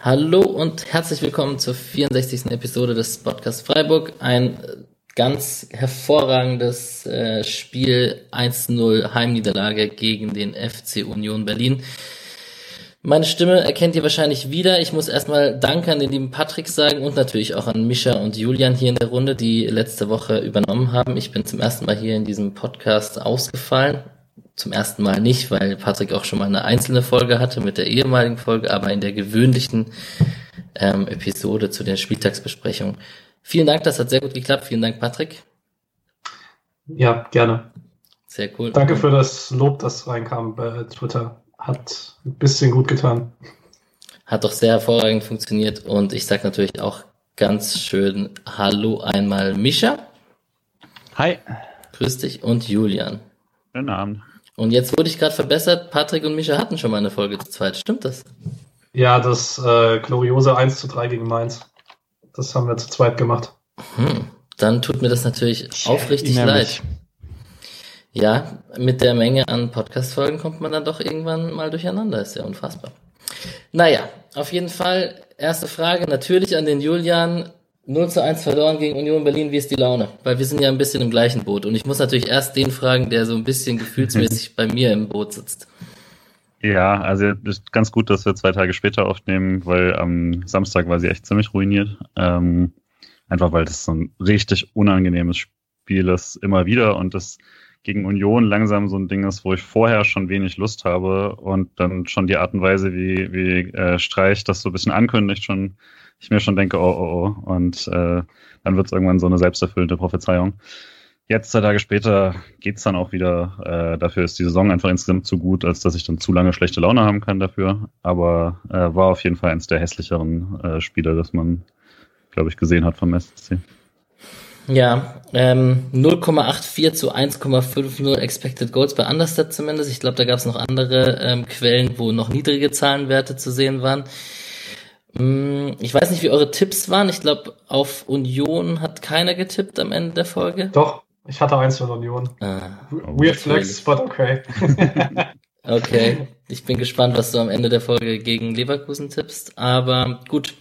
Hallo und herzlich willkommen zur 64. Episode des Podcasts Freiburg. Ein ganz hervorragendes äh, Spiel 1-0 Heimniederlage gegen den FC Union Berlin. Meine Stimme erkennt ihr wahrscheinlich wieder. Ich muss erstmal Danke an den lieben Patrick sagen und natürlich auch an Mischa und Julian hier in der Runde, die letzte Woche übernommen haben. Ich bin zum ersten Mal hier in diesem Podcast ausgefallen. Zum ersten Mal nicht, weil Patrick auch schon mal eine einzelne Folge hatte mit der ehemaligen Folge, aber in der gewöhnlichen ähm, Episode zu den Spieltagsbesprechungen Vielen Dank, das hat sehr gut geklappt. Vielen Dank, Patrick. Ja, gerne. Sehr cool. Danke für das Lob, das reinkam bei Twitter. Hat ein bisschen gut getan. Hat doch sehr hervorragend funktioniert und ich sage natürlich auch ganz schön Hallo einmal Mischa. Hi. Grüß dich und Julian. Guten Abend. Und jetzt wurde ich gerade verbessert, Patrick und Mischa hatten schon mal eine Folge zu zweit. Stimmt das? Ja, das äh, gloriose 1 zu 3 gegen Mainz. Das haben wir zu zweit gemacht. Hm, dann tut mir das natürlich aufrichtig leid. Ja, mit der Menge an Podcast-Folgen kommt man dann doch irgendwann mal durcheinander. Ist ja unfassbar. Naja, auf jeden Fall, erste Frage natürlich an den Julian. 0 zu 1 verloren gegen Union Berlin, wie ist die Laune? Weil wir sind ja ein bisschen im gleichen Boot. Und ich muss natürlich erst den fragen, der so ein bisschen gefühlsmäßig bei mir im Boot sitzt. Ja, also ist ganz gut, dass wir zwei Tage später aufnehmen, weil am Samstag war sie echt ziemlich ruiniert. Ähm, einfach weil das so ein richtig unangenehmes Spiel ist, immer wieder und das gegen Union langsam so ein Ding ist, wo ich vorher schon wenig Lust habe und dann schon die Art und Weise, wie, wie äh, Streich das so ein bisschen ankündigt, schon ich mir schon denke, oh, oh, oh. Und äh, dann wird es irgendwann so eine selbsterfüllende Prophezeiung. Jetzt, zwei Tage später, geht's dann auch wieder. Äh, dafür ist die Saison einfach insgesamt zu gut, als dass ich dann zu lange schlechte Laune haben kann dafür. Aber äh, war auf jeden Fall eins der hässlicheren äh, Spiele, das man, glaube ich, gesehen hat vom SC. Ja, ähm, 0,84 zu 1,50 Expected Goals bei Understat zumindest. Ich glaube, da gab es noch andere ähm, Quellen, wo noch niedrige Zahlenwerte zu sehen waren. Mm, ich weiß nicht, wie eure Tipps waren. Ich glaube, auf Union hat keiner getippt am Ende der Folge. Doch, ich hatte eins von Union. Ah, Weird Flex, but okay. okay, ich bin gespannt, was du am Ende der Folge gegen Leverkusen tippst. Aber gut.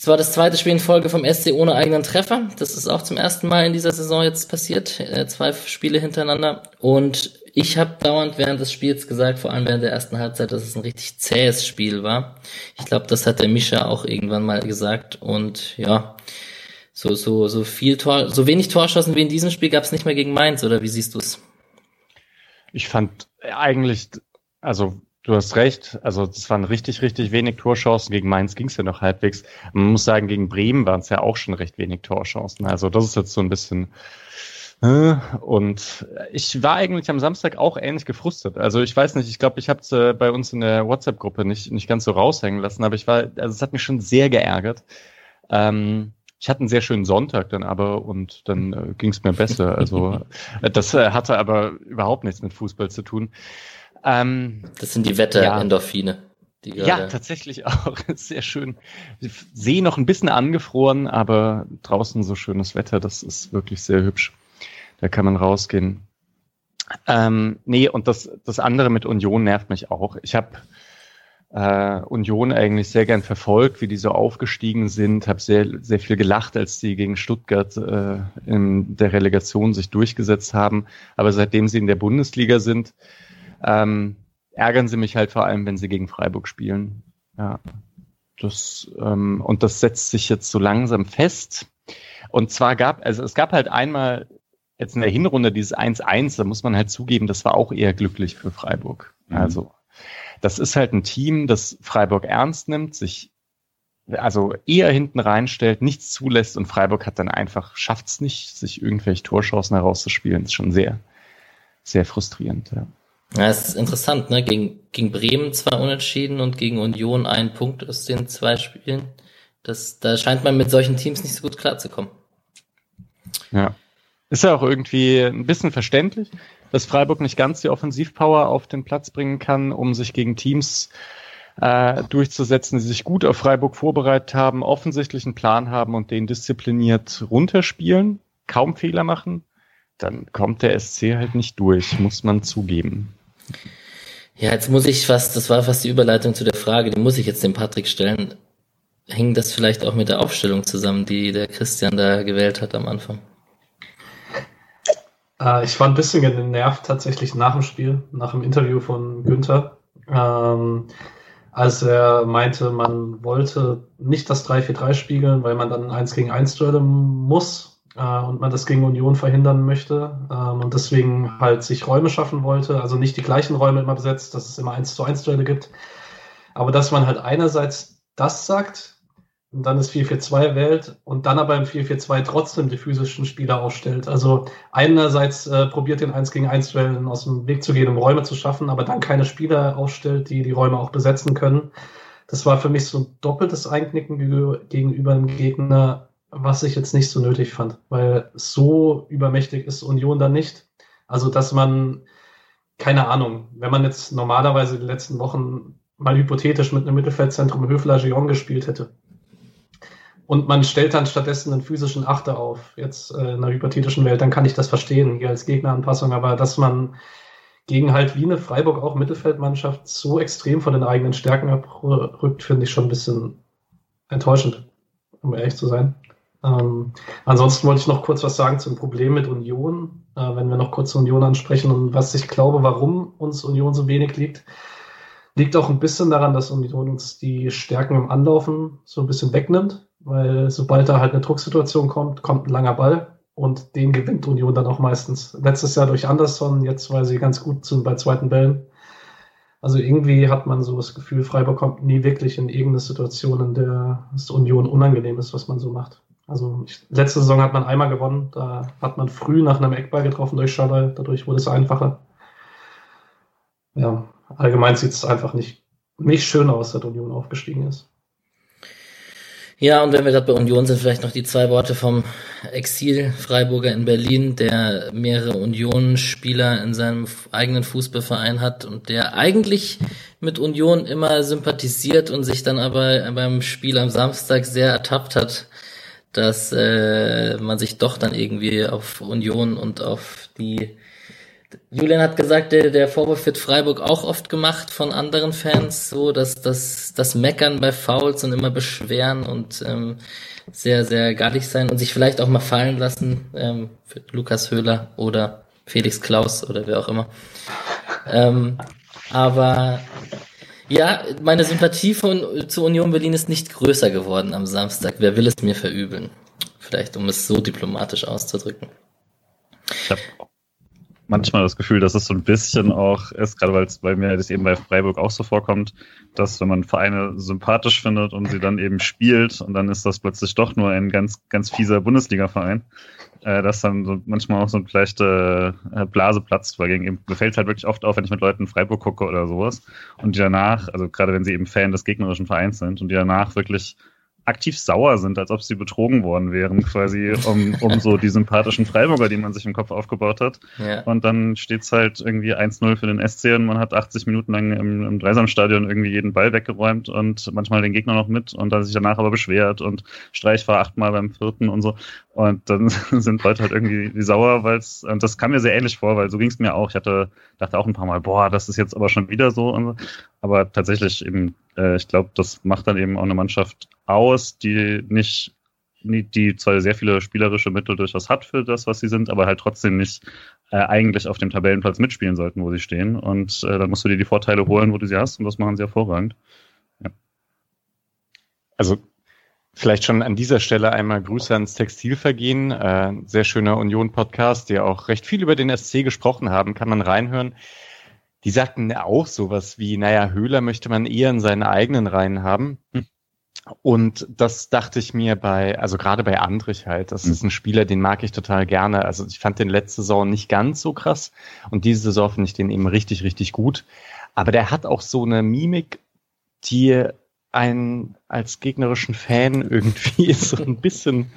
Es war das zweite Spiel in Folge vom SC ohne eigenen Treffer. Das ist auch zum ersten Mal in dieser Saison jetzt passiert. Äh, zwei Spiele hintereinander. Und ich habe dauernd während des Spiels gesagt, vor allem während der ersten Halbzeit, dass es ein richtig zähes Spiel war. Ich glaube, das hat der Mischa auch irgendwann mal gesagt. Und ja, so, so, so viel Tor, so wenig Torschossen wie in diesem Spiel gab es nicht mehr gegen Mainz, oder wie siehst du es? Ich fand eigentlich, also du hast recht, also das waren richtig, richtig wenig Torchancen. Gegen Mainz ging es ja noch halbwegs. Man muss sagen, gegen Bremen waren es ja auch schon recht wenig Torchancen. Also das ist jetzt so ein bisschen. Äh, und ich war eigentlich am Samstag auch ähnlich gefrustet. Also ich weiß nicht, ich glaube, ich habe es äh, bei uns in der WhatsApp-Gruppe nicht, nicht ganz so raushängen lassen, aber ich war, also es hat mich schon sehr geärgert. Ähm, ich hatte einen sehr schönen Sonntag dann aber und dann äh, ging es mir besser. Also äh, das hatte aber überhaupt nichts mit Fußball zu tun. Ähm, das sind die Wetterendorphine. Ja. ja, tatsächlich auch. Sehr schön. See noch ein bisschen angefroren, aber draußen so schönes Wetter, das ist wirklich sehr hübsch. Da kann man rausgehen. Ähm, nee, und das, das andere mit Union nervt mich auch. Ich habe äh, Union eigentlich sehr gern verfolgt, wie die so aufgestiegen sind. Habe sehr, sehr viel gelacht, als die gegen Stuttgart äh, in der Relegation sich durchgesetzt haben. Aber seitdem sie in der Bundesliga sind, ähm, ärgern sie mich halt vor allem, wenn sie gegen Freiburg spielen. Ja, das ähm, und das setzt sich jetzt so langsam fest. Und zwar gab, also es gab halt einmal jetzt in der Hinrunde dieses 1-1, da muss man halt zugeben, das war auch eher glücklich für Freiburg. Mhm. Also das ist halt ein Team, das Freiburg ernst nimmt, sich also eher hinten reinstellt, nichts zulässt und Freiburg hat dann einfach, schafft es nicht, sich irgendwelche Torchancen herauszuspielen. Das ist schon sehr, sehr frustrierend. Ja. Ja, es ist interessant, ne? Gegen, gegen Bremen zwei Unentschieden und gegen Union ein Punkt aus den zwei Spielen. Das, da scheint man mit solchen Teams nicht so gut klarzukommen. Ja. Ist ja auch irgendwie ein bisschen verständlich dass Freiburg nicht ganz die Offensivpower auf den Platz bringen kann, um sich gegen Teams äh, durchzusetzen, die sich gut auf Freiburg vorbereitet haben, offensichtlich einen Plan haben und den diszipliniert runterspielen, kaum Fehler machen. dann kommt der SC halt nicht durch, muss man zugeben. Ja, jetzt muss ich fast, das war fast die Überleitung zu der Frage, die muss ich jetzt dem Patrick stellen. Hängt das vielleicht auch mit der Aufstellung zusammen, die der Christian da gewählt hat am Anfang? Äh, ich war ein bisschen genervt tatsächlich nach dem Spiel, nach dem Interview von Günther, ähm, als er meinte, man wollte nicht das 3-4-3 spiegeln, weil man dann 1 gegen 1 duelle muss äh, und man das gegen Union verhindern möchte ähm, und deswegen halt sich Räume schaffen wollte, also nicht die gleichen Räume immer besetzt, dass es immer 1 zu 1 Duelle gibt, aber dass man halt einerseits das sagt und dann das 4-4-2 wählt und dann aber im 4-4-2 trotzdem die physischen Spieler aufstellt. Also einerseits äh, probiert den 1 gegen 1 Duellen aus dem Weg zu gehen, um Räume zu schaffen, aber dann keine Spieler aufstellt, die die Räume auch besetzen können. Das war für mich so ein doppeltes Einknicken gegenüber dem Gegner, was ich jetzt nicht so nötig fand, weil so übermächtig ist Union dann nicht. Also, dass man, keine Ahnung, wenn man jetzt normalerweise die letzten Wochen mal hypothetisch mit einem Mittelfeldzentrum Höfler Gion gespielt hätte und man stellt dann stattdessen einen physischen Achter auf, jetzt äh, in einer hypothetischen Welt, dann kann ich das verstehen, hier als Gegneranpassung, aber dass man gegen halt wie eine Freiburg auch Mittelfeldmannschaft so extrem von den eigenen Stärken abrückt, finde ich schon ein bisschen enttäuschend, um ehrlich zu sein. Ähm, ansonsten wollte ich noch kurz was sagen zum Problem mit Union, äh, wenn wir noch kurz Union ansprechen und was ich glaube, warum uns Union so wenig liegt. Liegt auch ein bisschen daran, dass Union uns die Stärken im Anlaufen so ein bisschen wegnimmt, weil sobald da halt eine Drucksituation kommt, kommt ein langer Ball und den gewinnt Union dann auch meistens. Letztes Jahr durch Anderson, jetzt weil sie ganz gut sind bei zweiten Bällen. Also irgendwie hat man so das Gefühl, Freiburg kommt nie wirklich in irgendeine Situation, in der es Union unangenehm ist, was man so macht. Also ich, letzte Saison hat man einmal gewonnen, da hat man früh nach einem Eckball getroffen durch Schaller, dadurch wurde es einfacher. Ja, allgemein sieht es einfach nicht, nicht schön aus, dass Union aufgestiegen ist. Ja, und wenn wir gerade bei Union sind, vielleicht noch die zwei Worte vom Exil-Freiburger in Berlin, der mehrere Union-Spieler in seinem eigenen Fußballverein hat und der eigentlich mit Union immer sympathisiert und sich dann aber beim Spiel am Samstag sehr ertappt hat, dass äh, man sich doch dann irgendwie auf Union und auf die Julian hat gesagt, der, der Vorwurf wird Freiburg auch oft gemacht von anderen Fans, so dass das, das Meckern bei Fouls und immer beschweren und ähm, sehr, sehr gartig sein und sich vielleicht auch mal fallen lassen ähm, für Lukas Höhler oder Felix Klaus oder wer auch immer. Ähm, aber ja, meine Sympathie von, zu Union Berlin ist nicht größer geworden am Samstag. Wer will es mir verübeln? Vielleicht, um es so diplomatisch auszudrücken. Ich habe manchmal das Gefühl, dass es so ein bisschen auch ist, gerade weil es bei mir das eben bei Freiburg auch so vorkommt, dass wenn man Vereine sympathisch findet und sie dann eben spielt und dann ist das plötzlich doch nur ein ganz, ganz fieser Bundesliga-Verein, äh, dass dann so manchmal auch so eine leichte äh, Blase platzt, weil gegen eben, mir fällt halt wirklich oft auf, wenn ich mit Leuten Freiburg gucke oder sowas und die danach, also gerade wenn sie eben Fan des gegnerischen Vereins sind und die danach wirklich aktiv sauer sind, als ob sie betrogen worden wären, quasi um, um so die sympathischen Freiburger, die man sich im Kopf aufgebaut hat. Ja. Und dann steht's halt irgendwie 1-0 für den SC und man hat 80 Minuten lang im, im Dreisamstadion irgendwie jeden Ball weggeräumt und manchmal den Gegner noch mit und dann sich danach aber beschwert und Streich war achtmal beim vierten und so. Und dann sind Leute halt irgendwie sauer, weil es, und das kam mir sehr ähnlich vor, weil so ging es mir auch. Ich hatte, dachte auch ein paar Mal, boah, das ist jetzt aber schon wieder so. Und so. Aber tatsächlich eben, äh, ich glaube, das macht dann eben auch eine Mannschaft aus, die nicht, die zwar sehr viele spielerische Mittel durchaus hat für das, was sie sind, aber halt trotzdem nicht äh, eigentlich auf dem Tabellenplatz mitspielen sollten, wo sie stehen. Und äh, dann musst du dir die Vorteile holen, wo du sie hast, und das machen sie hervorragend. Ja. Also Vielleicht schon an dieser Stelle einmal Grüße ans Textilvergehen. Äh, sehr schöner Union-Podcast, die auch recht viel über den SC gesprochen haben, kann man reinhören. Die sagten auch sowas wie, naja, Höhler möchte man eher in seinen eigenen Reihen haben. Hm. Und das dachte ich mir bei, also gerade bei Andrich halt, das mhm. ist ein Spieler, den mag ich total gerne. Also ich fand den letzte Saison nicht ganz so krass und diese Saison finde ich den eben richtig, richtig gut. Aber der hat auch so eine Mimik, die einen als gegnerischen Fan irgendwie so ein bisschen,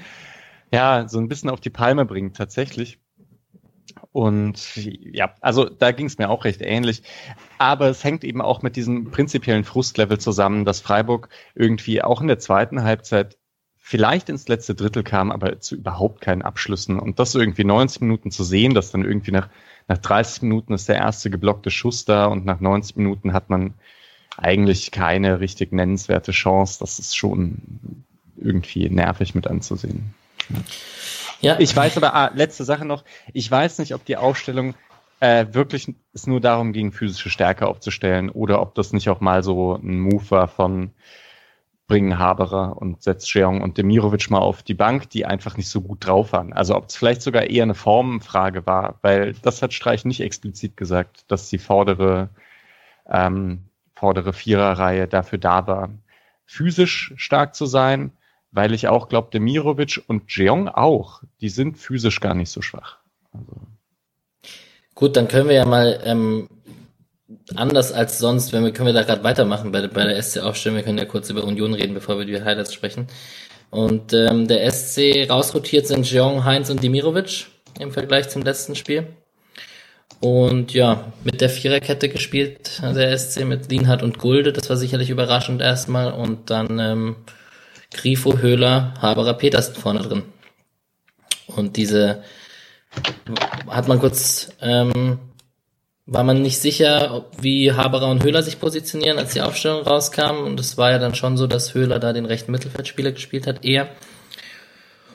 ja, so ein bisschen auf die Palme bringt tatsächlich. Und ja, also da ging es mir auch recht ähnlich. Aber es hängt eben auch mit diesem prinzipiellen Frustlevel zusammen, dass Freiburg irgendwie auch in der zweiten Halbzeit vielleicht ins letzte Drittel kam, aber zu überhaupt keinen Abschlüssen. Und das irgendwie 90 Minuten zu sehen, dass dann irgendwie nach, nach 30 Minuten ist der erste geblockte Schuss da und nach 90 Minuten hat man eigentlich keine richtig nennenswerte Chance. Das ist schon irgendwie nervig mit anzusehen. Ja. Ich weiß aber, ah, letzte Sache noch, ich weiß nicht, ob die Aufstellung äh, wirklich es nur darum ging, physische Stärke aufzustellen oder ob das nicht auch mal so ein Move war von bringen Haberer und setzt Jeong und Demirovic mal auf die Bank, die einfach nicht so gut drauf waren. Also ob es vielleicht sogar eher eine Formenfrage war, weil das hat Streich nicht explizit gesagt, dass die vordere, ähm, vordere Viererreihe dafür da war, physisch stark zu sein, weil ich auch glaube, Demirovic und Jeong auch, die sind physisch gar nicht so schwach. Also. Gut, dann können wir ja mal ähm, anders als sonst, wenn wir können wir da gerade weitermachen bei, bei der SC-Aufstellung. Wir können ja kurz über Union reden, bevor wir die Highlights sprechen. Und ähm, der SC rausrotiert sind Jeong, Heinz und Demirovic im Vergleich zum letzten Spiel. Und ja, mit der Viererkette gespielt, der SC mit Lienhardt und Gulde, das war sicherlich überraschend erstmal. Und dann ähm, Grifo, Höhler, Haberer, Petersen vorne drin. Und diese hat man kurz, ähm, war man nicht sicher, wie Haberer und Höhler sich positionieren, als die Aufstellung rauskam. Und es war ja dann schon so, dass Höhler da den rechten Mittelfeldspieler gespielt hat, eher.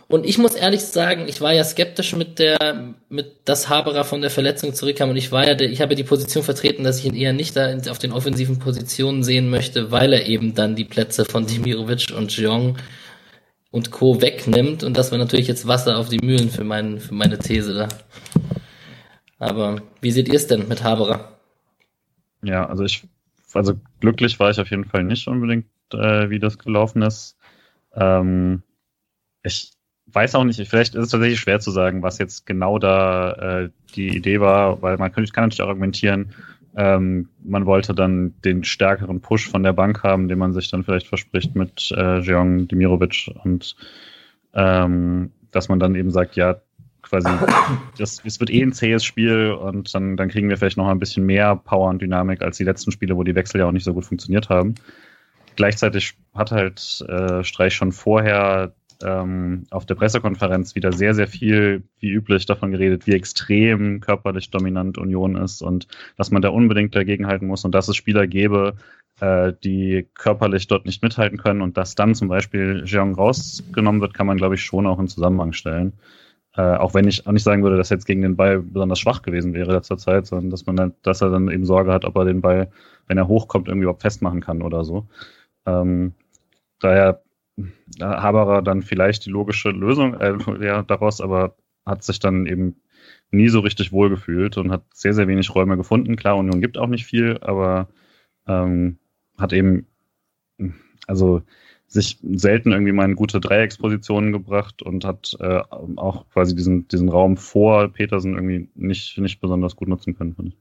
Und ich muss ehrlich sagen, ich war ja skeptisch mit der, mit dass Haberer von der Verletzung zurückkam und ich war ja, der, ich habe die Position vertreten, dass ich ihn eher nicht da auf den offensiven Positionen sehen möchte, weil er eben dann die Plätze von Dimirovic und Jeong und Co. wegnimmt und das war natürlich jetzt Wasser auf die Mühlen für, mein, für meine These da. Aber wie seht ihr es denn mit Haberer? Ja, also ich, also glücklich war ich auf jeden Fall nicht unbedingt, äh, wie das gelaufen ist. Ähm, ich weiß auch nicht, vielleicht ist es tatsächlich schwer zu sagen, was jetzt genau da äh, die Idee war, weil man könnte, kann natürlich auch argumentieren, ähm, man wollte dann den stärkeren Push von der Bank haben, den man sich dann vielleicht verspricht mit äh, Jeong Dimirovic und ähm, dass man dann eben sagt, ja, quasi, das, es wird eh ein zähes Spiel und dann, dann kriegen wir vielleicht noch ein bisschen mehr Power und Dynamik als die letzten Spiele, wo die Wechsel ja auch nicht so gut funktioniert haben. Gleichzeitig hat halt äh, Streich schon vorher ähm, auf der Pressekonferenz wieder sehr, sehr viel, wie üblich, davon geredet, wie extrem körperlich dominant Union ist und dass man da unbedingt dagegenhalten muss und dass es Spieler gäbe, äh, die körperlich dort nicht mithalten können und dass dann zum Beispiel Jeong rausgenommen wird, kann man, glaube ich, schon auch in Zusammenhang stellen. Äh, auch wenn ich auch nicht sagen würde, dass er jetzt gegen den Ball besonders schwach gewesen wäre letzter Zeit, sondern dass man dass er dann eben Sorge hat, ob er den Ball, wenn er hochkommt, irgendwie überhaupt festmachen kann oder so. Ähm, daher Haberer dann vielleicht die logische Lösung äh, ja, daraus, aber hat sich dann eben nie so richtig wohlgefühlt und hat sehr, sehr wenig Räume gefunden. Klar, Union gibt auch nicht viel, aber ähm, hat eben, also sich selten irgendwie mal in gute Dreieckspositionen gebracht und hat äh, auch quasi diesen, diesen Raum vor Petersen irgendwie nicht, nicht besonders gut nutzen können, finde ich.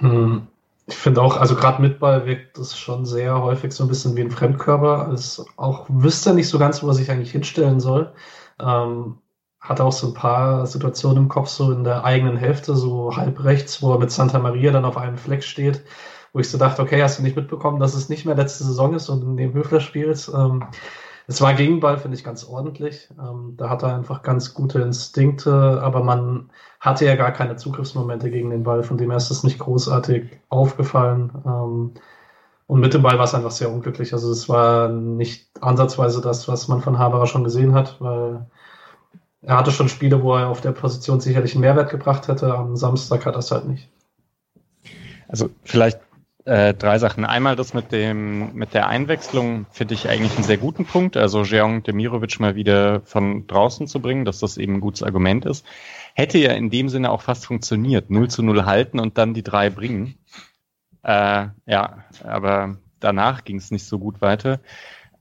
Hm. Ich finde auch, also gerade mit Ball wirkt es schon sehr häufig so ein bisschen wie ein Fremdkörper. Also auch wüsste nicht so ganz, wo er sich eigentlich hinstellen soll. Ähm, hat auch so ein paar Situationen im Kopf, so in der eigenen Hälfte, so halb rechts, wo er mit Santa Maria dann auf einem Fleck steht, wo ich so dachte, okay, hast du nicht mitbekommen, dass es nicht mehr letzte Saison ist und neben Höfler spielst. Ähm, es war Gegenball, finde ich, ganz ordentlich. Ähm, da hat er einfach ganz gute Instinkte, aber man hatte ja gar keine Zugriffsmomente gegen den Ball, von dem her ist es nicht großartig aufgefallen. Ähm, und mit dem Ball war es einfach sehr unglücklich. Also es war nicht ansatzweise das, was man von Haberer schon gesehen hat, weil er hatte schon Spiele, wo er auf der Position sicherlich einen Mehrwert gebracht hätte. Am Samstag hat er es halt nicht. Also vielleicht äh, drei Sachen. Einmal das mit dem mit der Einwechslung finde ich eigentlich einen sehr guten Punkt. Also Jeong Demirovic mal wieder von draußen zu bringen, dass das eben ein gutes Argument ist. Hätte ja in dem Sinne auch fast funktioniert. 0 zu 0 halten und dann die drei bringen. Äh, ja, aber danach ging es nicht so gut weiter.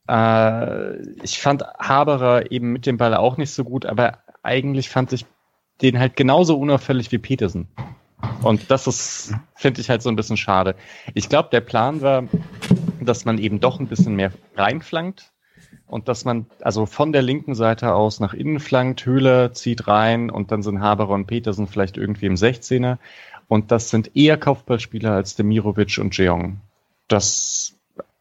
Äh, ich fand Haberer eben mit dem Ball auch nicht so gut, aber eigentlich fand ich den halt genauso unauffällig wie Petersen. Und das ist, finde ich halt so ein bisschen schade. Ich glaube, der Plan war, dass man eben doch ein bisschen mehr reinflankt und dass man also von der linken Seite aus nach innen flankt, Höhler zieht rein und dann sind Haberer und Petersen vielleicht irgendwie im 16er. Und das sind eher Kopfballspieler als Demirovic und Jeong. Das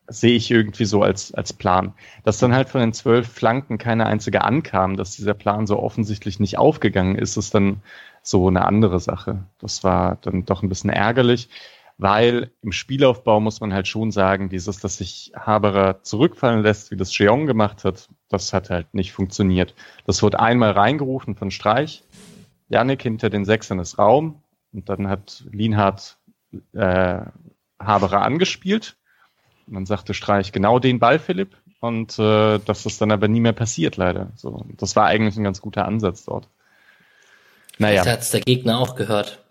sehe ich irgendwie so als, als Plan. Dass dann halt von den zwölf Flanken keine einzige ankam, dass dieser Plan so offensichtlich nicht aufgegangen ist, ist dann so eine andere Sache. Das war dann doch ein bisschen ärgerlich, weil im Spielaufbau muss man halt schon sagen, dieses, dass sich Haberer zurückfallen lässt, wie das Cheong gemacht hat, das hat halt nicht funktioniert. Das wurde einmal reingerufen von Streich, Janik hinter den Sechsern ist Raum und dann hat Lienhardt äh, Haberer angespielt und dann sagte Streich genau den Ball, Philipp. Und äh, das ist dann aber nie mehr passiert, leider. So, das war eigentlich ein ganz guter Ansatz dort. Naja. Das hat der Gegner auch gehört.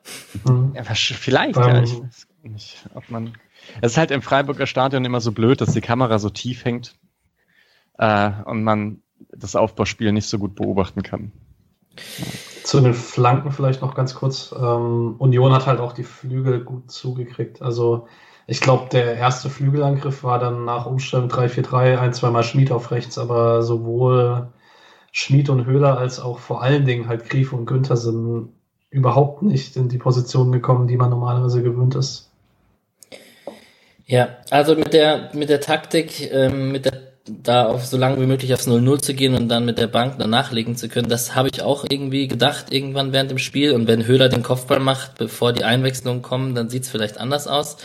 Mhm. Ja, vielleicht, um. ja. Ich ähm. weiß nicht, ob man. Es ist halt im Freiburger Stadion immer so blöd, dass die Kamera so tief hängt äh, und man das Aufbauspiel nicht so gut beobachten kann. Zu den Flanken vielleicht noch ganz kurz. Ähm, Union hat halt auch die Flügel gut zugekriegt. Also ich glaube, der erste Flügelangriff war dann nach Umstellung 3-4-3 ein, zweimal Schmied auf rechts, aber sowohl Schmied und Höhler als auch vor allen Dingen halt Grief und Günther sind überhaupt nicht in die Position gekommen, die man normalerweise gewöhnt ist. Ja, also mit der, mit der Taktik, ähm, mit der da auf so lange wie möglich aufs 0-0 zu gehen und dann mit der Bank danach legen zu können, das habe ich auch irgendwie gedacht, irgendwann während dem Spiel. Und wenn Höhler den Kopfball macht, bevor die Einwechslungen kommen, dann sieht's vielleicht anders aus.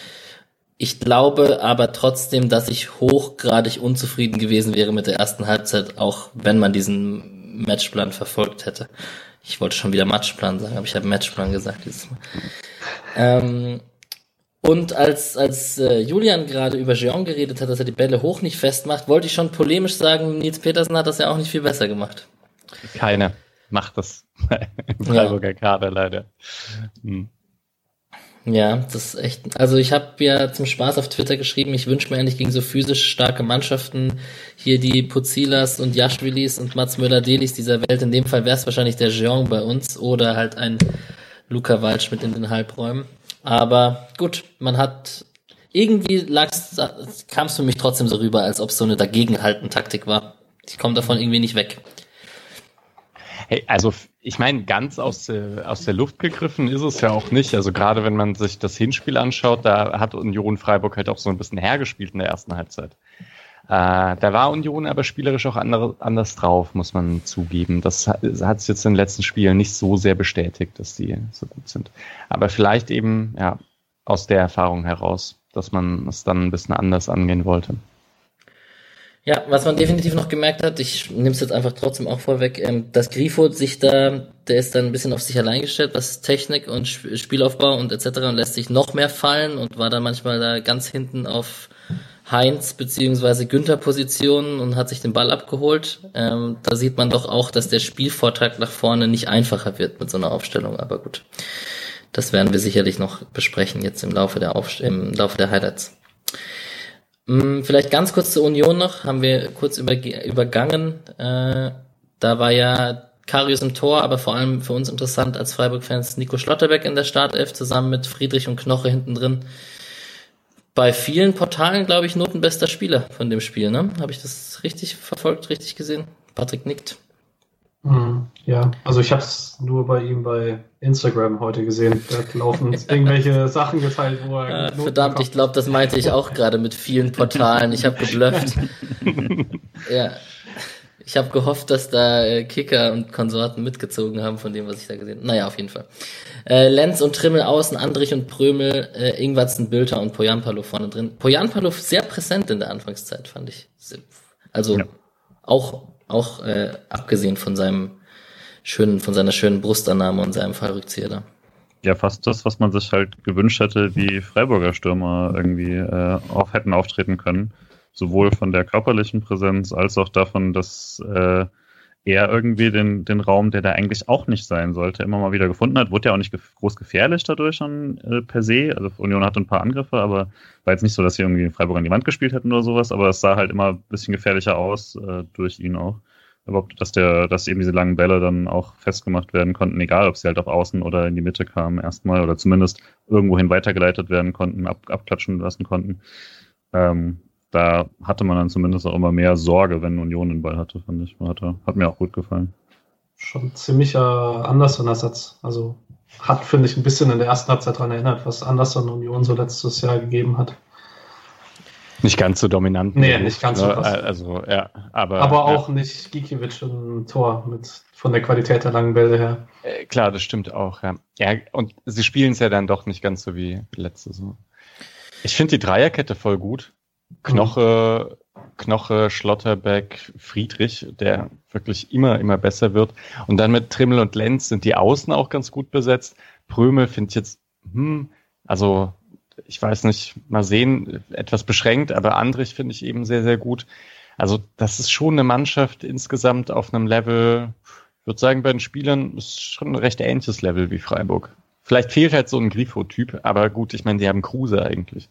Ich glaube aber trotzdem, dass ich hochgradig unzufrieden gewesen wäre mit der ersten Halbzeit, auch wenn man diesen Matchplan verfolgt hätte. Ich wollte schon wieder Matchplan sagen, aber ich habe Matchplan gesagt dieses Mal. Ähm, und als, als äh, Julian gerade über Jean geredet hat, dass er die Bälle hoch nicht festmacht, wollte ich schon polemisch sagen, Nils Petersen hat das ja auch nicht viel besser gemacht. Keiner macht das im Freiburger ja. Kader leider. Hm. Ja, das ist echt. Also ich habe ja zum Spaß auf Twitter geschrieben, ich wünsche mir eigentlich gegen so physisch starke Mannschaften hier die Puzilas und Jaschwilis und Mats Möller-Delis dieser Welt. In dem Fall wäre es wahrscheinlich der Jean bei uns oder halt ein Luca Waldschmidt in den Halbräumen. Aber gut, man hat irgendwie kam es für mich trotzdem so rüber, als ob es so eine Dagegenhalten-Taktik war. Ich komme davon irgendwie nicht weg. Hey, also ich meine, ganz aus der, aus der Luft gegriffen ist es ja auch nicht. Also gerade wenn man sich das Hinspiel anschaut, da hat Union Freiburg halt auch so ein bisschen hergespielt in der ersten Halbzeit. Äh, da war Union aber spielerisch auch andere, anders drauf, muss man zugeben. Das hat es jetzt in den letzten Spielen nicht so sehr bestätigt, dass die so gut sind. Aber vielleicht eben ja aus der Erfahrung heraus, dass man es dann ein bisschen anders angehen wollte. Ja, was man definitiv noch gemerkt hat, ich nehme es jetzt einfach trotzdem auch vorweg, ähm, dass Grifo sich da, der ist dann ein bisschen auf sich allein gestellt, was Technik und Spielaufbau und etc. und lässt sich noch mehr fallen und war dann manchmal da ganz hinten auf Heinz beziehungsweise Günther Positionen und hat sich den Ball abgeholt. Ähm, da sieht man doch auch, dass der Spielvortrag nach vorne nicht einfacher wird mit so einer Aufstellung, aber gut. Das werden wir sicherlich noch besprechen jetzt im Laufe der, Aufst im Laufe der Highlights. Hm, vielleicht ganz kurz zur Union noch, haben wir kurz übergangen. Äh, da war ja Karius im Tor, aber vor allem für uns interessant als Freiburg-Fans Nico Schlotterbeck in der Startelf zusammen mit Friedrich und Knoche hinten drin. Bei vielen Portalen, glaube ich, notenbester Spieler von dem Spiel, ne? Habe ich das richtig verfolgt, richtig gesehen? Patrick nickt. Mhm, ja, also ich habe es nur bei ihm bei Instagram heute gesehen. Da laufen irgendwelche Sachen geteilt, wo er. Äh, verdammt, ich glaube, das meinte ich auch gerade mit vielen Portalen. Ich habe geblufft. ja. Ich habe gehofft, dass da äh, Kicker und Konsorten mitgezogen haben von dem, was ich da gesehen habe. Naja, auf jeden Fall. Äh, Lenz und Trimmel außen, Andrich und Prömel, äh, Ingwatzen, Bülter und Poyanpalo vorne drin. Poyanpalo sehr präsent in der Anfangszeit, fand ich. Also ja. auch auch äh, abgesehen von seinem schönen, von seiner schönen Brustannahme und seinem Fallrückzieher da. Ja, fast das, was man sich halt gewünscht hätte, wie Freiburger Stürmer irgendwie äh, auch hätten auftreten können. Sowohl von der körperlichen Präsenz als auch davon, dass äh, er irgendwie den, den Raum, der da eigentlich auch nicht sein sollte, immer mal wieder gefunden hat. Wurde ja auch nicht gef groß gefährlich dadurch schon äh, per se. Also Union hatte ein paar Angriffe, aber war jetzt nicht so, dass sie irgendwie Freiburg an die Wand gespielt hätten oder sowas, aber es sah halt immer ein bisschen gefährlicher aus äh, durch ihn auch. Überhaupt, dass der, dass eben diese langen Bälle dann auch festgemacht werden konnten, egal ob sie halt auf Außen oder in die Mitte kamen erstmal oder zumindest irgendwohin weitergeleitet werden konnten, ab, abklatschen lassen konnten. Ähm, da hatte man dann zumindest auch immer mehr Sorge, wenn Union den Ball hatte, fand ich. Hatte, hat mir auch gut gefallen. Schon ziemlicher Anderson-Ersatz. Also hat, finde ich, ein bisschen in der ersten Halbzeit daran erinnert, was Anderson Union so letztes Jahr gegeben hat. Nicht ganz so dominant. Nee, nicht ganz so krass. Also, ja, aber. Aber auch ja. nicht Gikiewicz im Tor mit, von der Qualität der langen Bälle her. Äh, klar, das stimmt auch, ja. Ja, und sie spielen es ja dann doch nicht ganz so wie letzte Saison. Ich finde die Dreierkette voll gut. Knoche, Knoche, Schlotterbeck, Friedrich, der wirklich immer, immer besser wird. Und dann mit Trimmel und Lenz sind die Außen auch ganz gut besetzt. Prömel finde ich jetzt, hm, also ich weiß nicht, mal sehen, etwas beschränkt, aber Andrich finde ich eben sehr, sehr gut. Also das ist schon eine Mannschaft insgesamt auf einem Level, ich würde sagen, bei den Spielern ist schon ein recht ähnliches Level wie Freiburg. Vielleicht fehlt halt so ein Grifo-Typ, aber gut, ich meine, die haben Kruse eigentlich.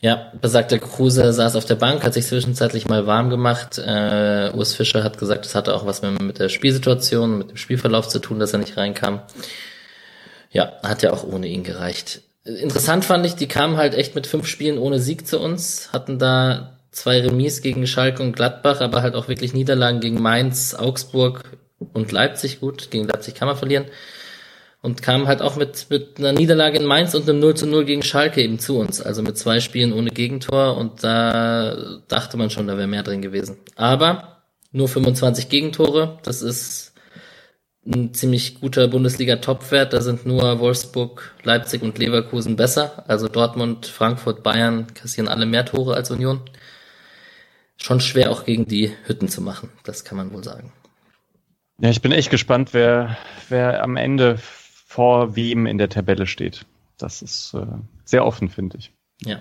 Ja, besagter Kruse saß auf der Bank, hat sich zwischenzeitlich mal warm gemacht. Äh, Urs Fischer hat gesagt, das hatte auch was mit, mit der Spielsituation, mit dem Spielverlauf zu tun, dass er nicht reinkam. Ja, hat ja auch ohne ihn gereicht. Interessant fand ich, die kamen halt echt mit fünf Spielen ohne Sieg zu uns, hatten da zwei Remis gegen Schalke und Gladbach, aber halt auch wirklich Niederlagen gegen Mainz, Augsburg und Leipzig. Gut, gegen Leipzig kann man verlieren und kam halt auch mit, mit einer Niederlage in Mainz und einem 0 zu 0 gegen Schalke eben zu uns. Also mit zwei Spielen ohne Gegentor und da dachte man schon, da wäre mehr drin gewesen. Aber nur 25 Gegentore, das ist ein ziemlich guter Bundesliga-Topwert. Da sind nur Wolfsburg, Leipzig und Leverkusen besser. Also Dortmund, Frankfurt, Bayern kassieren alle mehr Tore als Union. Schon schwer auch gegen die Hütten zu machen, das kann man wohl sagen. Ja, ich bin echt gespannt, wer, wer am Ende vor wem in der Tabelle steht. Das ist äh, sehr offen, finde ich. Ja.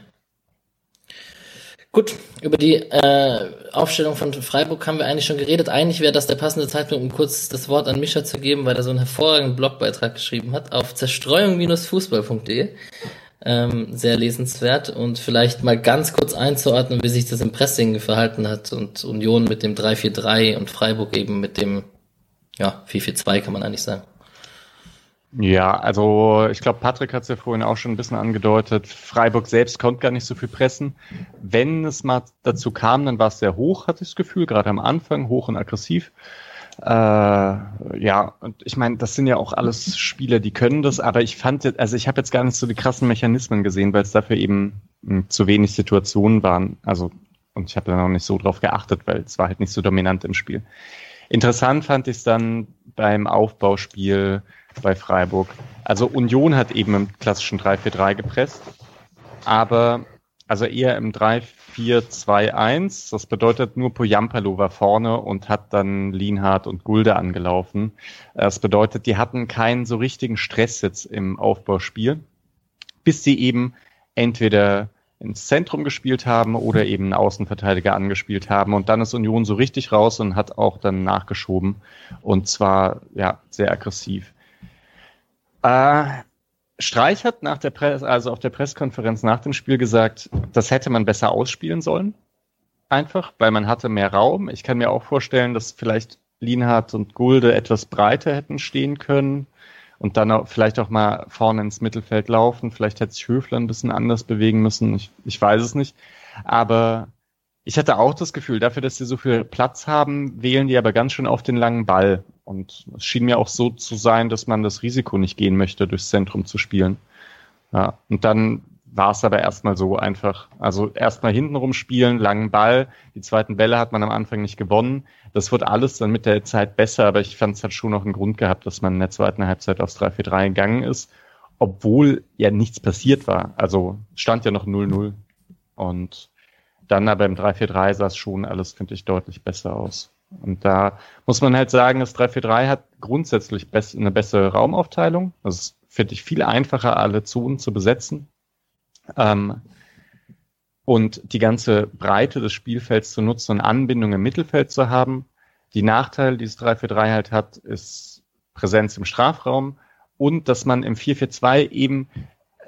Gut, über die äh, Aufstellung von Freiburg haben wir eigentlich schon geredet. Eigentlich wäre das der passende Zeitpunkt, um kurz das Wort an Mischa zu geben, weil er so einen hervorragenden Blogbeitrag geschrieben hat auf zerstreuung-fußball.de. Ähm, sehr lesenswert und vielleicht mal ganz kurz einzuordnen, wie sich das im Pressing verhalten hat und Union mit dem 3-4-3 und Freiburg eben mit dem ja, 4-4-2 kann man eigentlich sagen. Ja, also ich glaube, Patrick hat es ja vorhin auch schon ein bisschen angedeutet. Freiburg selbst konnte gar nicht so viel pressen. Wenn es mal dazu kam, dann war es sehr hoch, hatte ich das Gefühl, gerade am Anfang, hoch und aggressiv. Äh, ja, und ich meine, das sind ja auch alles Spieler, die können das, aber ich fand jetzt, also ich habe jetzt gar nicht so die krassen Mechanismen gesehen, weil es dafür eben hm, zu wenig Situationen waren. Also, und ich habe dann auch nicht so drauf geachtet, weil es war halt nicht so dominant im Spiel. Interessant fand ich es dann beim Aufbauspiel, bei Freiburg. Also Union hat eben im klassischen 3-4-3 gepresst, aber also eher im 3-4-2-1. Das bedeutet nur Poyampalo war vorne und hat dann Lienhardt und Gulde angelaufen. Das bedeutet, die hatten keinen so richtigen Stress jetzt im Aufbauspiel, bis sie eben entweder ins Zentrum gespielt haben oder eben einen Außenverteidiger angespielt haben. Und dann ist Union so richtig raus und hat auch dann nachgeschoben. Und zwar, ja, sehr aggressiv. Äh, Streich hat nach der Presse, also auf der Pressekonferenz nach dem Spiel gesagt, das hätte man besser ausspielen sollen. Einfach, weil man hatte mehr Raum. Ich kann mir auch vorstellen, dass vielleicht Lienhardt und Gulde etwas breiter hätten stehen können und dann auch, vielleicht auch mal vorne ins Mittelfeld laufen. Vielleicht hätte sich Höfler ein bisschen anders bewegen müssen. Ich, ich weiß es nicht. Aber ich hatte auch das Gefühl, dafür, dass sie so viel Platz haben, wählen die aber ganz schön auf den langen Ball. Und es schien mir auch so zu sein, dass man das Risiko nicht gehen möchte, durchs Zentrum zu spielen. Ja, und dann war es aber erstmal so einfach. Also erstmal hintenrum spielen, langen Ball. Die zweiten Bälle hat man am Anfang nicht gewonnen. Das wird alles dann mit der Zeit besser, aber ich fand es hat schon noch einen Grund gehabt, dass man in der zweiten Halbzeit aufs 3-4-3 gegangen ist, obwohl ja nichts passiert war. Also stand ja noch 0-0. Und dann aber im 3-4-3 sah es schon alles, finde ich, deutlich besser aus. Und da muss man halt sagen, das 3-4-3 hat grundsätzlich eine bessere Raumaufteilung. Das finde ich viel einfacher, alle Zonen zu besetzen. Ähm, und die ganze Breite des Spielfelds zu nutzen und Anbindung im Mittelfeld zu haben. Die Nachteile, die das 3-4-3 halt hat, ist Präsenz im Strafraum und dass man im 4-4-2 eben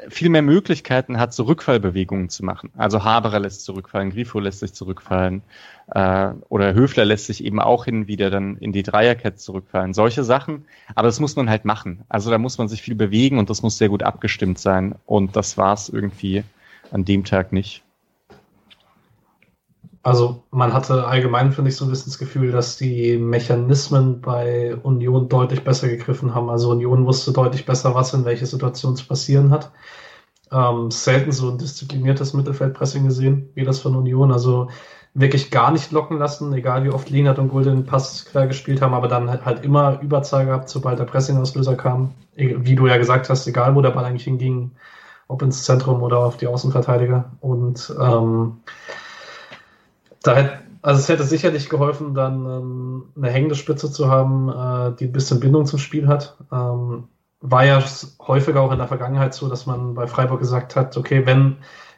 viel mehr Möglichkeiten hat, so Rückfallbewegungen zu machen. Also Haberer lässt zurückfallen, Grifo lässt sich zurückfallen äh, oder Höfler lässt sich eben auch hin wieder dann in die Dreierkette zurückfallen. Solche Sachen. Aber das muss man halt machen. Also da muss man sich viel bewegen und das muss sehr gut abgestimmt sein. Und das war es irgendwie an dem Tag nicht. Also man hatte allgemein, finde ich, so ein bisschen das Gefühl, dass die Mechanismen bei Union deutlich besser gegriffen haben. Also Union wusste deutlich besser, was in welcher Situation zu passieren hat. ähm, selten so ein diszipliniertes Mittelfeldpressing gesehen, wie das von Union. Also wirklich gar nicht locken lassen, egal wie oft Lienert und Gulden Pass quer gespielt haben, aber dann halt, halt immer Überzahl gehabt, sobald der Pressing-Auslöser kam. E, wie du ja gesagt hast, egal wo der Ball eigentlich hinging, ob ins Zentrum oder auf die Außenverteidiger. Und ähm, da hätte, also es hätte sicherlich geholfen, dann ähm, eine hängende Spitze zu haben, äh, die ein bisschen Bindung zum Spiel hat. Ähm, war ja häufiger auch in der Vergangenheit so, dass man bei Freiburg gesagt hat, okay, wenn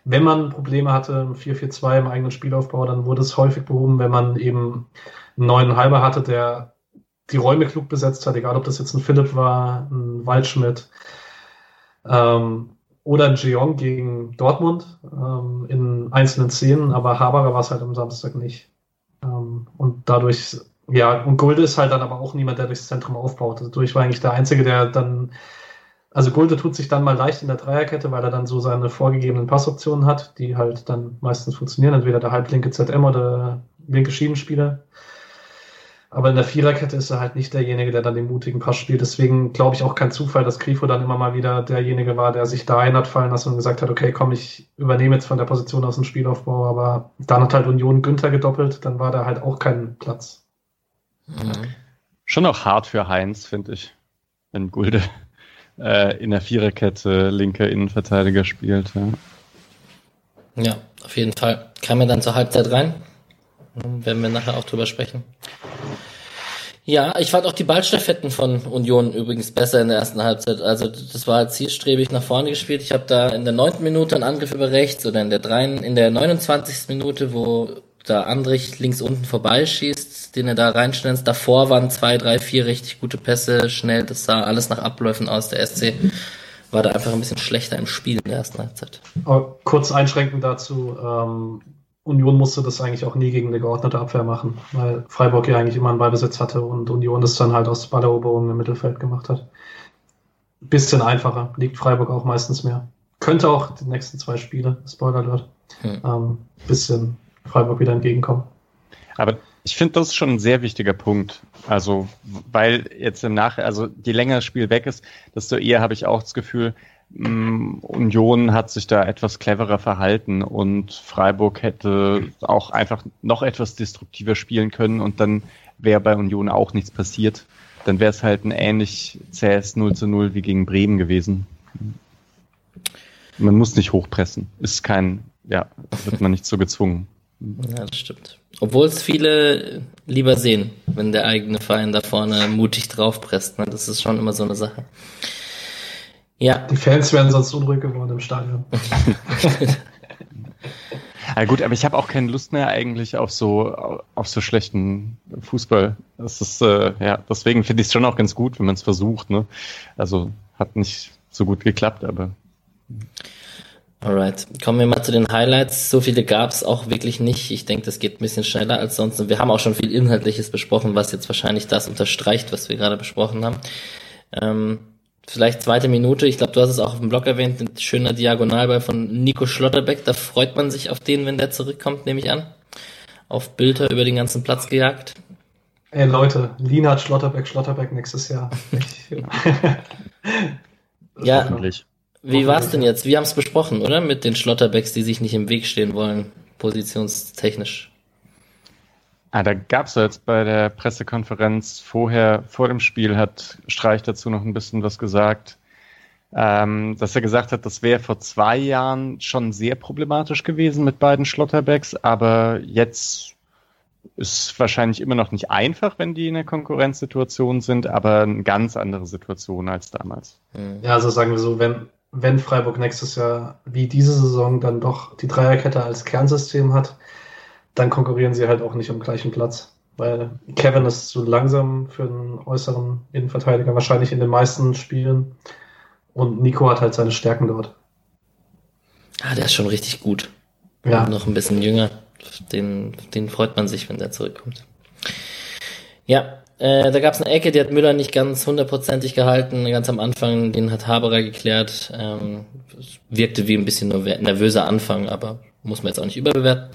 wenn man Probleme hatte im 4-4-2 im eigenen Spielaufbau, dann wurde es häufig behoben, wenn man eben einen neuen Halber hatte, der die Räume klug besetzt hat, egal ob das jetzt ein Philipp war, ein Waldschmidt ähm, oder ein Jeong gegen Dortmund ähm, in einzelnen Szenen, aber Haberer war es halt am Samstag nicht. Ähm, und dadurch, ja, und Gulde ist halt dann aber auch niemand, der durchs Zentrum aufbaut. Dadurch war eigentlich der Einzige, der dann also Gulde tut sich dann mal leicht in der Dreierkette, weil er dann so seine vorgegebenen Passoptionen hat, die halt dann meistens funktionieren, entweder der halblinke ZM oder der linke Schiebenspieler. Aber in der Viererkette ist er halt nicht derjenige, der dann den mutigen Pass spielt. Deswegen glaube ich auch kein Zufall, dass Grifo dann immer mal wieder derjenige war, der sich da ein hat fallen lassen und gesagt hat, okay, komm, ich übernehme jetzt von der Position aus dem Spielaufbau. Aber dann hat halt Union Günther gedoppelt, dann war da halt auch kein Platz. Mhm. Schon auch hart für Heinz, finde ich, wenn Gulde äh, in der Viererkette linker Innenverteidiger spielt. Ja. ja, auf jeden Fall. Kam er dann zur Halbzeit rein. Werden wir nachher auch drüber sprechen. Ja, ich fand auch die Ballstaffetten von Union übrigens besser in der ersten Halbzeit. Also das war zielstrebig nach vorne gespielt. Ich habe da in der neunten Minute einen Angriff über rechts oder in der dreien, in der 29. Minute, wo da Andrich links unten vorbeischießt, den er da reinschnellt. Davor waren zwei, drei, vier richtig gute Pässe, schnell, das sah alles nach Abläufen aus. Der SC war da einfach ein bisschen schlechter im Spiel in der ersten Halbzeit. kurz einschränkend dazu, ähm, Union musste das eigentlich auch nie gegen eine geordnete Abwehr machen, weil Freiburg ja eigentlich immer einen Ballbesitz hatte und Union das dann halt aus Balleroberungen im Mittelfeld gemacht hat. Bisschen einfacher, liegt Freiburg auch meistens mehr. Könnte auch die nächsten zwei Spiele, Spoiler alert, hm. ähm, bisschen Freiburg wieder entgegenkommen. Aber ich finde, das ist schon ein sehr wichtiger Punkt. Also, weil jetzt im Nach, also je länger das Spiel weg ist, desto eher habe ich auch das Gefühl, Union hat sich da etwas cleverer verhalten und Freiburg hätte auch einfach noch etwas destruktiver spielen können und dann wäre bei Union auch nichts passiert. Dann wäre es halt ein ähnlich zähes 0 zu 0 wie gegen Bremen gewesen. Man muss nicht hochpressen. Ist kein, ja, wird man nicht so gezwungen. Ja, das stimmt. Obwohl es viele lieber sehen, wenn der eigene Verein da vorne mutig draufpresst. Ne? Das ist schon immer so eine Sache. Ja. Die Fans wären sonst unruhig geworden im Stadion. ja gut, aber ich habe auch keine Lust mehr eigentlich auf so auf so schlechten Fußball. Das ist äh, ja deswegen finde ich es schon auch ganz gut, wenn man es versucht. Ne? Also hat nicht so gut geklappt, aber Alright, kommen wir mal zu den Highlights. So viele gab es auch wirklich nicht. Ich denke, das geht ein bisschen schneller als sonst. Und wir haben auch schon viel Inhaltliches besprochen, was jetzt wahrscheinlich das unterstreicht, was wir gerade besprochen haben. Ähm, vielleicht zweite Minute. Ich glaube, du hast es auch auf dem Blog erwähnt. Ein schöner Diagonalball von Nico Schlotterbeck. Da freut man sich auf den, wenn der zurückkommt, nehme ich an. Auf Bilder über den ganzen Platz gejagt. Ey Leute, Lina Schlotterbeck, Schlotterbeck nächstes Jahr. ja, Hoffentlich. Wie war es denn jetzt? Wir haben es besprochen, oder? Mit den Schlotterbecks, die sich nicht im Weg stehen wollen, positionstechnisch. Ah, da gab es jetzt bei der Pressekonferenz vorher, vor dem Spiel, hat Streich dazu noch ein bisschen was gesagt, ähm, dass er gesagt hat, das wäre vor zwei Jahren schon sehr problematisch gewesen mit beiden Schlotterbecks, aber jetzt ist wahrscheinlich immer noch nicht einfach, wenn die in der Konkurrenzsituation sind, aber eine ganz andere Situation als damals. Ja, also sagen wir so, wenn, wenn Freiburg nächstes Jahr wie diese Saison dann doch die Dreierkette als Kernsystem hat, dann konkurrieren sie halt auch nicht um gleichen Platz. Weil Kevin ist zu langsam für einen äußeren Innenverteidiger, wahrscheinlich in den meisten Spielen. Und Nico hat halt seine Stärken dort. Ah, der ist schon richtig gut. Ja. Und noch ein bisschen jünger. Den, den freut man sich, wenn der zurückkommt. Ja, äh, da gab es eine Ecke, die hat Müller nicht ganz hundertprozentig gehalten, ganz am Anfang, den hat Haberer geklärt. Ähm, wirkte wie ein bisschen nervöser Anfang, aber muss man jetzt auch nicht überbewerten.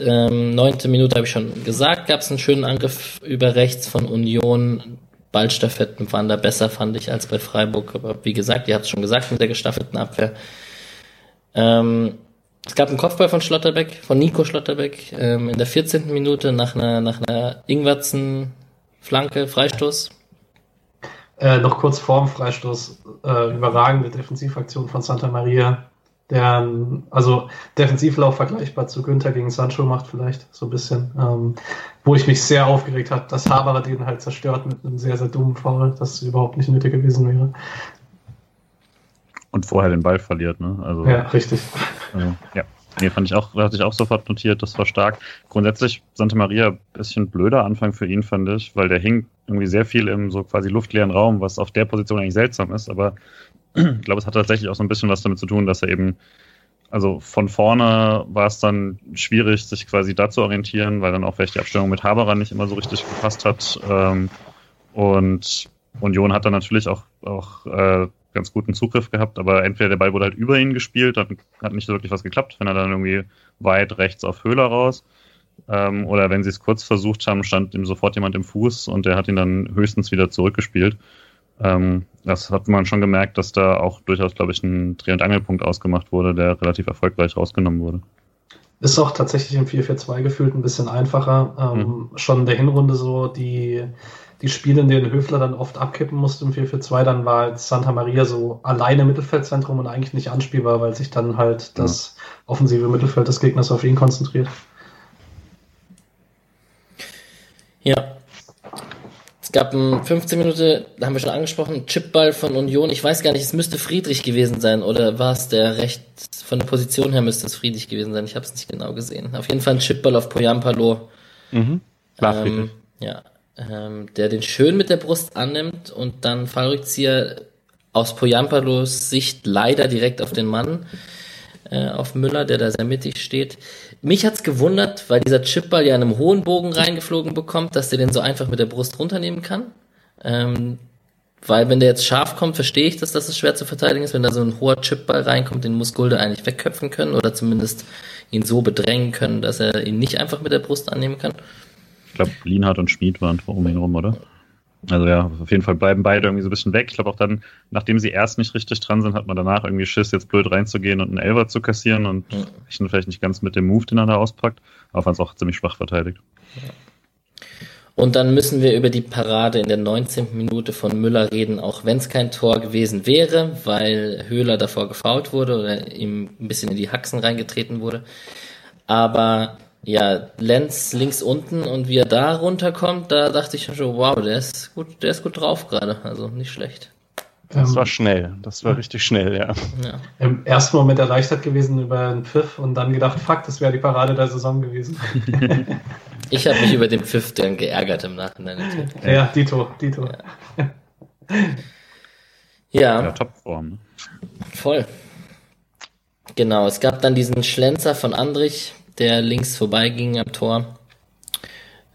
Ähm, neunte Minute habe ich schon gesagt, gab es einen schönen Angriff über rechts von Union. Ballstaffetten waren da besser, fand ich, als bei Freiburg. Aber wie gesagt, ihr habt es schon gesagt mit der gestaffelten Abwehr. Ähm, es gab einen Kopfball von Schlotterbeck, von Nico Schlotterbeck, ähm, in der 14. Minute nach einer, nach einer Ingwertsen Flanke, Freistoß. Äh, noch kurz vorm Freistoß, äh, überragende Defensivaktion von Santa Maria, der, also Defensivlauf vergleichbar zu Günther gegen Sancho macht vielleicht, so ein bisschen, ähm, wo ich mich sehr aufgeregt habe, dass Haberer den halt zerstört mit einem sehr, sehr dummen Foul, das überhaupt nicht nötig gewesen wäre. Und vorher den Ball verliert, ne? Also, ja, richtig. Also, ja. Nee, fand ich auch, hatte ich auch sofort notiert, das war stark. Grundsätzlich Santa Maria ein bisschen blöder Anfang für ihn, fand ich, weil der hing irgendwie sehr viel im so quasi luftleeren Raum, was auf der Position eigentlich seltsam ist, aber ich glaube, es hat tatsächlich auch so ein bisschen was damit zu tun, dass er eben, also von vorne war es dann schwierig, sich quasi da zu orientieren, weil dann auch vielleicht die Abstimmung mit Haberer nicht immer so richtig gepasst hat. Ähm, und Union hat dann natürlich auch, auch äh, ganz guten Zugriff gehabt, aber entweder der Ball wurde halt über ihn gespielt, dann hat nicht wirklich was geklappt, wenn er dann irgendwie weit rechts auf Höhler raus. Ähm, oder wenn sie es kurz versucht haben, stand ihm sofort jemand im Fuß und der hat ihn dann höchstens wieder zurückgespielt. Ähm, das hat man schon gemerkt, dass da auch durchaus, glaube ich, ein Dreh- und Angelpunkt ausgemacht wurde, der relativ erfolgreich rausgenommen wurde. Ist auch tatsächlich im 4-4-2 gefühlt ein bisschen einfacher. Ähm, mhm. Schon in der Hinrunde so, die die Spiele, in denen Höfler dann oft abkippen musste im 4-4-2, dann war halt Santa Maria so alleine Mittelfeldzentrum und eigentlich nicht anspielbar, weil sich dann halt das offensive Mittelfeld des Gegners auf ihn konzentriert. Ja. Es gab ein 15 Minuten, da haben wir schon angesprochen, Chipball von Union. Ich weiß gar nicht, es müsste Friedrich gewesen sein oder war es der recht, von der Position her müsste es Friedrich gewesen sein. Ich habe es nicht genau gesehen. Auf jeden Fall ein Chipball auf Poyampalo. Mhm. War ähm. Ja, ähm, der den schön mit der Brust annimmt und dann Fallrückzieher aus Poyampalos Sicht leider direkt auf den Mann, äh, auf Müller, der da sehr mittig steht. Mich hat's gewundert, weil dieser Chipball ja in einem hohen Bogen reingeflogen bekommt, dass der den so einfach mit der Brust runternehmen kann. Ähm, weil wenn der jetzt scharf kommt, verstehe ich, dass das schwer zu verteidigen ist. Wenn da so ein hoher Chipball reinkommt, den muss Gulde eigentlich wegköpfen können oder zumindest ihn so bedrängen können, dass er ihn nicht einfach mit der Brust annehmen kann glaube, Lienhardt und Schmid waren um ihn rum, oder? Also ja, auf jeden Fall bleiben beide irgendwie so ein bisschen weg. Ich glaube auch dann, nachdem sie erst nicht richtig dran sind, hat man danach irgendwie Schiss, jetzt blöd reinzugehen und einen Elver zu kassieren und ja. rechnen vielleicht nicht ganz mit dem Move, den er da auspackt, aber fand es auch ziemlich schwach verteidigt. Und dann müssen wir über die Parade in der 19. Minute von Müller reden, auch wenn es kein Tor gewesen wäre, weil Höhler davor gefault wurde oder ihm ein bisschen in die Haxen reingetreten wurde. Aber ja, Lenz links unten und wie er da runterkommt, da dachte ich schon, wow, der ist gut, der ist gut drauf gerade, also nicht schlecht. Das war schnell, das war richtig schnell, ja. ja. Im ersten Moment erleichtert gewesen über den Pfiff und dann gedacht, fuck, das wäre die Parade der Saison gewesen. ich habe mich über den Pfiff dann geärgert im Nachhinein. Ja, Dito, Dito. Ja. ja. ja Topform. Ne? Voll. Genau, es gab dann diesen Schlenzer von Andrich, der links vorbeiging am Tor.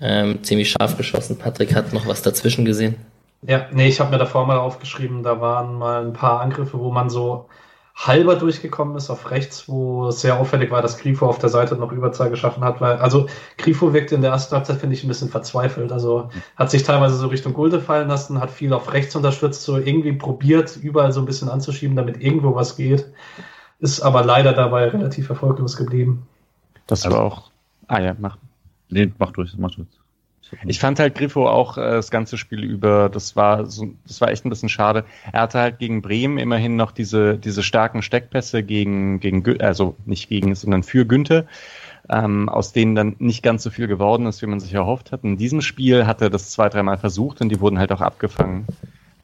Ähm, ziemlich scharf geschossen. Patrick hat noch was dazwischen gesehen. Ja, nee, ich habe mir davor mal aufgeschrieben, da waren mal ein paar Angriffe, wo man so halber durchgekommen ist auf rechts, wo es sehr auffällig war, dass Grifo auf der Seite noch Überzahl geschaffen hat, weil, also Grifo wirkte in der ersten Halbzeit, finde ich, ein bisschen verzweifelt. Also hat sich teilweise so Richtung Gulde fallen lassen, hat viel auf rechts unterstützt, so irgendwie probiert, überall so ein bisschen anzuschieben, damit irgendwo was geht. Ist aber leider dabei relativ erfolglos geblieben. Das also, war auch. Ah ja, mach. Nee, mach durch, mach durch. Ich fand halt Griffo auch äh, das ganze Spiel über, das war so, das war echt ein bisschen schade. Er hatte halt gegen Bremen immerhin noch diese, diese starken Steckpässe gegen, gegen, also nicht gegen, sondern für Günther, ähm, aus denen dann nicht ganz so viel geworden ist, wie man sich erhofft hat. In diesem Spiel hat er das zwei, dreimal versucht und die wurden halt auch abgefangen.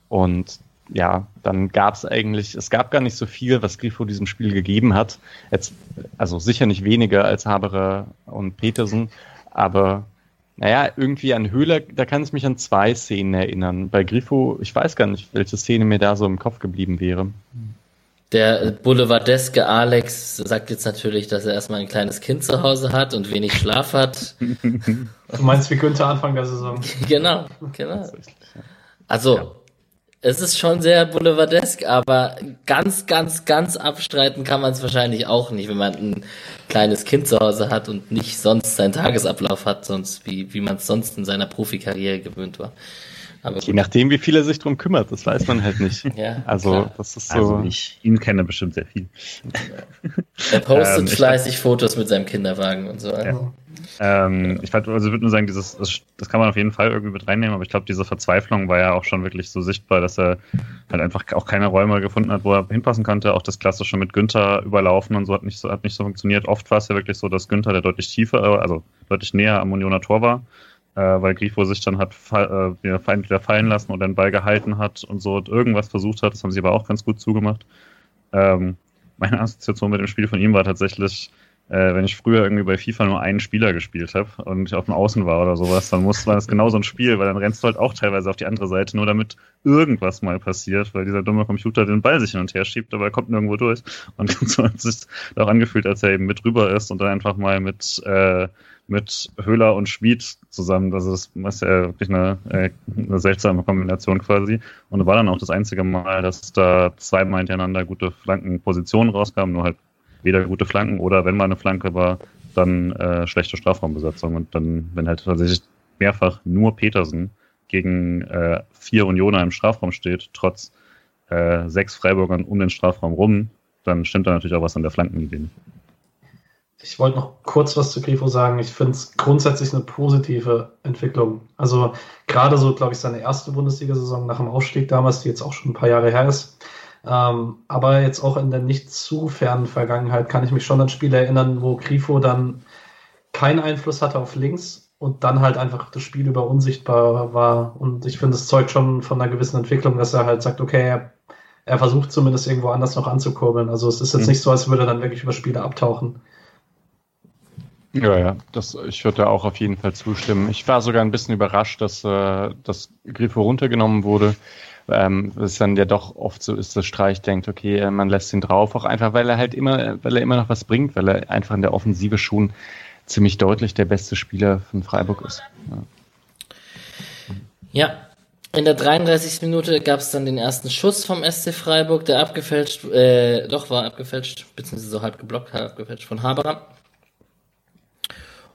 Und ja, dann gab es eigentlich, es gab gar nicht so viel, was Grifo diesem Spiel gegeben hat. Jetzt, also sicher nicht weniger als Haberer und Petersen, aber naja, irgendwie an Höhler, da kann ich mich an zwei Szenen erinnern. Bei Grifo, ich weiß gar nicht, welche Szene mir da so im Kopf geblieben wäre. Der boulevardeske Alex sagt jetzt natürlich, dass er erstmal ein kleines Kind zu Hause hat und wenig Schlaf hat. Du meinst wie Günther Anfang der Saison? genau, genau. Also, ja es ist schon sehr boulevardesk, aber ganz, ganz, ganz abstreiten kann man es wahrscheinlich auch nicht, wenn man ein kleines Kind zu Hause hat und nicht sonst seinen Tagesablauf hat, sonst wie, wie man es sonst in seiner Profikarriere gewöhnt war. Aber Je nachdem, wie viel er sich drum kümmert, das weiß man halt nicht. ja, also, klar. das ist so. Also ich ihn kenne bestimmt sehr viel. Er postet ähm, fleißig Fotos mit seinem Kinderwagen und so. Ja. Ähm, ich also würde nur sagen, dieses, das, das, kann man auf jeden Fall irgendwie mit reinnehmen, aber ich glaube, diese Verzweiflung war ja auch schon wirklich so sichtbar, dass er halt einfach auch keine Räume gefunden hat, wo er hinpassen konnte. Auch das Klassische mit Günther überlaufen und so hat nicht so, hat nicht so funktioniert. Oft war es ja wirklich so, dass Günther, der deutlich tiefer, also deutlich näher am Unioner Tor war, äh, weil Grifo sich dann hat äh, wieder fallen lassen und den Ball gehalten hat und so und irgendwas versucht hat. Das haben sie aber auch ganz gut zugemacht. Ähm, meine Assoziation mit dem Spiel von ihm war tatsächlich, äh, wenn ich früher irgendwie bei FIFA nur einen Spieler gespielt habe und ich auf dem Außen war oder sowas, dann muss, war das genau so ein Spiel, weil dann rennst du halt auch teilweise auf die andere Seite, nur damit irgendwas mal passiert, weil dieser dumme Computer den Ball sich hin und her schiebt, aber er kommt nirgendwo durch. Und so hat es sich auch angefühlt, als er eben mit rüber ist und dann einfach mal mit äh, mit Höhler und Schmid zusammen. Das ist, ist ja wirklich eine, äh, eine seltsame Kombination quasi. Und war dann auch das einzige Mal, dass da zweimal hintereinander gute Flankenpositionen rauskamen, nur halt weder gute Flanken oder wenn mal eine Flanke war, dann äh, schlechte Strafraumbesetzung. Und dann, wenn halt tatsächlich mehrfach nur Petersen gegen äh, vier Unioner im Strafraum steht, trotz äh, sechs Freiburgern um den Strafraum rum, dann stimmt da natürlich auch was an der Flankenidee. Ich wollte noch kurz was zu Grifo sagen. Ich finde es grundsätzlich eine positive Entwicklung. Also gerade so, glaube ich, seine erste Bundesliga-Saison nach dem Aufstieg damals, die jetzt auch schon ein paar Jahre her ist. Ähm, aber jetzt auch in der nicht zu fernen Vergangenheit kann ich mich schon an Spiele erinnern, wo Grifo dann keinen Einfluss hatte auf links und dann halt einfach das Spiel über unsichtbar war. Und ich finde, es zeugt schon von einer gewissen Entwicklung, dass er halt sagt, okay, er, er versucht zumindest irgendwo anders noch anzukurbeln. Also es ist jetzt mhm. nicht so, als würde er dann wirklich über Spiele abtauchen. Ja, ja, das, ich würde auch auf jeden Fall zustimmen. Ich war sogar ein bisschen überrascht, dass äh, das Grifo runtergenommen wurde. Ähm, es dann ja doch oft so ist, dass Streich denkt, okay, äh, man lässt ihn drauf, auch einfach, weil er halt immer, weil er immer noch was bringt, weil er einfach in der Offensive schon ziemlich deutlich der beste Spieler von Freiburg ist. Ja, ja in der 33. Minute gab es dann den ersten Schuss vom SC Freiburg, der abgefälscht, äh, doch war abgefälscht, beziehungsweise so halb geblockt, halb abgefälscht von Haberer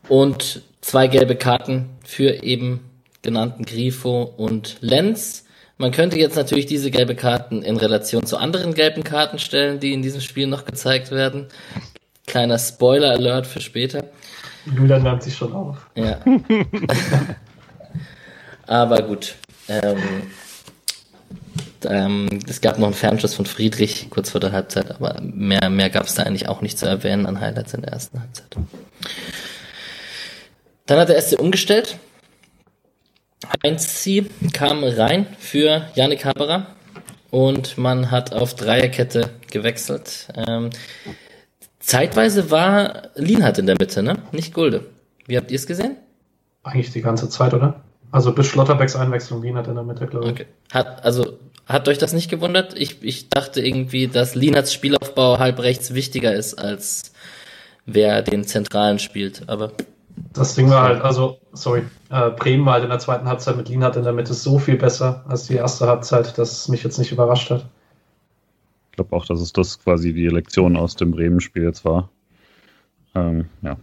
und zwei gelbe Karten für eben genannten Grifo und Lenz. Man könnte jetzt natürlich diese gelbe Karten in Relation zu anderen gelben Karten stellen, die in diesem Spiel noch gezeigt werden. Kleiner Spoiler-Alert für später. Julian lernt sich schon auf. Ja. Aber gut. Ähm, ähm, es gab noch einen Fernschuss von Friedrich kurz vor der Halbzeit, aber mehr, mehr gab es da eigentlich auch nicht zu erwähnen an Highlights in der ersten Halbzeit. Dann hat der SC umgestellt. Heinz Sie kam rein für Yannick Haberer und man hat auf Dreierkette gewechselt. Ähm, zeitweise war Lienhardt in der Mitte, ne? Nicht Gulde. Wie habt ihr es gesehen? Eigentlich die ganze Zeit, oder? Also bis Schlotterbecks Einwechslung Lienhardt in der Mitte, glaube ich. Okay. Hat, also, hat euch das nicht gewundert? Ich, ich dachte irgendwie, dass Lienhardts Spielaufbau halb rechts wichtiger ist, als wer den Zentralen spielt, aber das Ding war halt, also, sorry, äh, Bremen war halt in der zweiten Halbzeit mit Lienhardt in der Mitte so viel besser als die erste Halbzeit, dass es mich jetzt nicht überrascht hat. Ich glaube auch, dass es das quasi die Lektion aus dem Bremen-Spiel jetzt war. Ähm, ja.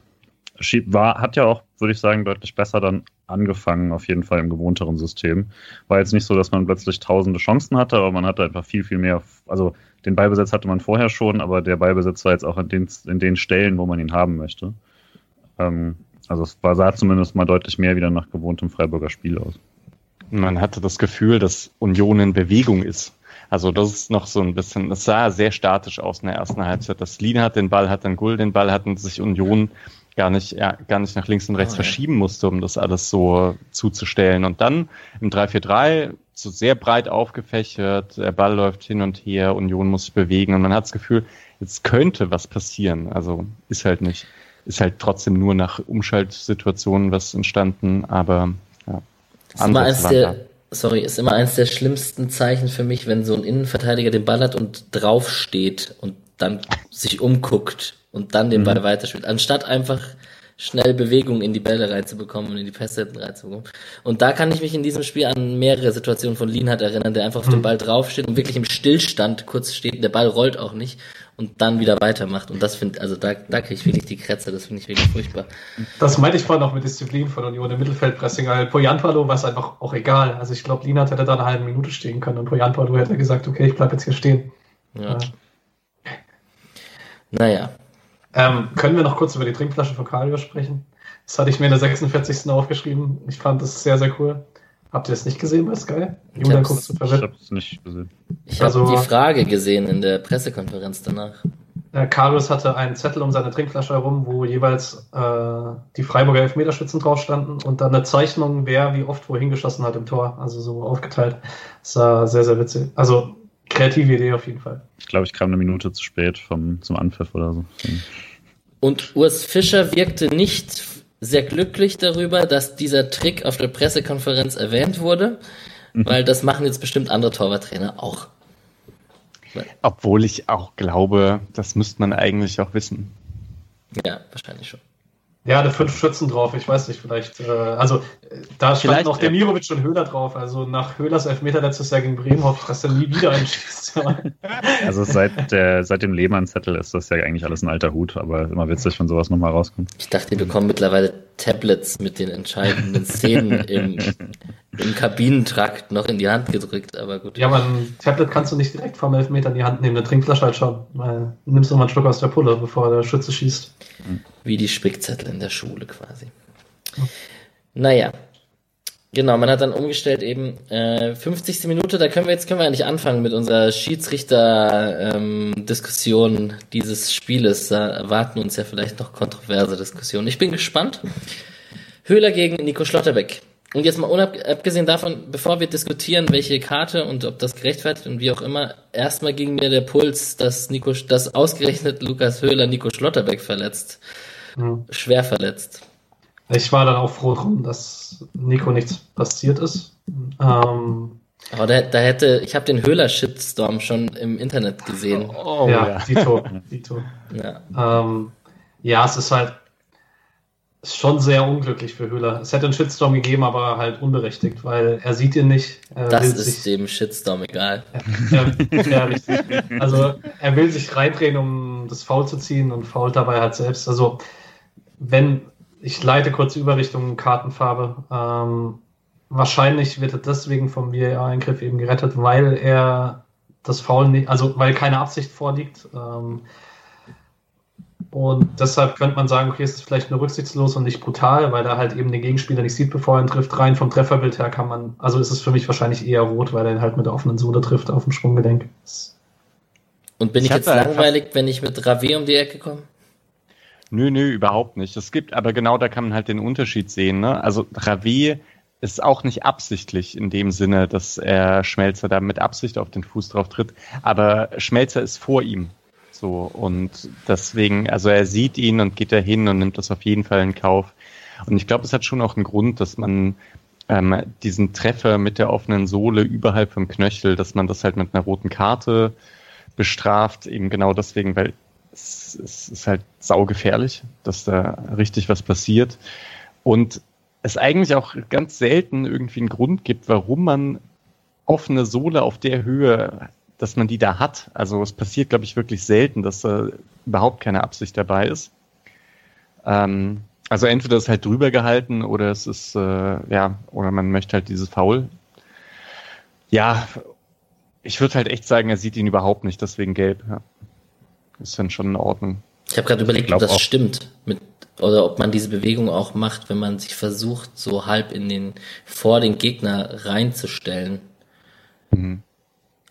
War, hat ja auch, würde ich sagen, deutlich besser dann angefangen, auf jeden Fall im gewohnteren System. War jetzt nicht so, dass man plötzlich tausende Chancen hatte, aber man hatte einfach viel, viel mehr. Also den Ballbesitz hatte man vorher schon, aber der Ballbesitz war jetzt auch in den, in den Stellen, wo man ihn haben möchte. Ähm, also es war, sah zumindest mal deutlich mehr wieder nach gewohntem Freiburger Spiel aus. Man hatte das Gefühl, dass Union in Bewegung ist. Also das ist noch so ein bisschen, das sah sehr statisch aus in der ersten Halbzeit. Das Lien hat den Ball, hat dann Gull den Ball, hatten sich Union gar nicht, ja, gar nicht nach links und rechts oh, verschieben musste, um das alles so zuzustellen. Und dann im 3-4-3 so sehr breit aufgefächert, der Ball läuft hin und her, Union muss sich bewegen und man hat das Gefühl, jetzt könnte was passieren. Also ist halt nicht ist halt trotzdem nur nach Umschaltsituationen was entstanden, aber ja. Ist immer eins der, sorry, ist immer eins der schlimmsten Zeichen für mich, wenn so ein Innenverteidiger den Ball hat und draufsteht und dann sich umguckt und dann den mhm. Ball weiterspielt, anstatt einfach schnell Bewegung in die Bälle reinzubekommen und in die Pässe reinzubekommen. Und da kann ich mich in diesem Spiel an mehrere Situationen von Lienhardt erinnern, der einfach auf mhm. den Ball draufsteht und wirklich im Stillstand kurz steht, der Ball rollt auch nicht und dann wieder weitermacht. Und das finde, also da, da kriege ich wirklich die Krätze, das finde ich wirklich furchtbar. Das meinte ich vorhin noch mit Disziplin von Union im Mittelfeldpressing. Weil Poyanpalo war es einfach auch egal. Also ich glaube, Lienhardt hätte da eine halbe Minute stehen können und Poyanpalo hätte gesagt, okay, ich bleibe jetzt hier stehen. Ja. Äh. Naja, ähm, können wir noch kurz über die Trinkflasche von Calio sprechen? Das hatte ich mir in der 46. aufgeschrieben. Ich fand das sehr, sehr cool. Habt ihr das nicht gesehen bei Sky? Ich Julian Ich hab's nicht gesehen. Ich also, habe die Frage gesehen in der Pressekonferenz danach. Äh, Carlos hatte einen Zettel um seine Trinkflasche herum, wo jeweils äh, die Freiburger Elfmeterschützen drauf standen und dann eine Zeichnung, wer wie oft wohin geschossen hat im Tor. Also so aufgeteilt. Das war sehr, sehr witzig. Also kreative Idee auf jeden Fall. Ich glaube, ich kam eine Minute zu spät vom, zum Anpfiff oder so. Und Urs Fischer wirkte nicht sehr glücklich darüber, dass dieser Trick auf der Pressekonferenz erwähnt wurde, mhm. weil das machen jetzt bestimmt andere Torwarttrainer auch. Obwohl ich auch glaube, das müsste man eigentlich auch wissen. Ja, wahrscheinlich schon. Ja, da fünf Schützen drauf, ich weiß nicht, vielleicht. Äh, also, äh, da stand vielleicht, noch der Mirovic und Höhler drauf. Also, nach Höhlers Elfmeter letztes Jahr gegen Bremen hoffe ich, dass er nie wieder einschießt. also, seit, der, seit dem Lehmann-Zettel ist das ja eigentlich alles ein alter Hut, aber immer witzig, wenn sowas nochmal rauskommt. Ich dachte, die bekommen mittlerweile Tablets mit den entscheidenden Szenen im, im Kabinentrakt noch in die Hand gedrückt, aber gut. Ja, aber ein Tablet kannst du nicht direkt vom Elfmeter in die Hand nehmen, eine Trinkflasche halt schon. Weil du nimmst nochmal einen Schluck aus der Pulle, bevor der Schütze schießt. Wie die Spickzettel in der Schule quasi. Naja. Genau, man hat dann umgestellt eben äh, 50. Minute, da können wir jetzt können wir eigentlich anfangen mit unserer Schiedsrichter-Diskussion ähm, dieses Spieles. Da erwarten uns ja vielleicht noch kontroverse Diskussionen. Ich bin gespannt. Höhler gegen Nico Schlotterbeck. Und jetzt mal unabgesehen davon, bevor wir diskutieren, welche Karte und ob das gerechtfertigt und wie auch immer, erstmal ging mir der Puls, dass Nico, dass ausgerechnet Lukas Höhler Nico Schlotterbeck verletzt. Mhm. Schwer verletzt. Ich war dann auch froh drum, dass Nico nichts passiert ist. Ähm, aber da, da hätte, ich habe den Höhler-Shitstorm schon im Internet gesehen. Oh, ja, ja. Dito. Dito. Ja. Ähm, ja, es ist halt ist schon sehr unglücklich für Höhler. Es hätte einen Shitstorm gegeben, aber halt unberechtigt, weil er sieht ihn nicht. das ist sich, dem Shitstorm egal. Ja, ja, richtig. Also er will sich reindrehen, um das Foul zu ziehen und fault dabei halt selbst. Also wenn ich leite kurz über Richtung Kartenfarbe. Ähm, wahrscheinlich wird er deswegen vom VAR-Eingriff eben gerettet, weil er das Foul nicht, also weil keine Absicht vorliegt. Ähm, und deshalb könnte man sagen, okay, es ist vielleicht nur rücksichtslos und nicht brutal, weil er halt eben den Gegenspieler nicht sieht, bevor er ihn trifft. Rein vom Trefferbild her kann man, also ist es für mich wahrscheinlich eher rot, weil er ihn halt mit der offenen Sohle trifft auf dem Sprunggelenk. Und bin ich, ich jetzt langweilig, wenn ich mit Rave um die Ecke komme? Nö, nö, überhaupt nicht. Es gibt, aber genau da kann man halt den Unterschied sehen. Ne? Also Rave ist auch nicht absichtlich in dem Sinne, dass er Schmelzer da mit Absicht auf den Fuß drauf tritt, aber Schmelzer ist vor ihm. So, und deswegen, also er sieht ihn und geht dahin und nimmt das auf jeden Fall in Kauf. Und ich glaube, es hat schon auch einen Grund, dass man ähm, diesen Treffer mit der offenen Sohle überhalb vom Knöchel, dass man das halt mit einer roten Karte bestraft, eben genau deswegen, weil es, es ist halt saugefährlich, dass da richtig was passiert. Und es eigentlich auch ganz selten irgendwie einen Grund gibt, warum man offene Sohle auf der Höhe, dass man die da hat. Also es passiert, glaube ich, wirklich selten, dass da überhaupt keine Absicht dabei ist. Ähm, also entweder ist halt drüber gehalten oder es ist, äh, ja, oder man möchte halt dieses Foul. Ja, ich würde halt echt sagen, er sieht ihn überhaupt nicht, deswegen gelb. Ja ist dann schon in Ordnung. Ich habe gerade überlegt, ob das auch. stimmt. Mit, oder ob man diese Bewegung auch macht, wenn man sich versucht, so halb in den, vor den Gegner reinzustellen. Mhm.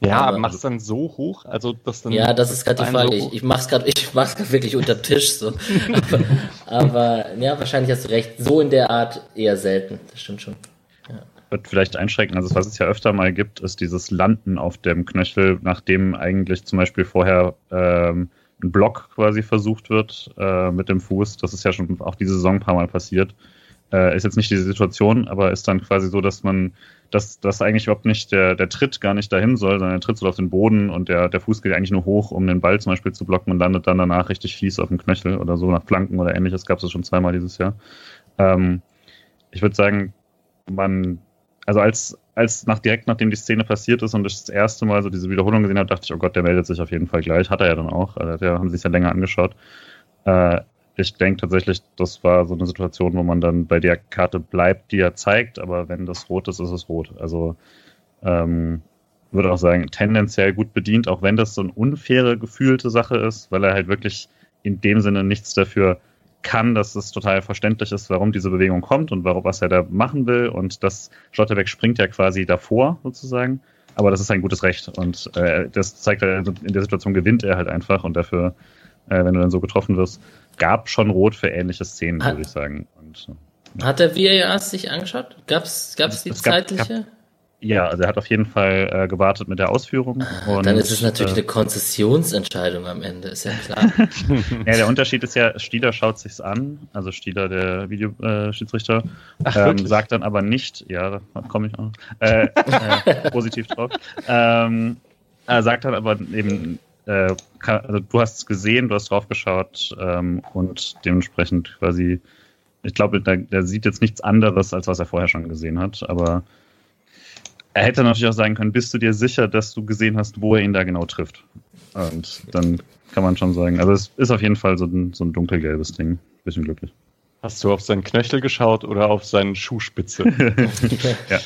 Ja, aber mach's dann so hoch, also das dann. Ja, das ist gerade die Frage. So ich, ich mach's gerade, ich mach's gerade wirklich unter Tisch so. aber, aber, ja, wahrscheinlich hast du recht. So in der Art eher selten. Das stimmt schon. Ja. Wird vielleicht einschränken. Also was es ja öfter mal gibt, ist dieses Landen auf dem Knöchel, nachdem eigentlich zum Beispiel vorher ähm, Block quasi versucht wird äh, mit dem Fuß. Das ist ja schon auch diese Saison ein paar Mal passiert. Äh, ist jetzt nicht diese Situation, aber ist dann quasi so, dass man, dass, dass eigentlich überhaupt nicht der, der Tritt gar nicht dahin soll, sondern der Tritt soll auf den Boden und der, der Fuß geht eigentlich nur hoch, um den Ball zum Beispiel zu blocken und landet dann danach richtig fies auf dem Knöchel oder so nach Flanken oder ähnliches. Gab es schon zweimal dieses Jahr. Ähm, ich würde sagen, man, also als, als nach direkt nachdem die Szene passiert ist und ich das erste Mal so diese Wiederholung gesehen habe, dachte ich, oh Gott, der meldet sich auf jeden Fall gleich. Hat er ja dann auch. Also der haben sich ja länger angeschaut. Äh, ich denke tatsächlich, das war so eine Situation, wo man dann bei der Karte bleibt, die er zeigt, aber wenn das rot ist, ist es rot. Also ähm, würde auch sagen, tendenziell gut bedient, auch wenn das so eine unfaire, gefühlte Sache ist, weil er halt wirklich in dem Sinne nichts dafür kann, dass es total verständlich ist, warum diese Bewegung kommt und warum, was er da machen will. Und das Schlotterbeck springt ja quasi davor sozusagen. Aber das ist ein gutes Recht. Und äh, das zeigt er, in der Situation gewinnt er halt einfach und dafür, äh, wenn du dann so getroffen wirst, gab schon Rot für ähnliche Szenen, würde ich sagen. Und, ja. Hat der VAR sich angeschaut? Gab es die es zeitliche? Gab, ja, also er hat auf jeden Fall äh, gewartet mit der Ausführung. Ah, und, dann ist es natürlich äh, eine Konzessionsentscheidung am Ende, ist ja klar. ja, der Unterschied ist ja, Stieler schaut sich's an, also Stieler, der Videoschiedsrichter, äh, ähm, sagt dann aber nicht, ja, da komme ich auch äh, äh, positiv drauf, ähm, er sagt dann aber eben, äh, kann, also du hast es gesehen, du hast drauf geschaut ähm, und dementsprechend quasi, ich glaube, der, der sieht jetzt nichts anderes, als was er vorher schon gesehen hat, aber er hätte natürlich auch sagen können, bist du dir sicher, dass du gesehen hast, wo er ihn da genau trifft? Und dann kann man schon sagen, also es ist auf jeden Fall so ein, so ein dunkelgelbes Ding. Bisschen glücklich. Hast du auf seinen Knöchel geschaut oder auf seinen Schuhspitze? ja.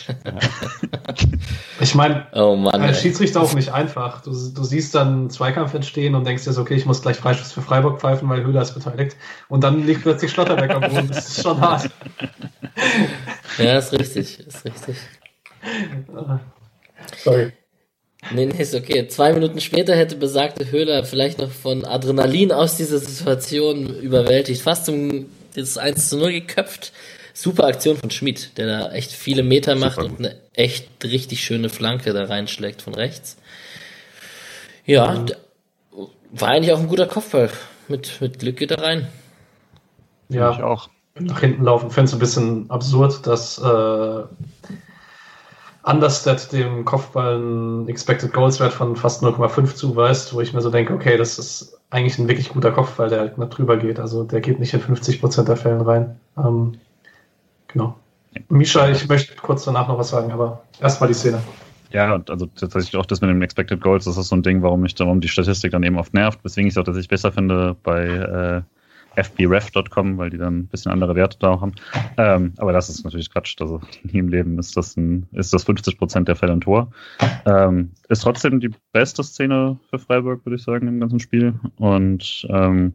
Ich meine, oh als Schiedsrichter auch nicht einfach. Du, du siehst dann einen Zweikampf entstehen und denkst dir so, okay, ich muss gleich Freischuss für Freiburg pfeifen, weil Höhler ist beteiligt. Und dann liegt plötzlich Schlotterberg am Boden. Das ist schon hart. Ja, ist richtig, ist richtig. Sorry. Nee, nee, ist okay. Zwei Minuten später hätte besagte Höhler vielleicht noch von Adrenalin aus dieser Situation überwältigt, fast zum das 1 zu 0 geköpft. Super Aktion von Schmid, der da echt viele Meter macht und eine echt richtig schöne Flanke da reinschlägt von rechts. Ja, mhm. war eigentlich auch ein guter Kopfball. Mit, mit Glück geht er rein. Ja, ich auch. Nach hinten laufen. Ich finde es ein bisschen absurd, dass äh, Understat dem Kopfball einen Expected Goals Wert von fast 0,5 zuweist, wo ich mir so denke, okay, das ist eigentlich ein wirklich guter Kopfball, der halt nicht drüber geht. Also der geht nicht in 50 Prozent der Fällen rein. Ähm, genau. Misha, ich möchte kurz danach noch was sagen, aber erstmal die Szene. Ja, also tatsächlich auch das mit dem Expected Goals, das ist so ein Ding, warum mich darum die Statistik dann eben oft nervt, weswegen ich es auch tatsächlich besser finde bei äh, fbref.com, weil die dann ein bisschen andere Werte da auch haben. Ähm, aber das ist natürlich Quatsch. Also nie im Leben ist das ein, ist das 50 Prozent der Fälle ein Tor. Ähm, ist trotzdem die beste Szene für Freiburg, würde ich sagen, im ganzen Spiel. Und ähm,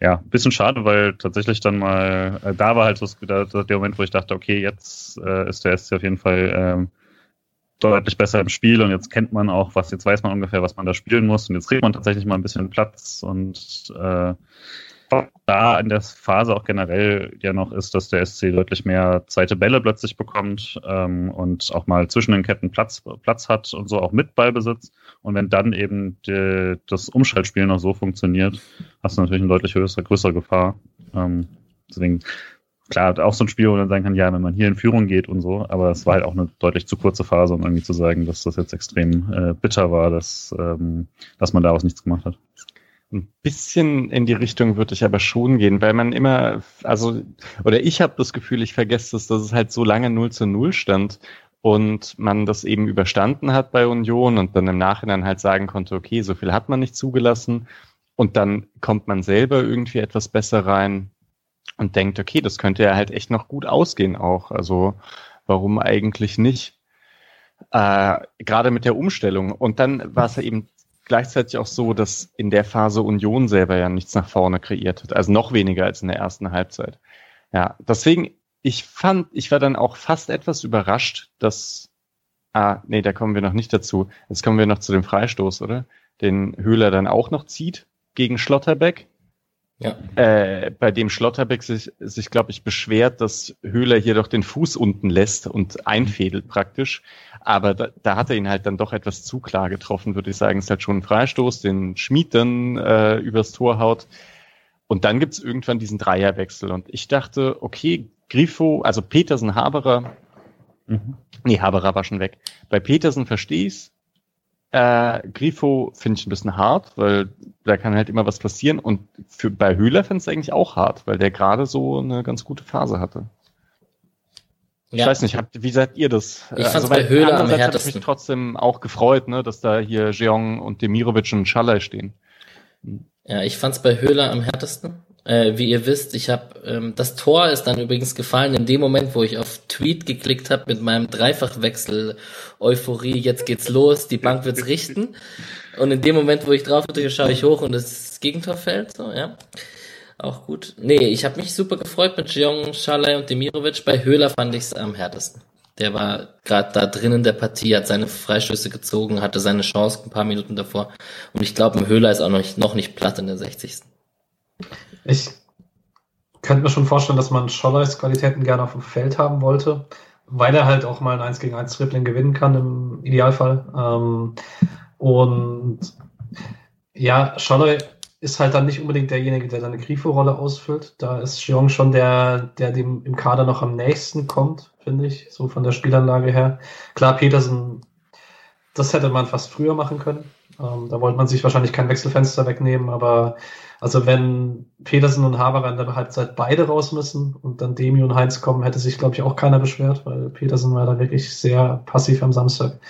ja, ein bisschen schade, weil tatsächlich dann mal, äh, da war halt so der, der Moment, wo ich dachte, okay, jetzt äh, ist der SC auf jeden Fall ähm, deutlich besser im Spiel und jetzt kennt man auch, was, jetzt weiß man ungefähr, was man da spielen muss und jetzt kriegt man tatsächlich mal ein bisschen Platz und äh, da in der Phase auch generell ja noch ist, dass der SC deutlich mehr zweite Bälle plötzlich bekommt ähm, und auch mal zwischen den Ketten Platz, Platz hat und so auch mit Ballbesitz. Und wenn dann eben die, das Umschaltspiel noch so funktioniert, hast du natürlich eine deutlich größere, größere Gefahr. Ähm, deswegen, klar, auch so ein Spiel, wo man sagen kann, ja, wenn man hier in Führung geht und so, aber es war halt auch eine deutlich zu kurze Phase, um irgendwie zu sagen, dass das jetzt extrem äh, bitter war, dass, ähm, dass man daraus nichts gemacht hat. Ein bisschen in die Richtung würde ich aber schon gehen, weil man immer, also, oder ich habe das Gefühl, ich vergesse es, dass es halt so lange 0 zu 0 stand und man das eben überstanden hat bei Union und dann im Nachhinein halt sagen konnte, okay, so viel hat man nicht zugelassen und dann kommt man selber irgendwie etwas besser rein und denkt, okay, das könnte ja halt echt noch gut ausgehen auch. Also warum eigentlich nicht? Äh, gerade mit der Umstellung. Und dann war es eben gleichzeitig auch so, dass in der Phase Union selber ja nichts nach vorne kreiert hat. Also noch weniger als in der ersten Halbzeit. Ja, deswegen, ich fand, ich war dann auch fast etwas überrascht, dass, ah, nee, da kommen wir noch nicht dazu. Jetzt kommen wir noch zu dem Freistoß, oder? Den Höhler dann auch noch zieht gegen Schlotterbeck. Ja. Äh, bei dem Schlotterbeck sich, sich glaube ich, beschwert, dass Höhler hier doch den Fuß unten lässt und einfädelt praktisch. Aber da, da hat er ihn halt dann doch etwas zu klar getroffen, würde ich sagen. Es ist halt schon ein Freistoß, den Schmied dann äh, übers Tor haut. Und dann gibt's irgendwann diesen Dreierwechsel. Und ich dachte, okay, Grifo, also Petersen, Haberer, mhm. nee, Haberer war schon weg. Bei Petersen verstehe ich's. Äh, Grifo finde ich ein bisschen hart, weil da kann halt immer was passieren. Und für, bei Höhler finde ich eigentlich auch hart, weil der gerade so eine ganz gute Phase hatte. Ich ja. weiß nicht, habt, wie seid ihr das? Ich fand also, bei Höhler am härtesten. Hat mich trotzdem auch gefreut, ne, dass da hier Jeong und Demirovic und Schaller stehen. Ja, ich fand's bei Höhler am härtesten. Äh, wie ihr wisst, ich habe ähm, das Tor ist dann übrigens gefallen in dem Moment, wo ich auf Tweet geklickt habe mit meinem Dreifachwechsel Euphorie. Jetzt geht's los, die Bank wird's richten. Und in dem Moment, wo ich drauf drücke, schaue ich hoch und das Gegentor fällt. So, ja, auch gut. Nee, ich habe mich super gefreut mit Jeong, Schalay und Demirovic. Bei Höhler fand ich's am härtesten. Der war gerade da drin in der Partie, hat seine Freistöße gezogen, hatte seine Chance ein paar Minuten davor. Und ich glaube, Höhler ist auch noch nicht, noch nicht platt in der 60. Ich könnte mir schon vorstellen, dass man Scholleis Qualitäten gerne auf dem Feld haben wollte, weil er halt auch mal ein 1 gegen 1 Tripling gewinnen kann im Idealfall. Ähm, und ja, Scholley ist halt dann nicht unbedingt derjenige, der seine Grifo-Rolle ausfüllt. Da ist Jeong schon der, der dem im Kader noch am nächsten kommt, finde ich, so von der Spielanlage her. Klar, Petersen, das hätte man fast früher machen können. Ähm, da wollte man sich wahrscheinlich kein Wechselfenster wegnehmen, aber also wenn Petersen und Haber in der Halbzeit beide raus müssen und dann Demi und Heinz kommen, hätte sich, glaube ich, auch keiner beschwert, weil Petersen war da wirklich sehr passiv am Samstag.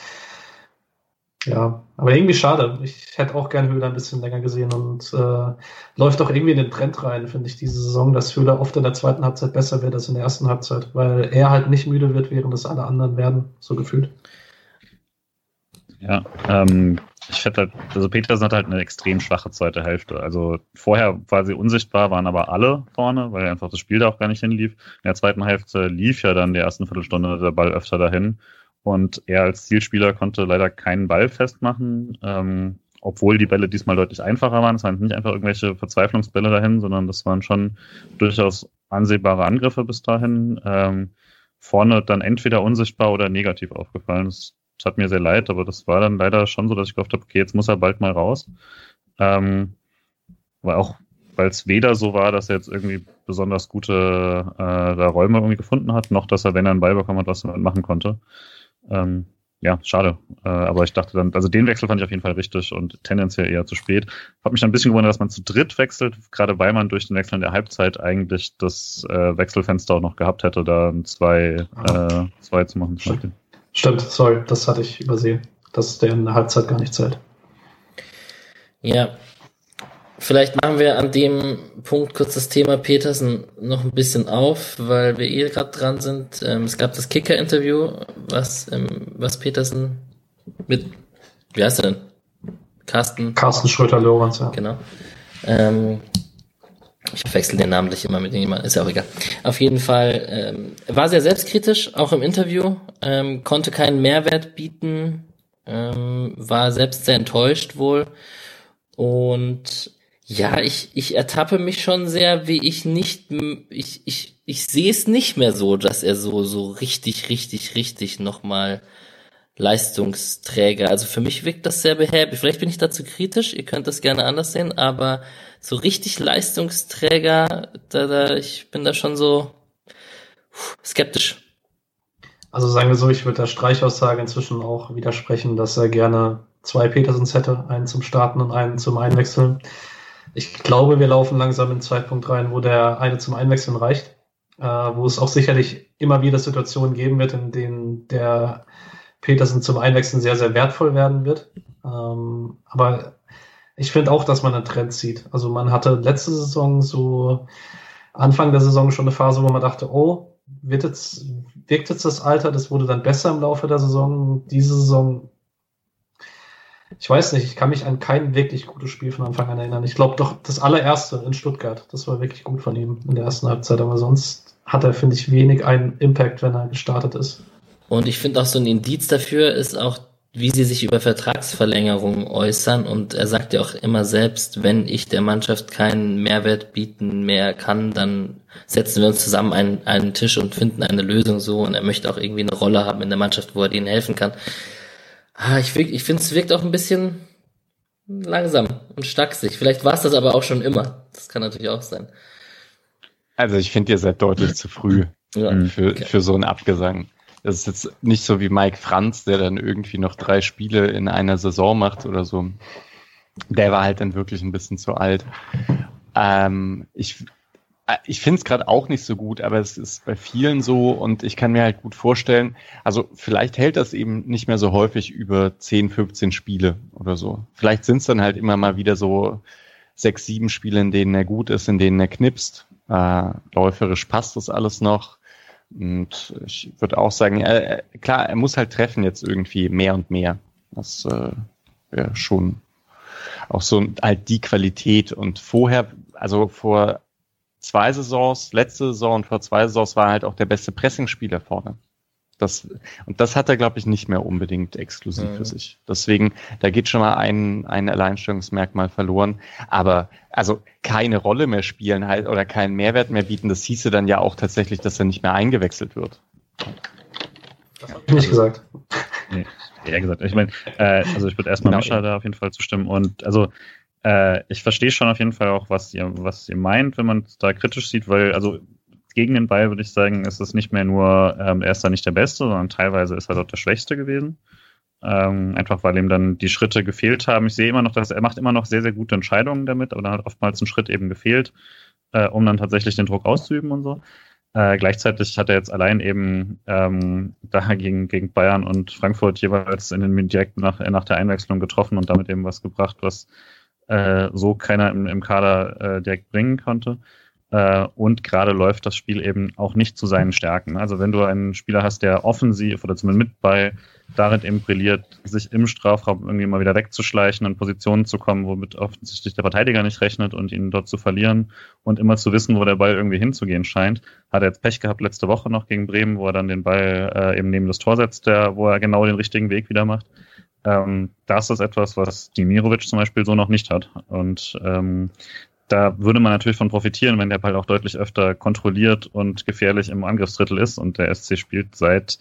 Ja, aber irgendwie schade. Ich hätte auch gerne Höhler ein bisschen länger gesehen und äh, läuft auch irgendwie in den Trend rein, finde ich, diese Saison, dass Höhler oft in der zweiten Halbzeit besser wird als in der ersten Halbzeit, weil er halt nicht müde wird, während es alle anderen werden, so gefühlt. Ja, ähm, ich finde halt, also Petersen hat halt eine extrem schwache zweite Hälfte. Also vorher war sie unsichtbar, waren aber alle vorne, weil einfach das Spiel da auch gar nicht hinlief. In der zweiten Hälfte lief ja dann die ersten Viertelstunde der Ball öfter dahin. Und er als Zielspieler konnte leider keinen Ball festmachen, ähm, obwohl die Bälle diesmal deutlich einfacher waren. Es waren nicht einfach irgendwelche Verzweiflungsbälle dahin, sondern das waren schon durchaus ansehbare Angriffe bis dahin. Ähm, vorne dann entweder unsichtbar oder negativ aufgefallen. Das es hat mir sehr leid, aber das war dann leider schon so, dass ich gehofft habe, okay, jetzt muss er bald mal raus. Ähm, weil auch, weil es weder so war, dass er jetzt irgendwie besonders gute äh, da Räume irgendwie gefunden hat, noch dass er, wenn er einen Ball bekommen hat, was damit machen konnte. Ähm, ja, schade. Äh, aber ich dachte dann, also den Wechsel fand ich auf jeden Fall richtig und tendenziell eher zu spät. Hat mich dann ein bisschen gewundert, dass man zu dritt wechselt, gerade weil man durch den Wechsel in der Halbzeit eigentlich das äh, Wechselfenster auch noch gehabt hätte, da zwei, äh, zwei zu machen. Zum Beispiel. Stimmt, sorry, das hatte ich übersehen, dass der in der Halbzeit gar nicht zählt. Ja, vielleicht machen wir an dem Punkt kurz das Thema Petersen noch ein bisschen auf, weil wir eh gerade dran sind. Ähm, es gab das Kicker-Interview, was, ähm, was Petersen mit, wie heißt er denn? Carsten? Carsten Schröter-Lorenz, ja. Genau. Ähm, ich wechsle den namentlich immer mit jemandem, ist ja auch egal. Auf jeden Fall ähm, war sehr selbstkritisch, auch im Interview, ähm, konnte keinen Mehrwert bieten, ähm, war selbst sehr enttäuscht wohl. Und ja, ich, ich ertappe mich schon sehr, wie ich nicht, ich, ich, ich sehe es nicht mehr so, dass er so, so richtig, richtig, richtig nochmal Leistungsträger. Also für mich wirkt das sehr behäbig. Vielleicht bin ich dazu kritisch, ihr könnt das gerne anders sehen, aber so richtig Leistungsträger, da, da, ich bin da schon so skeptisch. Also sagen wir so, ich würde der Streichaussage inzwischen auch widersprechen, dass er gerne zwei Petersens hätte, einen zum Starten und einen zum Einwechseln. Ich glaube, wir laufen langsam in einen Zeitpunkt rein, wo der eine zum Einwechseln reicht, äh, wo es auch sicherlich immer wieder Situationen geben wird, in denen der Petersen zum Einwechseln sehr, sehr wertvoll werden wird. Ähm, aber ich finde auch, dass man einen Trend sieht. Also man hatte letzte Saison so Anfang der Saison schon eine Phase, wo man dachte, oh, wird jetzt, wirkt jetzt das Alter, das wurde dann besser im Laufe der Saison. Diese Saison, ich weiß nicht, ich kann mich an kein wirklich gutes Spiel von Anfang an erinnern. Ich glaube doch, das allererste in Stuttgart, das war wirklich gut von ihm in der ersten Halbzeit, aber sonst hat er, finde ich, wenig einen Impact, wenn er gestartet ist. Und ich finde auch so ein Indiz dafür ist auch wie sie sich über Vertragsverlängerungen äußern. Und er sagt ja auch immer selbst, wenn ich der Mannschaft keinen Mehrwert bieten mehr kann, dann setzen wir uns zusammen einen, einen Tisch und finden eine Lösung so. Und er möchte auch irgendwie eine Rolle haben in der Mannschaft, wo er denen helfen kann. Ah, ich, ich finde, es wirkt auch ein bisschen langsam und stacksig. Vielleicht war es das aber auch schon immer. Das kann natürlich auch sein. Also ich finde, ihr seid deutlich zu früh Ja, für, okay. für so einen Abgesang. Das ist jetzt nicht so wie Mike Franz, der dann irgendwie noch drei Spiele in einer Saison macht oder so. Der war halt dann wirklich ein bisschen zu alt. Ähm, ich äh, ich finde es gerade auch nicht so gut, aber es ist bei vielen so und ich kann mir halt gut vorstellen, also vielleicht hält das eben nicht mehr so häufig über 10, 15 Spiele oder so. Vielleicht sind es dann halt immer mal wieder so sechs, sieben Spiele, in denen er gut ist, in denen er knipst. Äh, läuferisch passt das alles noch. Und ich würde auch sagen, äh, klar, er muss halt treffen jetzt irgendwie mehr und mehr. Das äh, wäre schon auch so halt die Qualität. Und vorher, also vor zwei Saisons, letzte Saison und vor zwei Saisons war er halt auch der beste Pressingspieler vorne. Das, und das hat er, glaube ich, nicht mehr unbedingt exklusiv mhm. für sich. Deswegen, da geht schon mal ein, ein Alleinstellungsmerkmal verloren. Aber also keine Rolle mehr spielen halt oder keinen Mehrwert mehr bieten, das hieße dann ja auch tatsächlich, dass er nicht mehr eingewechselt wird. Das habe ich nicht gesagt. Nee, eher gesagt. Ich meine, äh, also ich würde erstmal genau. Mischa da auf jeden Fall zustimmen. Und also äh, ich verstehe schon auf jeden Fall auch, was ihr, was ihr meint, wenn man es da kritisch sieht, weil, also gegen den Ball würde ich sagen, ist es nicht mehr nur, ähm, er ist da nicht der Beste, sondern teilweise ist er dort der Schwächste gewesen. Ähm, einfach weil ihm dann die Schritte gefehlt haben. Ich sehe immer noch, dass er macht immer noch sehr, sehr gute Entscheidungen damit, aber dann hat oftmals ein Schritt eben gefehlt, äh, um dann tatsächlich den Druck auszuüben und so. Äh, gleichzeitig hat er jetzt allein eben ähm, da gegen, gegen Bayern und Frankfurt jeweils in den direkt nach, nach der Einwechslung getroffen und damit eben was gebracht, was äh, so keiner im, im Kader äh, direkt bringen konnte. Äh, und gerade läuft das Spiel eben auch nicht zu seinen Stärken. Also wenn du einen Spieler hast, der offensiv oder zumindest mit bei darin eben brilliert, sich im Strafraum irgendwie mal wieder wegzuschleichen, in Positionen zu kommen, womit offensichtlich der Verteidiger nicht rechnet und ihn dort zu verlieren und immer zu wissen, wo der Ball irgendwie hinzugehen scheint, hat er jetzt Pech gehabt letzte Woche noch gegen Bremen, wo er dann den Ball äh, eben neben das Tor setzt, der, wo er genau den richtigen Weg wieder macht. Ähm, das ist etwas, was Dimirovic zum Beispiel so noch nicht hat. Und ähm, da würde man natürlich von profitieren, wenn der Ball auch deutlich öfter kontrolliert und gefährlich im Angriffsdrittel ist. Und der SC spielt seit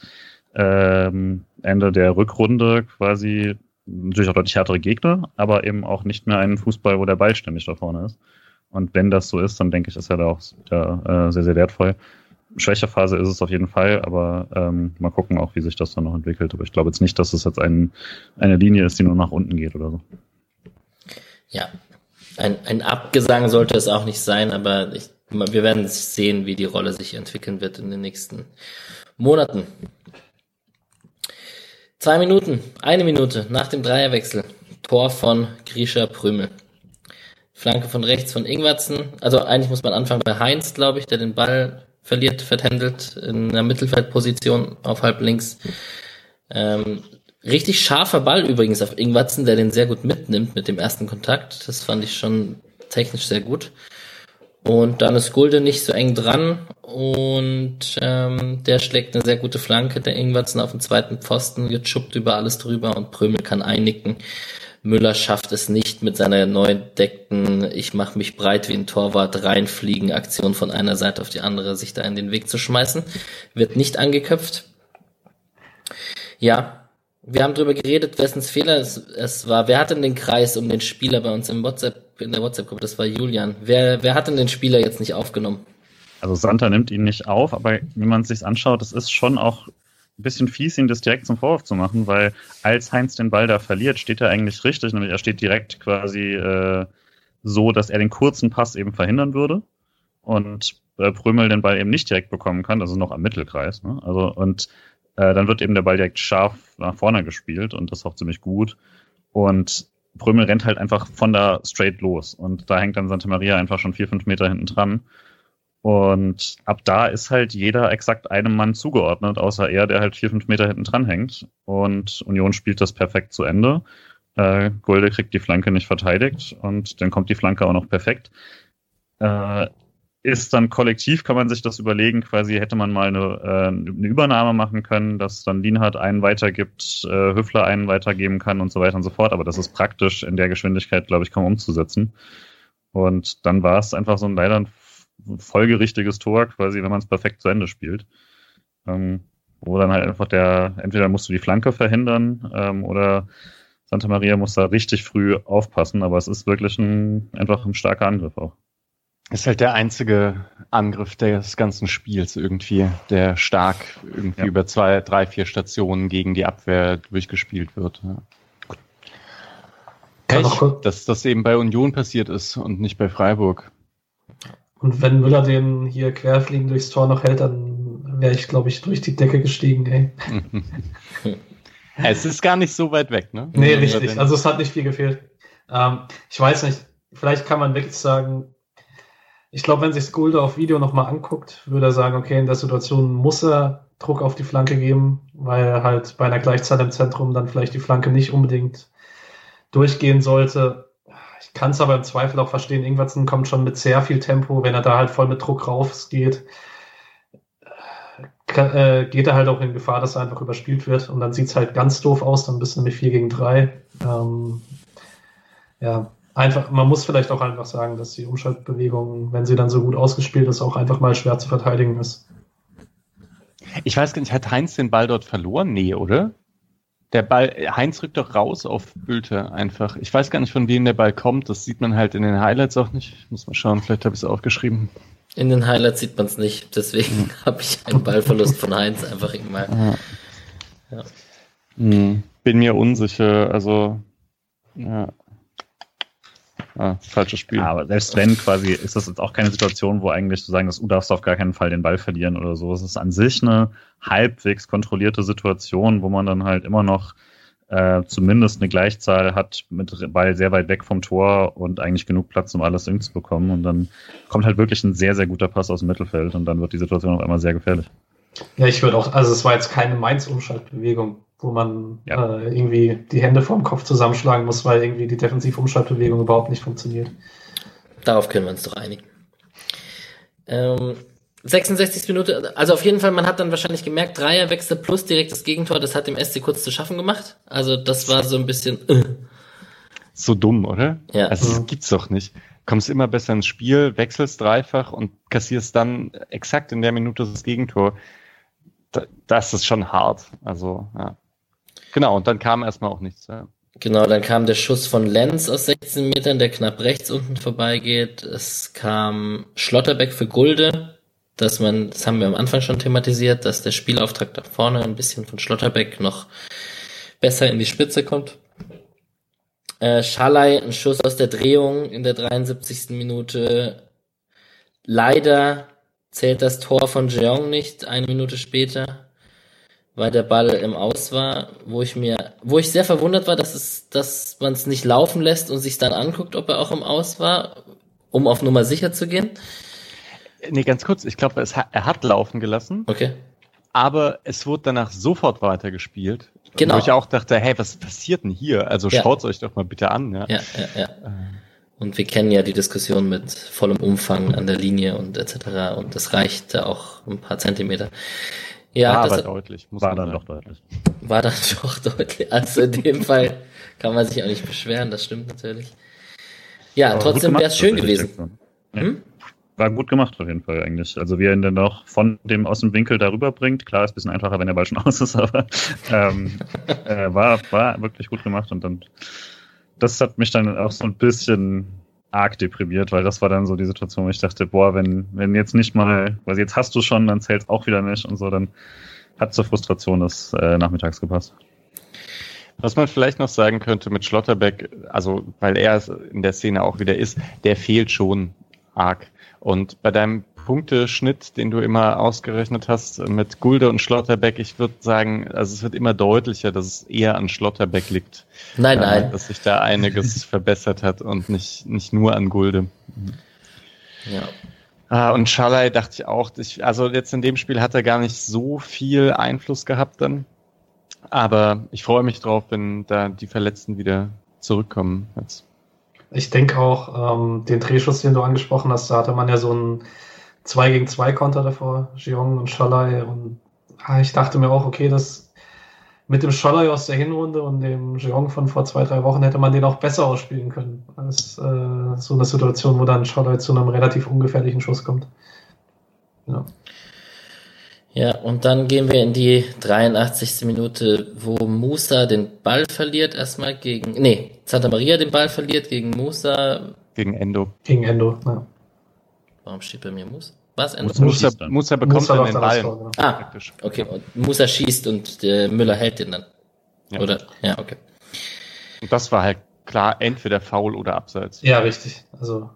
ähm, Ende der Rückrunde quasi natürlich auch deutlich härtere Gegner, aber eben auch nicht mehr einen Fußball, wo der Ball ständig da vorne ist. Und wenn das so ist, dann denke ich, ist er da auch wieder, äh, sehr, sehr wertvoll. Schwächerphase ist es auf jeden Fall, aber ähm, mal gucken auch, wie sich das dann noch entwickelt. Aber ich glaube jetzt nicht, dass es jetzt ein, eine Linie ist, die nur nach unten geht oder so. Ja, ein, ein Abgesang sollte es auch nicht sein, aber ich, wir werden sehen, wie die Rolle sich entwickeln wird in den nächsten Monaten. Zwei Minuten, eine Minute nach dem Dreierwechsel. Tor von Grisha Prümel. Flanke von rechts von Ingwatzen. Also eigentlich muss man anfangen bei Heinz, glaube ich, der den Ball verliert, vertändelt in der Mittelfeldposition auf halb links. Ähm, Richtig scharfer Ball übrigens auf Ingwatzen, der den sehr gut mitnimmt mit dem ersten Kontakt. Das fand ich schon technisch sehr gut. Und dann ist Gulde nicht so eng dran und ähm, der schlägt eine sehr gute Flanke. Der Ingwatzen auf den zweiten Pfosten, wird schuppt über alles drüber und Prömel kann einnicken. Müller schafft es nicht mit seiner neu entdeckten, ich mache mich breit wie ein Torwart, reinfliegen Aktion von einer Seite auf die andere, sich da in den Weg zu schmeißen. Wird nicht angeköpft. Ja, wir haben darüber geredet, wessens Fehler es, es, war. Wer hat denn den Kreis um den Spieler bei uns im WhatsApp, in der WhatsApp-Gruppe? Das war Julian. Wer, wer hat denn den Spieler jetzt nicht aufgenommen? Also Santa nimmt ihn nicht auf, aber wenn man es sich anschaut, das ist schon auch ein bisschen fies, ihn das direkt zum Vorwurf zu machen, weil als Heinz den Ball da verliert, steht er eigentlich richtig, nämlich er steht direkt quasi äh, so, dass er den kurzen Pass eben verhindern würde und äh, Prömel den Ball eben nicht direkt bekommen kann, also noch am Mittelkreis. Ne? Also und äh, dann wird eben der Ball direkt scharf nach vorne gespielt und das auch ziemlich gut. Und Brömel rennt halt einfach von da straight los. Und da hängt dann Santa Maria einfach schon vier, fünf Meter hinten dran. Und ab da ist halt jeder exakt einem Mann zugeordnet, außer er, der halt vier, fünf Meter hinten dran hängt. Und Union spielt das perfekt zu Ende. Äh, Gulde kriegt die Flanke nicht verteidigt und dann kommt die Flanke auch noch perfekt. Äh, ist dann kollektiv, kann man sich das überlegen, quasi hätte man mal eine, äh, eine Übernahme machen können, dass dann Lienhardt einen weitergibt, äh, Hüffler einen weitergeben kann und so weiter und so fort. Aber das ist praktisch in der Geschwindigkeit, glaube ich, kaum umzusetzen. Und dann war es einfach so ein leider ein folgerichtiges Tor, quasi, wenn man es perfekt zu Ende spielt. Ähm, wo dann halt einfach der, entweder musst du die Flanke verhindern ähm, oder Santa Maria muss da richtig früh aufpassen, aber es ist wirklich ein, einfach ein starker Angriff auch. Ist halt der einzige Angriff des ganzen Spiels irgendwie, der stark irgendwie Ja. über zwei, drei, vier Stationen gegen die Abwehr durchgespielt wird. Ja. Kann Pech, dass das eben bei Union passiert ist und nicht bei Freiburg. Und wenn Müller den hier querfliegen durchs Tor noch hält, dann wäre ich, glaube ich, durch die Decke gestiegen, ey. es ist gar nicht so weit weg, ne? Nee, richtig. Also es hat nicht viel gefehlt. Ähm, ich weiß nicht, vielleicht kann man wirklich sagen, ich glaube, wenn sich Skulde auf Video nochmal anguckt, würde er sagen, okay, in der Situation muss er Druck auf die Flanke geben, weil er halt bei einer Gleichzeit im Zentrum dann vielleicht die Flanke nicht unbedingt durchgehen sollte. Ich kann es aber im Zweifel auch verstehen. Ingwertsen kommt schon mit sehr viel Tempo, wenn er da halt voll mit Druck rausgeht, kann, äh, geht er halt auch in Gefahr, dass er einfach überspielt wird. Und dann sieht es halt ganz doof aus, dann bist du nämlich 4 gegen 3. Ähm, ja, einfach, man muss vielleicht auch einfach sagen, dass die Umschaltbewegung, wenn sie dann so gut ausgespielt ist, auch einfach mal schwer zu verteidigen ist. Ich weiß gar nicht, hat Heinz den Ball dort verloren? Nee, oder? Der Ball, Heinz rückt doch raus auf Bülter einfach. Ich weiß gar nicht, von wem der Ball kommt. Das sieht man halt in den Highlights auch nicht. Ich muss mal schauen, vielleicht habe ich es aufgeschrieben. In den Highlights sieht man es nicht, deswegen habe ich einen Ballverlust von Heinz einfach mal. Ja. Hm, bin mir unsicher, also ja. Ah, falsches Spiel. Ja, aber selbst wenn quasi, ist das jetzt auch keine Situation, wo eigentlich zu sagen, dass du darfst auf gar keinen Fall den Ball verlieren oder so. Es ist an sich eine halbwegs kontrollierte Situation, wo man dann halt immer noch äh, zumindest eine Gleichzahl hat mit Ball sehr weit weg vom Tor und eigentlich genug Platz, um alles irgendwie zu bekommen. Und dann kommt halt wirklich ein sehr, sehr guter Pass aus dem Mittelfeld und dann wird die Situation auf einmal sehr gefährlich. Ja, ich würde auch, also es war jetzt keine Mainz-Umschaltbewegung, wo man Ja. äh, irgendwie die Hände vorm Kopf zusammenschlagen muss, weil irgendwie die Defensiv-Umschaltbewegung überhaupt nicht funktioniert. Darauf können wir uns doch einigen. Ähm, 66. Minute, also auf jeden Fall, man hat dann wahrscheinlich gemerkt, Dreierwechsel plus direktes Gegentor, das hat dem SC kurz zu schaffen gemacht. Also das war so ein bisschen, äh, So dumm, oder? Ja. Also das Mhm. gibt's doch nicht. Kommst immer besser ins Spiel, wechselst dreifach und kassierst dann exakt in der Minute das Gegentor. Da, das ist schon hart. Also, ja. Genau, und dann kam erstmal auch nichts. Ja. Genau, dann kam der Schuss von Lenz aus 16 Metern, der knapp rechts unten vorbeigeht. Es kam Schlotterbeck für Gulde, dass man, das haben wir am Anfang schon thematisiert, dass der Spielauftrag da vorne ein bisschen von Schlotterbeck noch besser in die Spitze kommt. Äh, Schalay, ein Schuss aus der Drehung in der 73. Minute. Leider zählt das Tor von Jeong nicht, eine Minute später weil der Ball im Aus war, wo ich mir, wo ich sehr verwundert war, dass es, dass man es nicht laufen lässt und sich dann anguckt, ob er auch im Aus war, um auf Nummer sicher zu gehen. Nee, ganz kurz, ich glaube, er hat laufen gelassen, Okay. aber es wurde danach sofort weitergespielt. Genau. Wo ich auch dachte, hey, was passiert denn hier? Also Ja. schaut's euch doch mal bitte an. Ja. Ja, ja, ja. Und wir kennen ja die Diskussion mit vollem Umfang an der Linie und etc. Und das reicht da auch ein paar Zentimeter. Ja, War das aber deutlich. Muss War dann doch deutlich. war dann doch deutlich. Also in dem Fall kann man sich auch nicht beschweren, das stimmt natürlich. Ja, Aber trotzdem wäre es schön gewesen. Hm? War gut gemacht auf jeden Fall eigentlich. Also wie er ihn dann noch von dem aus dem Winkel darüber bringt. Klar, ist ein bisschen einfacher, wenn der Ball schon aus ist, aber ähm, äh, war, war wirklich gut gemacht und dann das hat mich dann auch so ein bisschen arg deprimiert, weil das war dann so die Situation, wo ich dachte, boah, wenn, wenn jetzt nicht mal, weil jetzt hast du schon, dann zählt auch wieder nicht und so, dann hat zur Frustration des äh, Nachmittags gepasst. Was man vielleicht noch sagen könnte mit Schlotterbeck, also weil er in der Szene auch wieder ist, der fehlt schon arg. Und bei deinem Punkteschnitt, den du immer ausgerechnet hast mit Gulde und Schlotterbeck, ich würde sagen, also es wird immer deutlicher, dass es eher an Schlotterbeck liegt. Nein, äh, nein. Dass sich da einiges verbessert hat und nicht, nicht nur an Gulde. Ja. Ah, und Schalay dachte ich auch, ich, also jetzt in dem Spiel hat er gar nicht so viel Einfluss gehabt dann. Aber ich freue mich drauf, wenn da die Verletzten wieder zurückkommen. Jetzt. Ich denke auch, ähm, den Drehschuss, den du angesprochen hast, da hatte man ja so einen 2 gegen 2 Konter davor, Jeong und Schalay. Und ah, ich dachte mir auch, okay, das mit dem Schalay aus der Hinrunde und dem Jeong von vor zwei, drei Wochen hätte man den auch besser ausspielen können. Als äh, so eine Situation, wo dann Schalay zu einem relativ ungefährlichen Schuss kommt. Ja. Ja, und dann gehen wir in die 83. Minute, wo Musa den Ball verliert, erstmal gegen, nee, Santa Maria den Ball verliert gegen Musa. Gegen Endo. Gegen Endo. Ja. Warum steht bei mir Muss? Was? Musa Musa, bekommt Musa dann den Ball. Tor, genau. Ah, Praktisch. okay. Und Musa schießt und äh, Müller hält den dann. Ja. Oder? Ja, okay. Und das war halt klar, entweder faul oder abseits. Ja, richtig. Also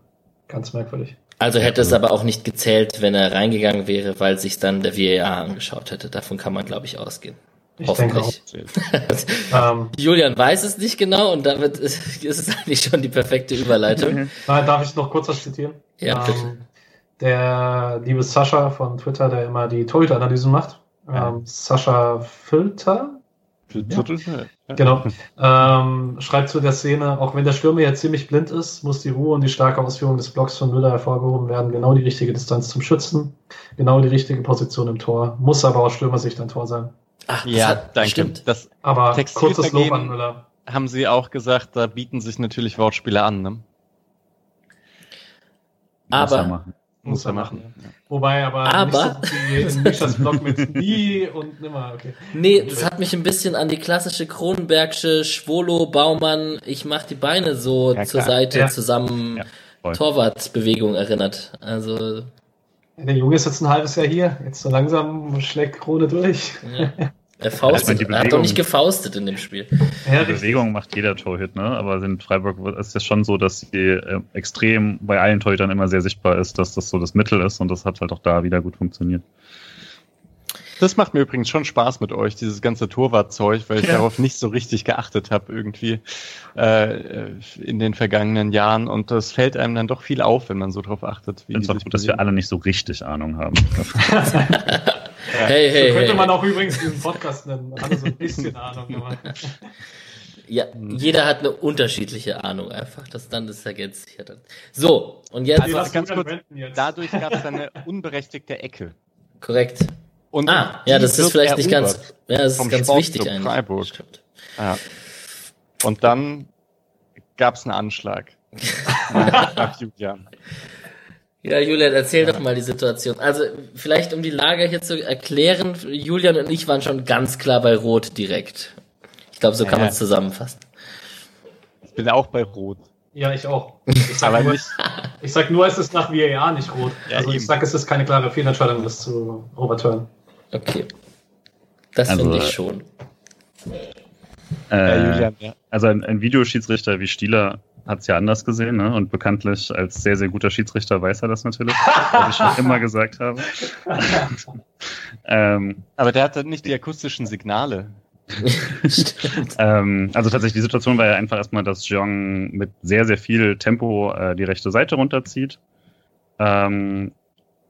ganz merkwürdig. Also hätte es aber auch nicht gezählt, wenn er reingegangen wäre, weil sich dann der VAR angeschaut hätte. Davon kann man, glaube ich, ausgehen. Ich denke auch. Hoffentlich. Ähm, Julian weiß es nicht genau und damit ist ist es eigentlich schon die perfekte Überleitung. nein, darf ich noch kurz was zitieren? Ja, bitte. Ähm, der liebe Sascha von Twitter, der immer die Torhüter-Analysen macht, Ja. ähm, Sascha Filter, Viertel? Ja. Genau. Ähm, schreibt zu der Szene, auch wenn der Stürmer jetzt ziemlich blind ist, muss die Ruhe und die starke Ausführung des Blocks von Müller hervorgehoben werden. Genau die richtige Distanz zum Schützen, genau die richtige Position im Tor. Muss aber aus Stürmersicht ein Tor sein. Ach, das Ja, hat, danke. Stimmt. Das Aber kurzes Lob an Müller. haben sie auch gesagt, da bieten sich natürlich Wortspiele an, ne? Er Aber-. Muss er machen. Ja. Wobei aber, Aber- nicht so Mischas Blog mit nie und nimmer. Okay. Nee, das hat mich ein bisschen an die klassische Kronenbergsche Schwolo, Baumann, ich mach die Beine so Ja, zur klar. Seite Ja. zusammen. Torwartbewegung erinnert. Also, Der Junge ist jetzt ein halbes Jahr hier. Jetzt so langsam schlägt Krone durch. ja. Er faustet. Also er hat doch nicht gefaustet in dem Spiel. Ja, Die Bewegung macht jeder Torhüter, ne? Aber in Freiburg ist es schon so, dass sie äh, extrem bei allen Torhütern immer sehr sichtbar ist, dass das so das Mittel ist und das hat halt auch da wieder gut funktioniert. Das macht mir übrigens schon Spaß mit euch, dieses ganze Torwartzeug, weil ich Ja. darauf nicht so richtig geachtet habe irgendwie äh, in den vergangenen Jahren. Und das fällt einem dann doch viel auf, wenn man so drauf achtet. Ich finde es die auch gut, dass wir alle nicht so richtig Ahnung haben. Hey, so hey, könnte hey. man auch übrigens diesen Podcast nennen. Alle so ein bisschen Ahnung. Aber Ja, jeder hat eine unterschiedliche Ahnung einfach. Das dann ist ergänzt sich ja dann. So, und jetzt Also, lass ganz kurz. Dadurch gab es dann eine unberechtigte Ecke. korrekt. Und Ah, ja, das ist vielleicht nicht ganz, ja, das ist vom ganz Sportclub wichtig eigentlich. Freiburg. Ja. Und dann gab es einen Anschlag. Nach Julian. Ja, Julian, erzähl doch mal die Situation. Also, vielleicht um die Lage hier zu erklären, Julian und ich waren schon ganz klar bei Rot direkt. Ich glaube, so kann Ja, man ja. es zusammenfassen. Ich bin auch bei Rot. Ja, ich auch. Ich sag, Aber nur, nicht, ich sag nur, es ist nach VAR nicht rot. Ja, also ich eben. sag, es ist keine klare Fehlentscheidung, das zu overturnen. Okay. Das Also, finde ich schon. äh, Äh, Julian, ja. also ein, ein Videoschiedsrichter wie Stieler hat es ja anders gesehen, ne? Und bekanntlich als sehr, sehr guter Schiedsrichter weiß er das natürlich, was ich schon immer gesagt habe. ähm, Aber der hatte nicht die akustischen Signale. Ähm, also tatsächlich, die Situation war ja einfach erstmal, dass Jeong mit sehr, sehr viel Tempo äh, die rechte Seite runterzieht. Ähm,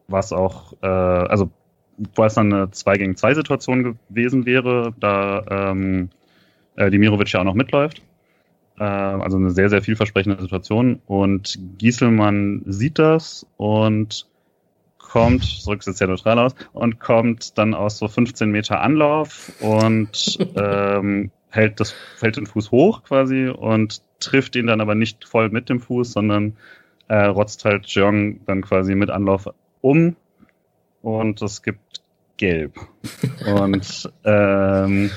was auch, äh, also wo es dann eine 2 gegen 2 Situation gewesen wäre, da ähm, äh, Dimirovic ja auch noch mitläuft. Äh, also eine sehr, sehr vielversprechende Situation. Und Gieselmann sieht das und kommt, es jetzt sehr neutral aus, und kommt dann aus so 15 Meter Anlauf und ähm, hält, das, hält den Fuß hoch quasi und trifft ihn dann aber nicht voll mit dem Fuß, sondern äh, rotzt halt Jeong dann quasi mit Anlauf um und es gibt Gelb. Und ähm,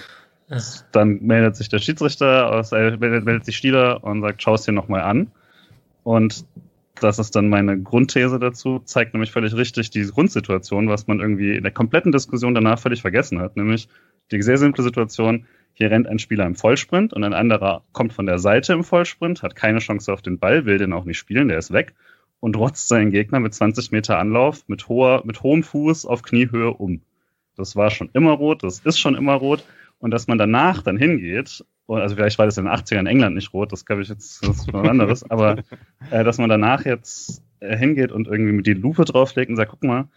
dann meldet sich der Schiedsrichter äh, meldet, meldet sich Stieler und sagt, schau es dir nochmal an. Und das ist dann meine Grundthese dazu, zeigt nämlich völlig richtig die Grundsituation, was man irgendwie in der kompletten Diskussion danach völlig vergessen hat. Nämlich die sehr simple Situation, hier rennt ein Spieler im Vollsprint und ein anderer kommt von der Seite im Vollsprint, hat keine Chance auf den Ball, will den auch nicht spielen, der ist weg und rotzt seinen Gegner mit 20 Meter Anlauf mit, hoher, mit hohem Fuß auf Kniehöhe um. Das war schon immer rot, das ist schon immer rot. Und dass man danach dann hingeht, und also vielleicht war das in den 80ern in England nicht rot, das glaube ich jetzt das ist was anderes, aber äh, dass man danach jetzt äh, hingeht und irgendwie mit die Lupe drauflegt und sagt, guck mal,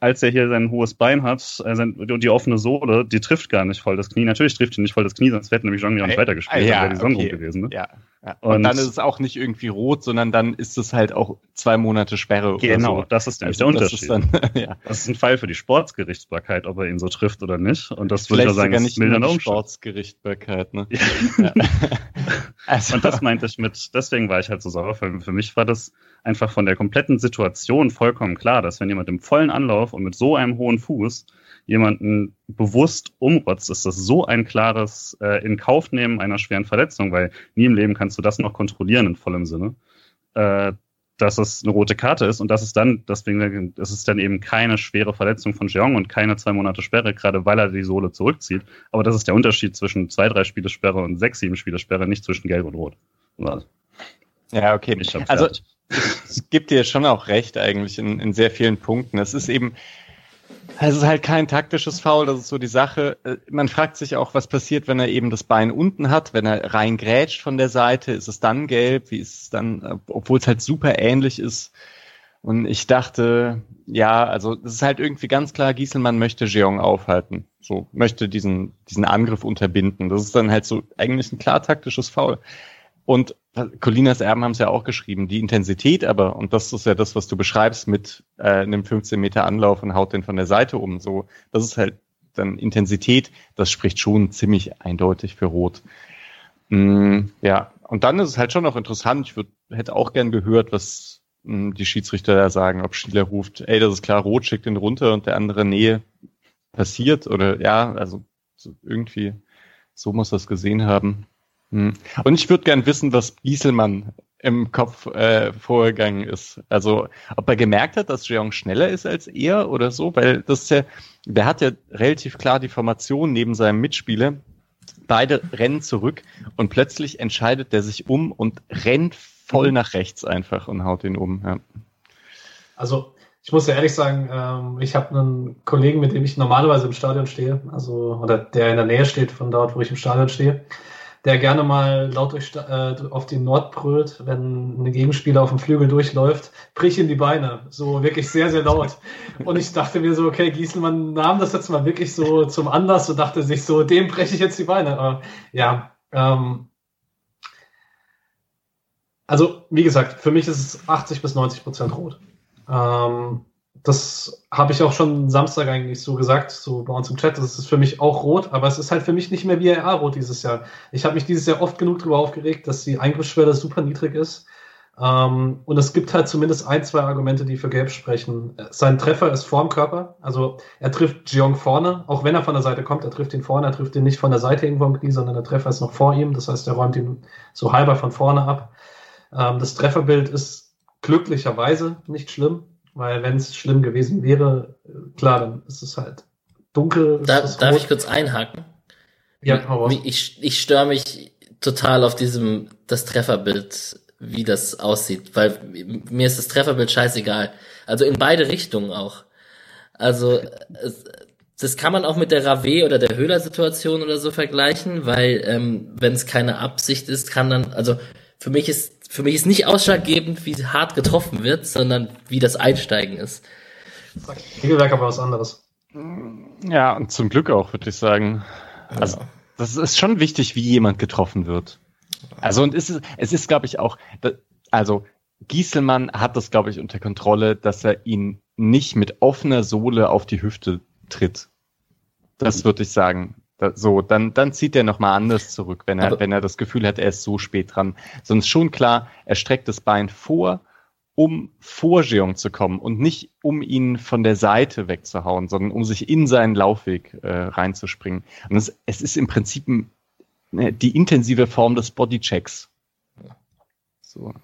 als er hier sein hohes Bein hat äh, sein, und die offene Sohle, die trifft gar nicht voll das Knie. Natürlich trifft die nicht voll das Knie, sonst hätte nämlich Jean ja nicht Äh, weitergespielt, ja, dann wäre die Saison okay. gewesen. Ne? Ja. Ja. Und, Und- dann ist es auch nicht irgendwie rot, sondern dann ist es halt auch zwei Monate Sperre Genau, oder so. das ist nämlich Also der das Unterschied. ist dann, ja. Das ist ein Fall für die Sportsgerichtsbarkeit, ob er ihn so trifft oder nicht. Und das würde ich ja sagen, sogar ist nicht nur mildernder die Umstand. Sportsgerichtbarkeit, ne? Ja. also, Und das meinte ich mit, deswegen war ich halt so sauer. Für, für mich war das einfach von der kompletten Situation vollkommen klar, dass wenn jemand im vollen Anlauf und mit so einem hohen Fuß jemanden bewusst umrotzt, ist das so ein klares äh, in Kauf nehmen einer schweren Verletzung, weil nie im Leben kannst du das noch kontrollieren in vollem Sinne. Äh, dass es eine rote Karte ist und dass es dann, deswegen ist es dann eben keine schwere Verletzung von Jeong und keine zwei Monate Sperre, gerade weil er die Sohle zurückzieht. Aber das ist der Unterschied zwischen zwei, drei Spiele Sperre und sechs, sieben Spiele Sperre, nicht zwischen Gelb und Rot. Ja, okay. Also es gibt dir schon auch recht eigentlich in, in sehr vielen Punkten. Es ist eben, es ist halt kein taktisches Foul, das ist so die Sache. Äh, man fragt sich auch, was passiert, wenn er eben das Bein unten hat, wenn er reingrätscht von der Seite, ist es dann gelb, wie ist es dann, obwohl es halt super ähnlich ist. Und ich dachte, ja, also es ist halt irgendwie ganz klar, Gieselmann möchte Jeong aufhalten. So, möchte diesen, diesen Angriff unterbinden. Das ist dann halt so eigentlich ein klar taktisches Foul. Und Colinas Erben haben es ja auch geschrieben, die Intensität aber, und das ist ja das, was du beschreibst mit äh, einem 15 Meter Anlauf und haut den von der Seite um, so, das ist halt dann Intensität, das spricht schon ziemlich eindeutig für Rot. Mm, ja, und dann ist es halt schon noch interessant, ich würd, hätte auch gern gehört, was mm, die Schiedsrichter da sagen, ob Spieler ruft, ey, das ist klar, Rot schickt den runter und der andere Nähe passiert oder ja, also so irgendwie so muss das gesehen haben. Hm. Und ich würde gern wissen, was Gieselmann im Kopf äh, vorgegangen ist. Also ob er gemerkt hat, dass Jeong schneller ist als er oder so, weil das ist ja, der hat ja relativ klar die Formation neben seinem Mitspieler. Beide rennen zurück und plötzlich entscheidet der sich um und rennt voll nach rechts einfach und haut ihn um. Ja. Also ich muss ja ehrlich sagen, ähm, ich habe einen Kollegen, mit dem ich normalerweise im Stadion stehe, also oder der in der Nähe steht von dort, wo ich im Stadion stehe der gerne mal laut durch, äh, auf den Nord brüllt, wenn ein Gegenspieler auf dem Flügel durchläuft, brich in die Beine. So wirklich sehr, sehr laut. Und ich dachte mir so, okay, Gieselmann nahm das jetzt mal wirklich so zum Anlass und dachte sich so, dem breche ich jetzt die Beine. Aber, ja, ähm, also wie gesagt, für mich ist es 80 bis 90 Prozent rot. Ähm, das habe ich auch schon Samstag eigentlich so gesagt, so bei uns im Chat. Das ist für mich auch rot, aber es ist halt für mich nicht mehr VAR-rot dieses Jahr. Ich habe mich dieses Jahr oft genug darüber aufgeregt, dass die Eingriffsschwelle super niedrig ist. Ähm, und es gibt halt zumindest ein, zwei Argumente, die für Gelb sprechen. Sein Treffer ist vorm Körper. Also er trifft Jeong vorne, auch wenn er von der Seite kommt. Er trifft ihn vorne, er trifft ihn nicht von der Seite irgendwo am Knie, sondern der Treffer ist noch vor ihm. Das heißt, er räumt ihn so halber von vorne ab. Ähm, das Trefferbild ist glücklicherweise nicht schlimm. Weil wenn es schlimm gewesen wäre, klar, dann ist es halt dunkel. Da, darf ich kurz einhaken? Ja, hau ich, ich, ich störe mich total auf diesem, das Trefferbild, wie das aussieht, weil mir ist das Trefferbild scheißegal. Also in beide Richtungen auch. Also das kann man auch mit der Rave oder der Höhler-Situation oder so vergleichen, weil ähm, wenn es keine Absicht ist, kann dann, also für mich ist für mich ist nicht ausschlaggebend, wie hart getroffen wird, sondern wie das Einsteigen ist. Regelwerk aber was anderes. Ja, und zum Glück auch, würde ich sagen. Also, das ist schon wichtig, wie jemand getroffen wird. Also, und es ist, es ist, glaube ich, auch, also, Gieselmann hat das, glaube ich, unter Kontrolle, dass er ihn nicht mit offener Sohle auf die Hüfte tritt. Das würde ich sagen. Da, so, dann, dann zieht er nochmal anders zurück, wenn er, Aber wenn er das Gefühl hat, er ist so spät dran. Sonst schon klar, er streckt das Bein vor, um vor Jeong zu kommen und nicht um ihn von der Seite wegzuhauen, sondern um sich in seinen Laufweg äh, reinzuspringen. Und es, es ist im Prinzip ein, ne, die intensive Form des Bodychecks. So.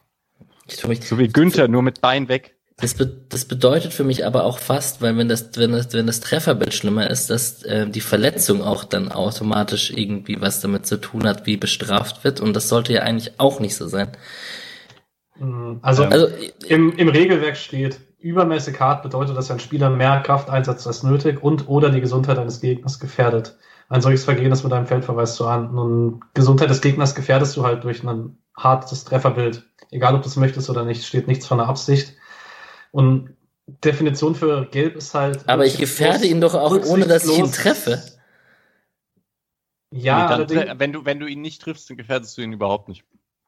So wie Günther, nur mit Bein weg. Das, be das bedeutet für mich aber auch fast, weil wenn das, wenn das, wenn das Trefferbild schlimmer ist, dass äh, die Verletzung auch dann automatisch irgendwie was damit zu tun hat, wie bestraft wird. Und das sollte ja eigentlich auch nicht so sein. Mhm. Also, also im, im Regelwerk steht, übermäßig hart bedeutet, dass ein Spieler mehr Kraft einsetzt als nötig und oder die Gesundheit eines Gegners gefährdet. Ein solches Vergehen ist mit einem Feldverweis zu ahnden. Und Gesundheit des Gegners gefährdest du halt durch ein hartes Trefferbild. Egal, ob du es möchtest oder nicht, steht nichts von der Absicht. Und Definition für gelb ist halt. Aber ich gefährde ihn doch auch, ohne dass ich ihn treffe. Ja, nee, dann, wenn du, wenn du ihn nicht triffst, dann gefährdest du ihn überhaupt nicht.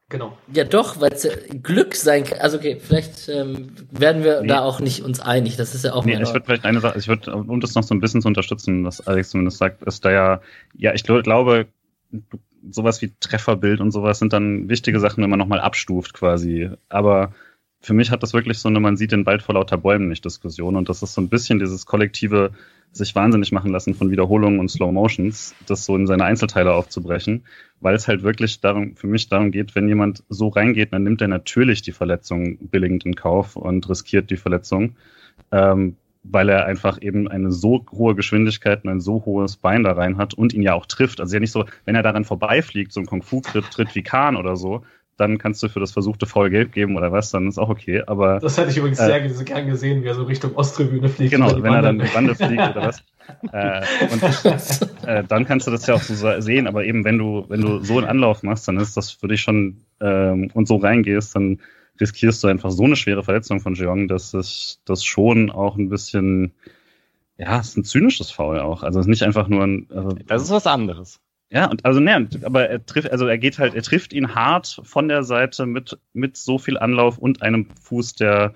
Genau. Ja, doch, weil es ja Glück sein kann. Also okay, vielleicht ähm, werden wir nee. da auch nicht uns einig. Das ist ja auch. Nee, ich würde vielleicht eine Sache, ich würde, um das noch so ein bisschen zu unterstützen, was Alex zumindest sagt, ist da ja, ja, ich glaube, sowas wie Trefferbild und sowas sind dann wichtige Sachen, wenn man nochmal abstuft quasi. Aber für mich hat das wirklich so eine, man sieht den Wald vor lauter Bäumen nicht Diskussion. Und das ist so ein bisschen dieses kollektive sich wahnsinnig machen lassen von Wiederholungen und Slow Motions, das so in seine Einzelteile aufzubrechen, weil es halt wirklich darum, für mich darum geht, wenn jemand so reingeht, dann nimmt er natürlich die Verletzung billigend in Kauf und riskiert die Verletzung, ähm, weil er einfach eben eine so hohe Geschwindigkeit und ein so hohes Bein da rein hat und ihn ja auch trifft. Also ja nicht so, wenn er daran vorbeifliegt, so ein Kung-Fu-Tritt tritt wie Kahn oder so, dann kannst du für das versuchte Foul Gelb geben oder was, dann ist auch okay. Aber das hätte ich übrigens äh, sehr gern gesehen, wie er so Richtung Osttribüne fliegt. Genau, wenn Bande. er dann die Bande fliegt oder was. äh, und äh, dann kannst du das ja auch so sehen, aber eben wenn du, wenn du so einen Anlauf machst, dann ist das für dich schon ähm, und so reingehst, dann riskierst du einfach so eine schwere Verletzung von Jeong, dass es das schon auch ein bisschen, ja, es ist ein zynisches Foul auch. Also es ist nicht einfach nur ein. Also, das ist was anderes. Ja, und also ne, aber er trifft, also er geht halt, er trifft ihn hart von der Seite mit, mit so viel Anlauf und einem Fuß, der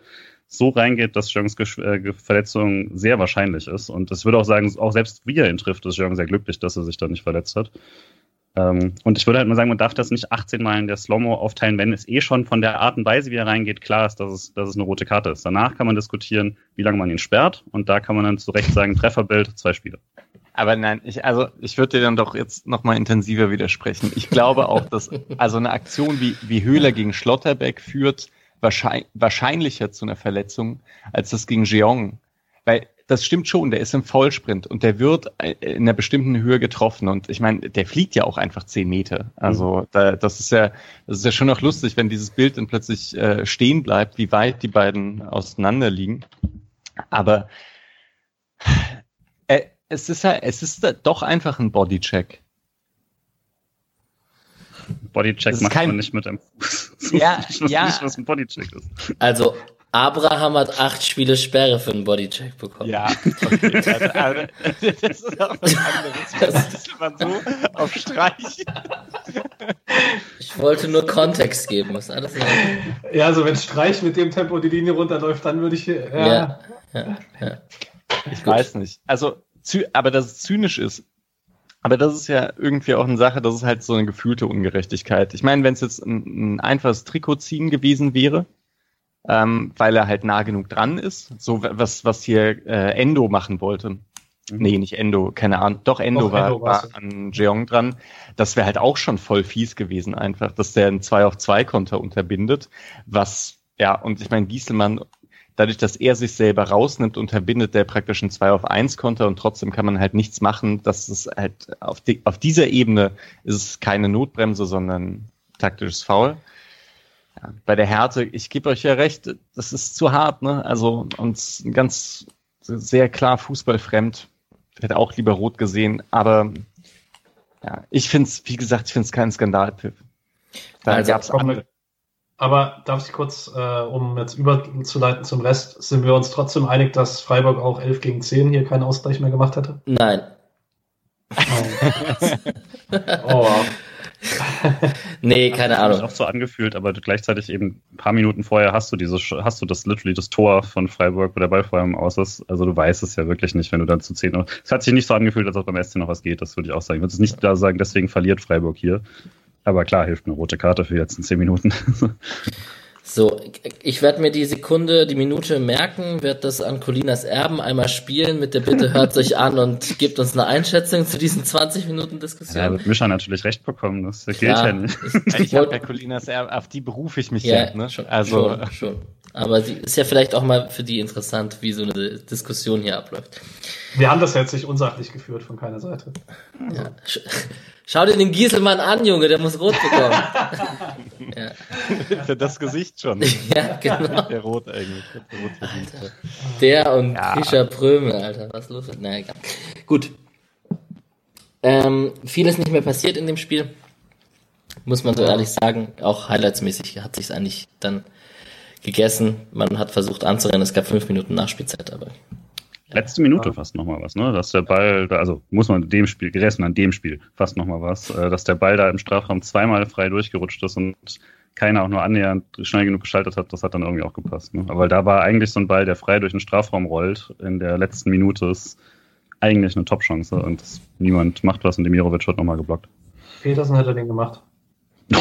so reingeht, dass Jongs äh, Verletzung sehr wahrscheinlich ist. Und es würde auch sagen, auch selbst wie er ihn trifft, ist Jong sehr glücklich, dass er sich da nicht verletzt hat. Ähm, und ich würde halt mal sagen, man darf das nicht 18 Mal in der Slow-Mo aufteilen, wenn es eh schon von der Art und Weise, wie er reingeht, klar ist, dass es, dass es eine rote Karte ist. Danach kann man diskutieren, wie lange man ihn sperrt. Und da kann man dann zu Recht sagen, Trefferbild, zwei Spiele. Aber nein, ich, also ich würde dir dann doch jetzt nochmal intensiver widersprechen. Ich glaube auch, dass also eine Aktion wie, wie Höhler gegen Schlotterbeck führt wahrscheinlich, wahrscheinlicher zu einer Verletzung als das gegen Jeong. Weil das stimmt schon, der ist im Vollsprint und der wird in einer bestimmten Höhe getroffen. Und ich meine, der fliegt ja auch einfach zehn Meter. Also mhm. da, das ist ja, das ist ja schon noch lustig, wenn dieses Bild dann plötzlich äh, stehen bleibt, wie weit die beiden auseinander liegen. Aber es ist ja, es ist doch einfach ein Bodycheck. Bodycheck macht kein... man nicht mit dem Fuß. Ja, ich weiß ja. nicht, was ein Bodycheck ist. Also, Abraham hat acht Spiele Sperre für einen Bodycheck bekommen. Ja, okay. also, also, das ist auch was anderes. Das ist man so auf Streich. Ich wollte nur Kontext geben. Ist alles ja, also wenn Streich mit dem Tempo die Linie runterläuft, dann würde ich. Ja, ja, ja, ja. Ich Gut. weiß nicht. Also aber dass es zynisch ist. Aber das ist ja irgendwie auch eine Sache, das ist halt so eine gefühlte Ungerechtigkeit. Ich meine, wenn es jetzt ein, ein einfaches Trikot ziehen gewesen wäre, ähm, weil er halt nah genug dran ist, so was, was hier äh, Endo machen wollte. Mhm. Nee, nicht Endo, keine Ahnung. Doch, Endo, Doch, war, Endo war an Jeong dran. Das wäre halt auch schon voll fies gewesen, einfach, dass der ein 2 auf 2 Konter unterbindet. Was, ja, und ich meine, Gieselmann dadurch, dass er sich selber rausnimmt, unterbindet der praktisch ein 2 auf 1 Konter und trotzdem kann man halt nichts machen. Das ist halt auf, die, auf dieser Ebene ist es keine Notbremse, sondern taktisches Foul. Ja, bei der Härte, ich gebe euch ja recht, das ist zu hart, ne? Also und ganz sehr klar fußballfremd. Hätte auch lieber rot gesehen, aber ja, ich finde es, wie gesagt, ich finde es keinen Skandalpfiff. Da also, gab es andere. Aber darf ich kurz, äh, um jetzt überzuleiten zum Rest, sind wir uns trotzdem einig, dass Freiburg auch 11 gegen 10 hier keinen Ausgleich mehr gemacht hätte? Nein. Oh, oh wow. nee, keine Ahnung. auch so angefühlt, aber gleichzeitig eben ein paar Minuten vorher hast du dieses, hast du das literally das Tor von Freiburg, wo der Ball vor allem aus ist. Also du weißt es ja wirklich nicht, wenn du dann zu 10 Es hat sich nicht so angefühlt, als ob beim SC noch was geht, das würde ich auch sagen. Ich würde es nicht da sagen, deswegen verliert Freiburg hier. Aber klar, hilft eine rote Karte für jetzt in zehn Minuten. so, ich werde mir die Sekunde, die Minute merken, werde das an Colinas Erben einmal spielen mit der Bitte, hört euch an und gebt uns eine Einschätzung zu diesen 20 Minuten Diskussion. Ja, wird Mischa natürlich recht bekommen, das gilt ja, ja nicht. Ich, ich habe ja Colinas Erben, auf die berufe ich mich ja, ja ne? Schon, also schon, schon. Aber sie ist ja vielleicht auch mal für die interessant, wie so eine Diskussion hier abläuft. Wir haben das jetzt nicht unsachlich geführt von keiner Seite. Also. Ja. Schau dir den Gieselmann an, Junge, der muss rot bekommen. ja. Für das Gesicht schon. ja, genau. Der rot eigentlich. Der, rot Alter. der und ja. Fischer Pröme, Alter. Was ist los? Na egal. Gut. Ähm, vieles nicht mehr passiert in dem Spiel. Muss man so ehrlich sagen. Auch highlightsmäßig hat sich eigentlich dann gegessen. Man hat versucht anzurennen. Es gab fünf Minuten Nachspielzeit, aber Letzte Minute fast nochmal was, ne? Dass der Ball, da, also muss man in dem Spiel, gegessen an dem Spiel fast nochmal was, äh, dass der Ball da im Strafraum zweimal frei durchgerutscht ist und keiner auch nur annähernd schnell genug geschaltet hat, das hat dann irgendwie auch gepasst. Ne? Aber da war eigentlich so ein Ball, der frei durch den Strafraum rollt, in der letzten Minute ist eigentlich eine Top-Chance und niemand macht was und Demirovic wird nochmal geblockt. Petersen hätte den gemacht.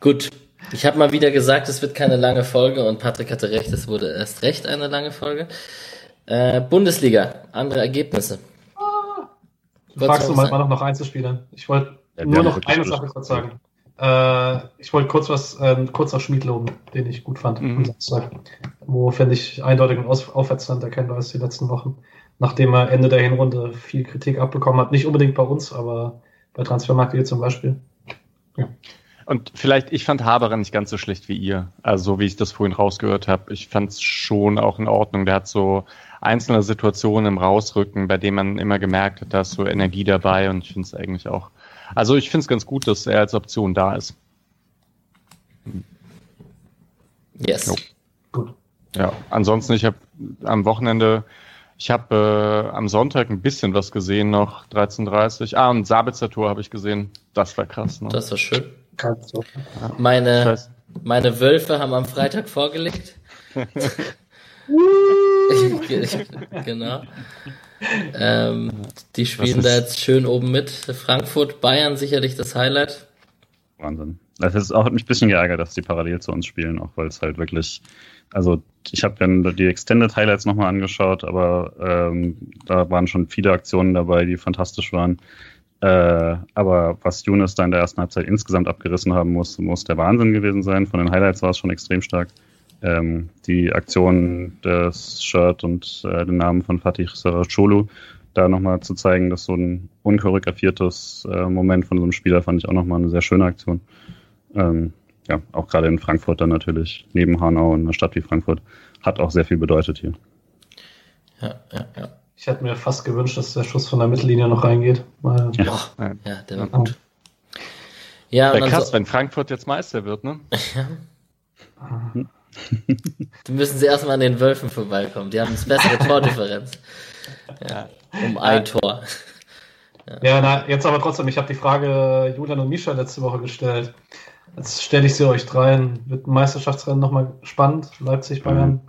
Gut, Ich habe mal wieder gesagt, es wird keine lange Folge und Patrick hatte recht, es wurde erst recht eine lange Folge. Äh, Bundesliga, andere Ergebnisse. Du fragst du mal, noch, noch Einzelspieler. Ich wollte ja, nur noch eine Sache kurz sagen. Äh, ich wollte kurz was, äh, kurz auf Schmied loben, den ich gut fand mhm. Wo, finde ich, eindeutig ein Aufwärtstrend erkennbar ist die letzten Wochen. Nachdem er Ende der Hinrunde viel Kritik abbekommen hat. Nicht unbedingt bei uns, aber bei Transfermarkt.de zum Beispiel. Ja. Und vielleicht, ich fand Haberer nicht ganz so schlecht wie ihr. Also so wie ich das vorhin rausgehört habe. Ich fand es schon auch in Ordnung. Der hat so einzelne Situationen im Rausrücken, bei denen man immer gemerkt hat, da ist so Energie dabei und ich finde es eigentlich auch. Also ich finde es ganz gut, dass er als Option da ist. Yes. Jo. Gut. Ja, ansonsten, ich habe am Wochenende, ich habe äh, am Sonntag ein bisschen was gesehen noch, 13.30 Ah, und Sabitzer Tor habe ich gesehen. Das war krass. Ne? Das war schön. Meine, meine Wölfe haben am Freitag vorgelegt. genau. Ähm, die spielen da jetzt schön oben mit. Frankfurt, Bayern sicherlich das Highlight. Wahnsinn. Das ist auch hat mich ein bisschen geärgert, dass die parallel zu uns spielen, auch weil es halt wirklich, also ich habe dann die Extended Highlights nochmal angeschaut, aber ähm, da waren schon viele Aktionen dabei, die fantastisch waren. Äh, aber was Younes da in der ersten Halbzeit insgesamt abgerissen haben muss, muss der Wahnsinn gewesen sein. Von den Highlights war es schon extrem stark ähm, die Aktion des Shirt und äh, den Namen von Fatih Saracolu da nochmal zu zeigen, dass so ein unchoreografiertes äh, Moment von so einem Spieler fand ich auch nochmal eine sehr schöne Aktion. Ähm, ja, auch gerade in Frankfurt dann natürlich, neben Hanau in einer Stadt wie Frankfurt, hat auch sehr viel bedeutet hier. Ja, ja, ja. Ich hätte mir fast gewünscht, dass der Schuss von der Mittellinie noch reingeht. Weil, ja. ja, der war gut. Ja, Wäre krass, so, wenn Frankfurt jetzt Meister wird, ne? Ja. Die müssen sie erstmal an den Wölfen vorbeikommen. Die haben eine bessere Tordifferenz. Ja, um ein Tor. Ja. ja, na, jetzt aber trotzdem, ich habe die Frage Julian und Misha letzte Woche gestellt. Jetzt stelle ich sie euch dreien. Wird ein Meisterschaftsrennen nochmal spannend? Leipzig, Bayern?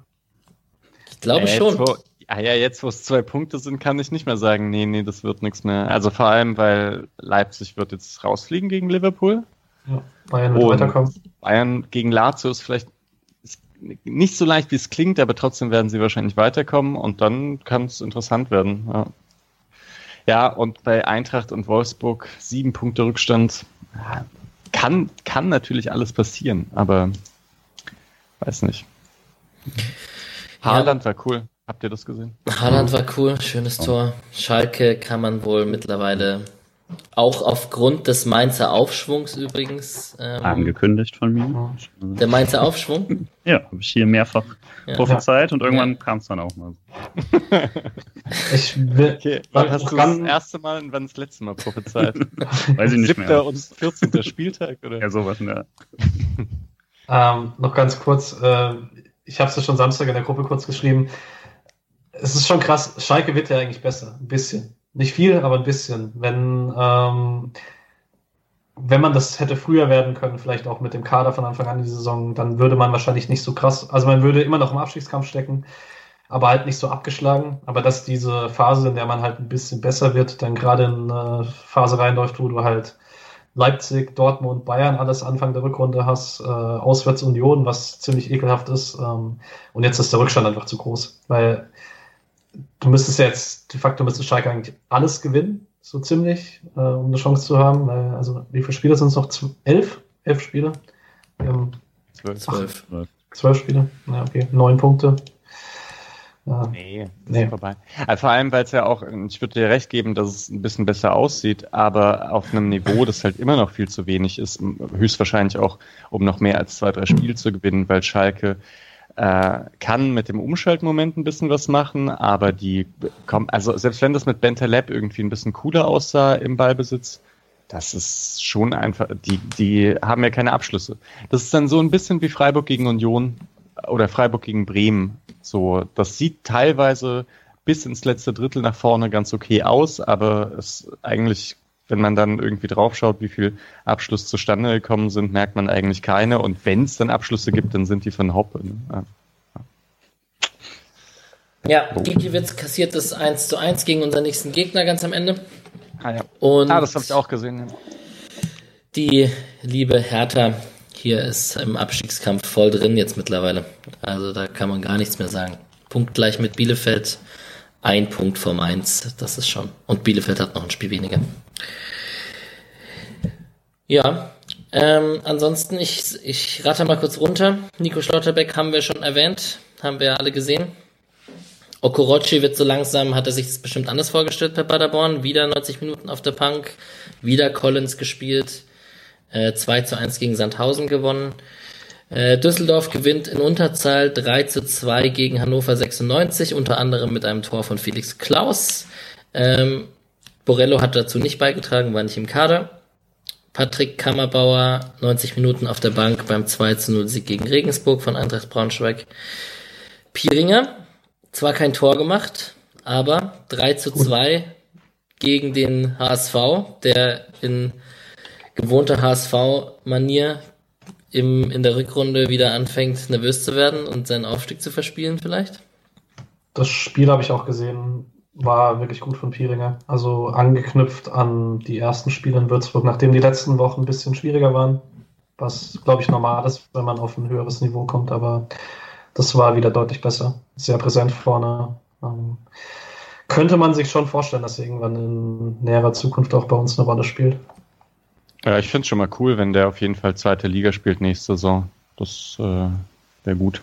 Ich glaube ja, schon. Wo, ah ja, jetzt, wo es zwei Punkte sind, kann ich nicht mehr sagen, nee, nee, das wird nichts mehr. Also vor allem, weil Leipzig wird jetzt rausfliegen gegen Liverpool. Ja, Bayern wird weiterkommen. Bayern gegen Lazio ist vielleicht nicht so leicht, wie es klingt, aber trotzdem werden sie wahrscheinlich weiterkommen und dann kann es interessant werden. Ja. ja, und bei Eintracht und Wolfsburg sieben Punkte Rückstand. Kann, kann natürlich alles passieren, aber weiß nicht. Haaland ja. war cool. Habt ihr das gesehen? Haaland war cool, schönes Tor. Schalke kann man wohl mittlerweile auch aufgrund des Mainzer Aufschwungs übrigens. Ähm, Angekündigt von mir. Der Mainzer Aufschwung? ja, habe ich hier mehrfach ja. prophezeit und irgendwann ja. kam es dann auch mal. ich will, okay, wann hast du das erste Mal und wann das letzte Mal prophezeit? Weiß ich nicht Siebter mehr. und 14. Spieltag, oder? Ja, sowas, ja. ähm, noch ganz kurz, äh, ich habe es ja schon Samstag in der Gruppe kurz geschrieben. Es ist schon krass, Schalke wird ja eigentlich besser, ein bisschen. Nicht viel, aber ein bisschen. Wenn, ähm, wenn man das hätte früher werden können, vielleicht auch mit dem Kader von Anfang an die Saison, dann würde man wahrscheinlich nicht so krass, also man würde immer noch im Abstiegskampf stecken, aber halt nicht so abgeschlagen. Aber dass diese Phase, in der man halt ein bisschen besser wird, dann gerade in eine Phase reinläuft, wo du halt Leipzig, Dortmund, Bayern alles Anfang der Rückrunde hast, äh, auswärts Union, was ziemlich ekelhaft ist. Ähm, und jetzt ist der Rückstand einfach zu groß, weil du müsstest jetzt, de facto müsste Schalke eigentlich alles gewinnen, so ziemlich, äh, um eine Chance zu haben. Äh, also wie viele Spiele sind es noch? Elf? Elf Spiele? Wir haben zwölf. Ach, zwölf Spiele. Ja, okay. Neun Punkte. Ja. Nee, nee. vorbei. Also vor allem, weil es ja auch, ich würde dir recht geben, dass es ein bisschen besser aussieht, aber auf einem Niveau, das halt immer noch viel zu wenig ist, höchstwahrscheinlich auch, um noch mehr als zwei, drei Spiele zu gewinnen, weil Schalke äh, kann mit dem Umschaltmoment ein bisschen was machen, aber die kommen, also selbst wenn das mit Bentaleb irgendwie ein bisschen cooler aussah im Ballbesitz, das ist schon einfach, die, die haben ja keine Abschlüsse. Das ist dann so ein bisschen wie Freiburg gegen Union oder Freiburg gegen Bremen. So, das sieht teilweise bis ins letzte Drittel nach vorne ganz okay aus, aber es eigentlich wenn man dann irgendwie draufschaut, wie viel Abschluss zustande gekommen sind, merkt man eigentlich keine. Und wenn es dann Abschlüsse gibt, dann sind die von Hoppe. Ne? Ja, oh. Gikiewicz kassiert das 1 zu 1 gegen unseren nächsten Gegner ganz am Ende. Ah, ja. Und ah, das habe ich auch gesehen. Ja. Die liebe Hertha hier ist im Abstiegskampf voll drin jetzt mittlerweile. Also da kann man gar nichts mehr sagen. Punkt gleich mit Bielefeld, ein Punkt vor Mainz, das ist schon. Und Bielefeld hat noch ein Spiel weniger. Ja, ähm, ansonsten, ich, ich rate mal kurz runter. Nico Schlotterbeck haben wir schon erwähnt, haben wir alle gesehen. Okorochi wird so langsam, hat er sich das bestimmt anders vorgestellt bei Paderborn. Wieder 90 Minuten auf der Punk, wieder Collins gespielt, äh, 2 zu 1 gegen Sandhausen gewonnen. Äh, Düsseldorf gewinnt in Unterzahl 3 zu 2 gegen Hannover 96, unter anderem mit einem Tor von Felix Klaus. Ähm, Borello hat dazu nicht beigetragen, war nicht im Kader. Patrick Kammerbauer 90 Minuten auf der Bank beim 2 zu 0 Sieg gegen Regensburg von Eintracht Braunschweig. Pieringer zwar kein Tor gemacht, aber 3 zu 2 gegen den HSV, der in gewohnter HSV-Manier im, in der Rückrunde wieder anfängt, nervös zu werden und seinen Aufstieg zu verspielen vielleicht? Das Spiel habe ich auch gesehen, war wirklich gut von Pieringer. Also angeknüpft an die ersten Spiele in Würzburg, nachdem die letzten Wochen ein bisschen schwieriger waren, was, glaube ich, normal ist, wenn man auf ein höheres Niveau kommt, aber das war wieder deutlich besser. Sehr präsent vorne. Ähm, könnte man sich schon vorstellen, dass er irgendwann in näherer Zukunft auch bei uns eine Rolle spielt. Ja, ich finde es schon mal cool, wenn der auf jeden Fall zweite Liga spielt nächste Saison. Das äh, wäre gut.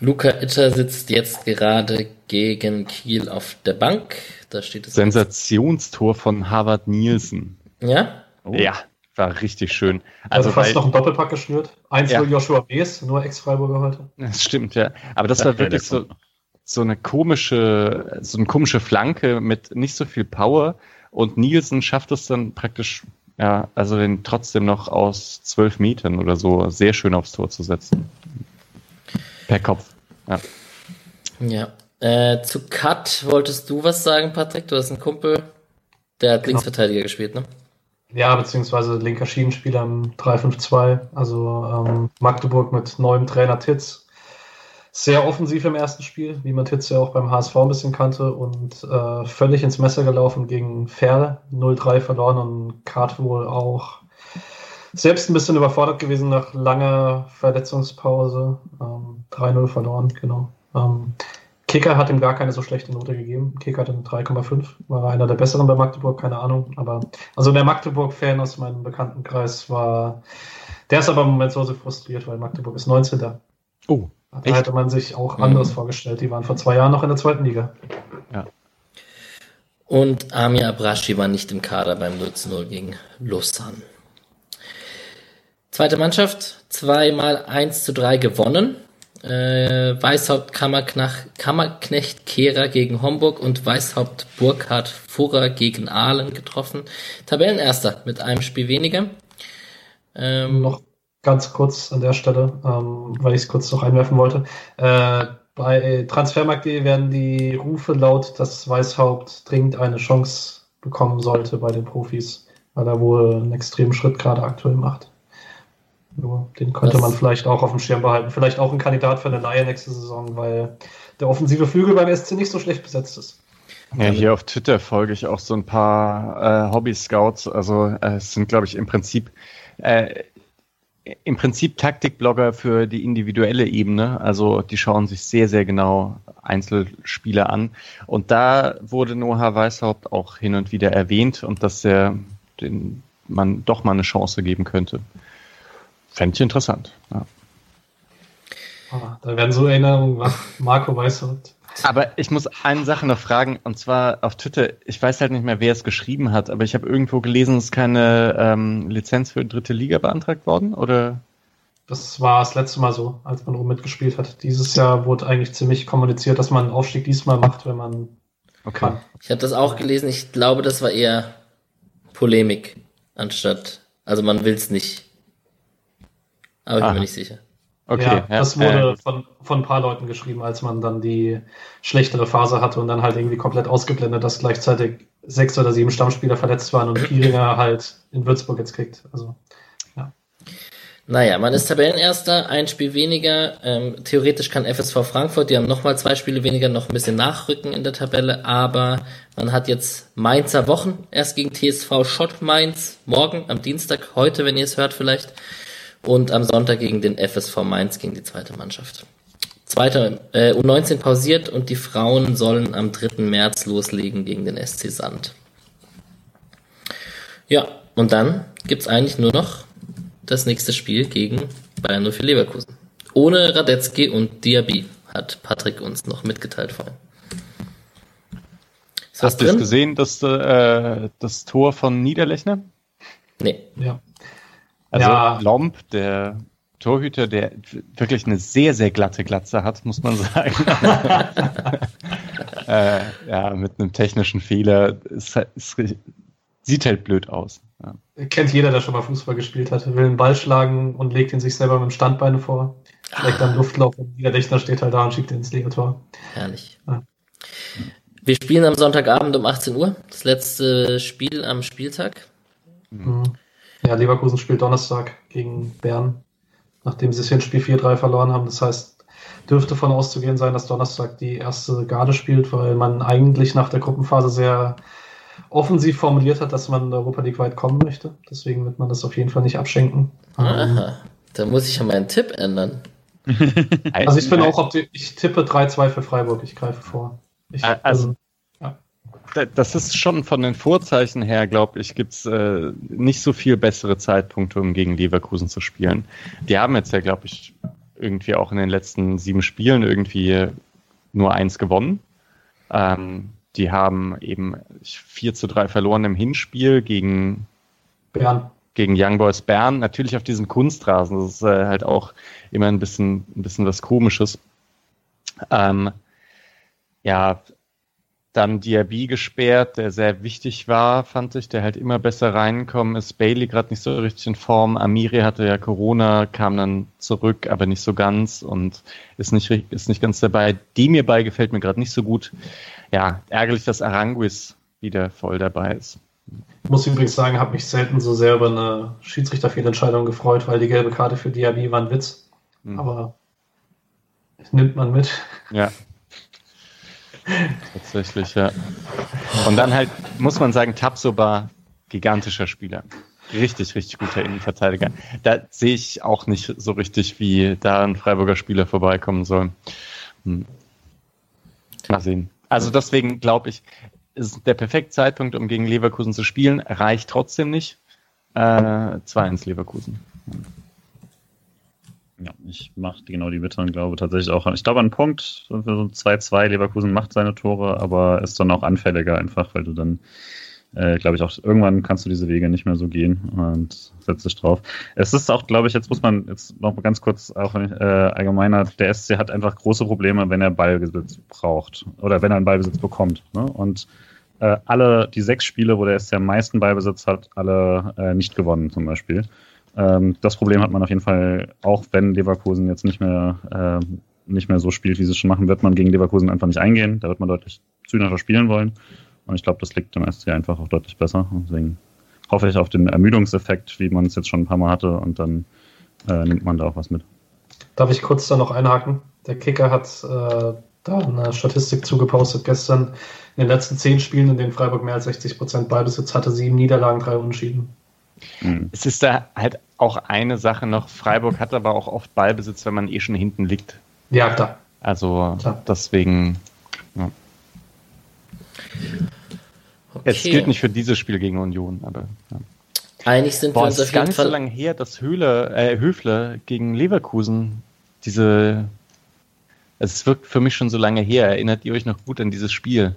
Luca Itter sitzt jetzt gerade gegen Kiel auf der Bank. Da steht es. Sensationstor von Harvard Nielsen. Ja? Oh. Ja, war richtig schön. Also, also fast noch ein Doppelpack geschnürt. Eins ja. für Joshua Bees, nur Ex-Freiburger heute. Das stimmt, ja. Aber das, das war wirklich so, so eine komische, so eine komische Flanke mit nicht so viel Power. Und Nielsen schafft es dann praktisch, ja, also den trotzdem noch aus zwölf Metern oder so sehr schön aufs Tor zu setzen. Per Kopf. Ja. Ja. Äh, zu Cut wolltest du was sagen, Patrick? Du hast einen Kumpel, der hat genau. Linksverteidiger gespielt, ne? Ja, beziehungsweise linker Schienenspieler im 3-5-2. Also ähm, Magdeburg mit neuem Trainer Titz. Sehr offensiv im ersten Spiel, wie man Titz ja auch beim HSV ein bisschen kannte und äh, völlig ins Messer gelaufen gegen Ferl. 0-3 verloren und Kart wohl auch selbst ein bisschen überfordert gewesen nach langer Verletzungspause. Ähm, 3-0 verloren, genau. Ähm, Kicker hat ihm gar keine so schlechte Note gegeben. Kicker hat ihm 3,5, war einer der besseren bei Magdeburg, keine Ahnung. Aber also der Magdeburg-Fan aus meinem Bekanntenkreis war, der ist aber im Moment so, so frustriert, weil Magdeburg ist 19. Oh. Da echt? hätte man sich auch anderes mhm. vorgestellt. Die waren vor zwei Jahren noch in der zweiten Liga. Ja. Und Amir Abrashi war nicht im Kader beim 0-0 gegen Lausanne. Zweite Mannschaft, zweimal 1 zu 3 gewonnen äh, Weißhaupt Kammerknecht, Kehrer gegen Homburg und Weißhaupt Burkhard Furrer gegen Aalen getroffen. Tabellenerster mit einem Spiel weniger. Ähm, noch ganz kurz an der Stelle, ähm, weil ich es kurz noch einwerfen wollte. Äh, bei Transfermarkt.de werden die Rufe laut, dass Weißhaupt dringend eine Chance bekommen sollte bei den Profis, weil er wohl einen extremen Schritt gerade aktuell macht. Nur den könnte das man vielleicht auch auf dem Schirm behalten. Vielleicht auch ein Kandidat für eine Laie nächste Saison, weil der offensive Flügel beim SC nicht so schlecht besetzt ist. Ja, hier auf Twitter folge ich auch so ein paar äh, Hobby-Scouts. Also äh, es sind, glaube ich, im Prinzip äh, im Prinzip Taktikblogger für die individuelle Ebene. Also die schauen sich sehr, sehr genau Einzelspieler an. Und da wurde Noah Weishaupt auch hin und wieder erwähnt und dass er den man doch mal eine Chance geben könnte. Fände ich interessant. Ja. Ah, da werden so Erinnerungen wach. Marco weiß halt. Aber ich muss eine Sache noch fragen, und zwar auf Twitter, ich weiß halt nicht mehr, wer es geschrieben hat, aber ich habe irgendwo gelesen, es ist keine ähm, Lizenz für dritte Liga beantragt worden, oder? Das war das letzte Mal so, als man rum mitgespielt hat. Dieses Jahr wurde eigentlich ziemlich kommuniziert, dass man einen Aufstieg diesmal macht, wenn man okay. kann. Ich habe das auch gelesen, ich glaube, das war eher Polemik, anstatt, also man will es nicht aber ich bin mir nicht sicher. Okay, ja, ja, das wurde äh, von, von ein paar Leuten geschrieben, als man dann die schlechtere Phase hatte und dann halt irgendwie komplett ausgeblendet, dass gleichzeitig sechs oder sieben Stammspieler verletzt waren und Pieringer halt in Würzburg jetzt kriegt. Also, ja. Naja, man ist Tabellenerster, ein Spiel weniger. Ähm, theoretisch kann FSV Frankfurt, die haben nochmal zwei Spiele weniger, noch ein bisschen nachrücken in der Tabelle, aber man hat jetzt Mainzer Wochen, erst gegen TSV Schott Mainz, morgen am Dienstag, heute, wenn ihr es hört vielleicht und am Sonntag gegen den FSV Mainz gegen die zweite Mannschaft. Zweiter, äh, U19 pausiert und die Frauen sollen am 3. März loslegen gegen den SC Sand. Ja, und dann gibt's eigentlich nur noch das nächste Spiel gegen Bayern 04 Leverkusen. Ohne Radetzky und Diaby, hat Patrick uns noch mitgeteilt vorhin. Ist Hast du es gesehen, das, äh, das Tor von Niederlechner? Nee. Ja. Also ja. Lomb, der Torhüter, der wirklich eine sehr, sehr glatte Glatze hat, muss man sagen. äh, ja, mit einem technischen Fehler. Es, es sieht halt blöd aus. Ja. Kennt jeder, der schon mal Fußball gespielt hat. Will einen Ball schlagen und legt ihn sich selber mit dem Standbein vor. Schlägt dann Luftlauf und jeder Dichter steht halt da und schiebt ihn ins leere Tor. Herrlich. Ja. Wir spielen am Sonntagabend um 18 Uhr. Das letzte Spiel am Spieltag. Mhm. Ja, Leverkusen spielt Donnerstag gegen Bern, nachdem sie es hier in Spiel 4-3 verloren haben. Das heißt, dürfte von auszugehen sein, dass Donnerstag die erste Garde spielt, weil man eigentlich nach der Gruppenphase sehr offensiv formuliert hat, dass man in der Europa League weit kommen möchte. Deswegen wird man das auf jeden Fall nicht abschenken. Aha, da muss ich ja meinen Tipp ändern. also ich bin auch, ich tippe 3-2 für Freiburg, ich greife vor. Ich, also. Das ist schon von den Vorzeichen her, glaube ich, gibt es äh, nicht so viel bessere Zeitpunkte, um gegen Leverkusen zu spielen. Die haben jetzt ja, glaube ich, irgendwie auch in den letzten sieben Spielen irgendwie nur eins gewonnen. Ähm, die haben eben 4 zu 3 verloren im Hinspiel gegen Bern. Gegen Young Boys Bern, natürlich auf diesem Kunstrasen. Das ist äh, halt auch immer ein bisschen, ein bisschen was Komisches. Ähm, ja, dann Diaby gesperrt, der sehr wichtig war, fand ich, der halt immer besser reinkommen ist. Bailey gerade nicht so richtig in Form. Amiri hatte ja Corona, kam dann zurück, aber nicht so ganz und ist nicht, ist nicht ganz dabei. Die mir bei gefällt mir gerade nicht so gut. Ja, ärgerlich, dass Aranguis wieder voll dabei ist. Ich muss übrigens sagen, habe mich selten so sehr über eine Schiedsrichterfehlentscheidung gefreut, weil die gelbe Karte für Diaby war ein Witz. Mhm. Aber nimmt man mit. Ja, Tatsächlich, ja. Und dann halt, muss man sagen, Tabsoba, gigantischer Spieler. Richtig, richtig guter Innenverteidiger. Da sehe ich auch nicht so richtig, wie da ein Freiburger Spieler vorbeikommen soll. Hm. Mal sehen. Also deswegen glaube ich, ist der perfekte Zeitpunkt, um gegen Leverkusen zu spielen. Reicht trotzdem nicht. Äh, 2-1 Leverkusen. Ja, ich mache genau die Mitte und glaube tatsächlich auch, ich glaube an Punkt, so 2-2, Leverkusen macht seine Tore, aber ist dann auch anfälliger einfach, weil du dann, äh, glaube ich auch, irgendwann kannst du diese Wege nicht mehr so gehen und setzt dich drauf. Es ist auch, glaube ich, jetzt muss man jetzt noch mal ganz kurz auch äh, allgemeiner, der SC hat einfach große Probleme, wenn er Ballbesitz braucht oder wenn er einen Ballbesitz bekommt. Ne? Und äh, alle, die sechs Spiele, wo der SC am meisten Ballbesitz hat, alle äh, nicht gewonnen zum Beispiel. Ähm, das Problem hat man auf jeden Fall, auch wenn Leverkusen jetzt nicht mehr, äh, nicht mehr so spielt, wie sie es schon machen, wird man gegen Leverkusen einfach nicht eingehen. Da wird man deutlich zügiger spielen wollen. Und ich glaube, das liegt dem SC einfach auch deutlich besser. Deswegen hoffe ich auf den Ermüdungseffekt, wie man es jetzt schon ein paar Mal hatte, und dann äh, nimmt man da auch was mit. Darf ich kurz da noch einhaken? Der Kicker hat äh, da eine Statistik zugepostet gestern. In den letzten zehn Spielen, in denen Freiburg mehr als 60 Prozent Beibesitz hatte, sieben Niederlagen, drei Unschieden. Mhm. Es ist da halt auch eine Sache noch. Freiburg hat aber auch oft Ballbesitz, wenn man eh schon hinten liegt. Ja, klar. Also klar. deswegen. Ja. Okay. Es gilt nicht für dieses Spiel gegen Union, aber. Ja. Einig sind Boah, wir uns es ist gar nicht Fall so lange her, dass Höhle, äh, Höfler gegen Leverkusen diese es wirkt für mich schon so lange her. Erinnert ihr euch noch gut an dieses Spiel?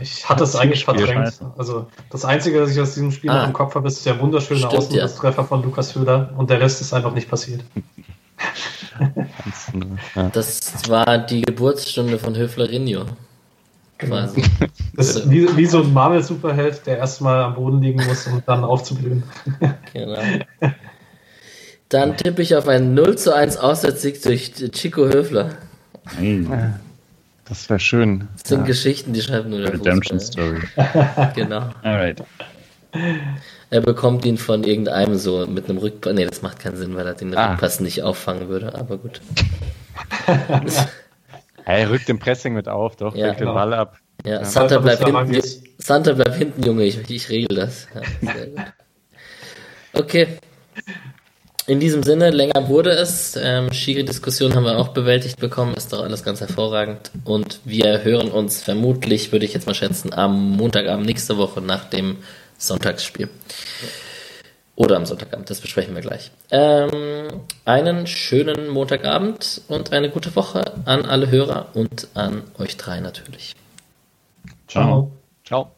Ich hatte es eigentlich verdrängt. Also das Einzige, was ich aus diesem Spiel ah. noch im Kopf habe, ist der wunderschöne Außentreffer ja. von Lukas Höhler und der Rest ist einfach nicht passiert. das war die Geburtsstunde von Höflerinho. Quasi. Das ist wie, wie so ein Marvel-Superheld, der erstmal am Boden liegen muss, um dann aufzublühen. Genau. Dann tippe ich auf einen 0 zu 1 Auswärtssieg durch Chico Höfler. Hey. Das wäre schön. Das sind ja. Geschichten, die schreiben nur der Redemption Fußball. Story. genau. Alright. Er bekommt ihn von irgendeinem so mit einem Rückpass. Nee, das macht keinen Sinn, weil er den ah. Rückpass nicht auffangen würde, aber gut. er rückt im Pressing mit auf, doch, ja, genau. den Ball ab. Ja, ja. Santa, bleibt hinten, Santa bleibt hinten, Junge, ich, ich regel das. Ja, okay. In diesem Sinne, länger wurde es. Ähm, schiere Diskussionen haben wir auch bewältigt bekommen. Ist doch alles ganz hervorragend. Und wir hören uns vermutlich, würde ich jetzt mal schätzen, am Montagabend nächste Woche nach dem Sonntagsspiel. Oder am Sonntagabend, das besprechen wir gleich. Ähm, einen schönen Montagabend und eine gute Woche an alle Hörer und an euch drei natürlich. Ciao. Ciao.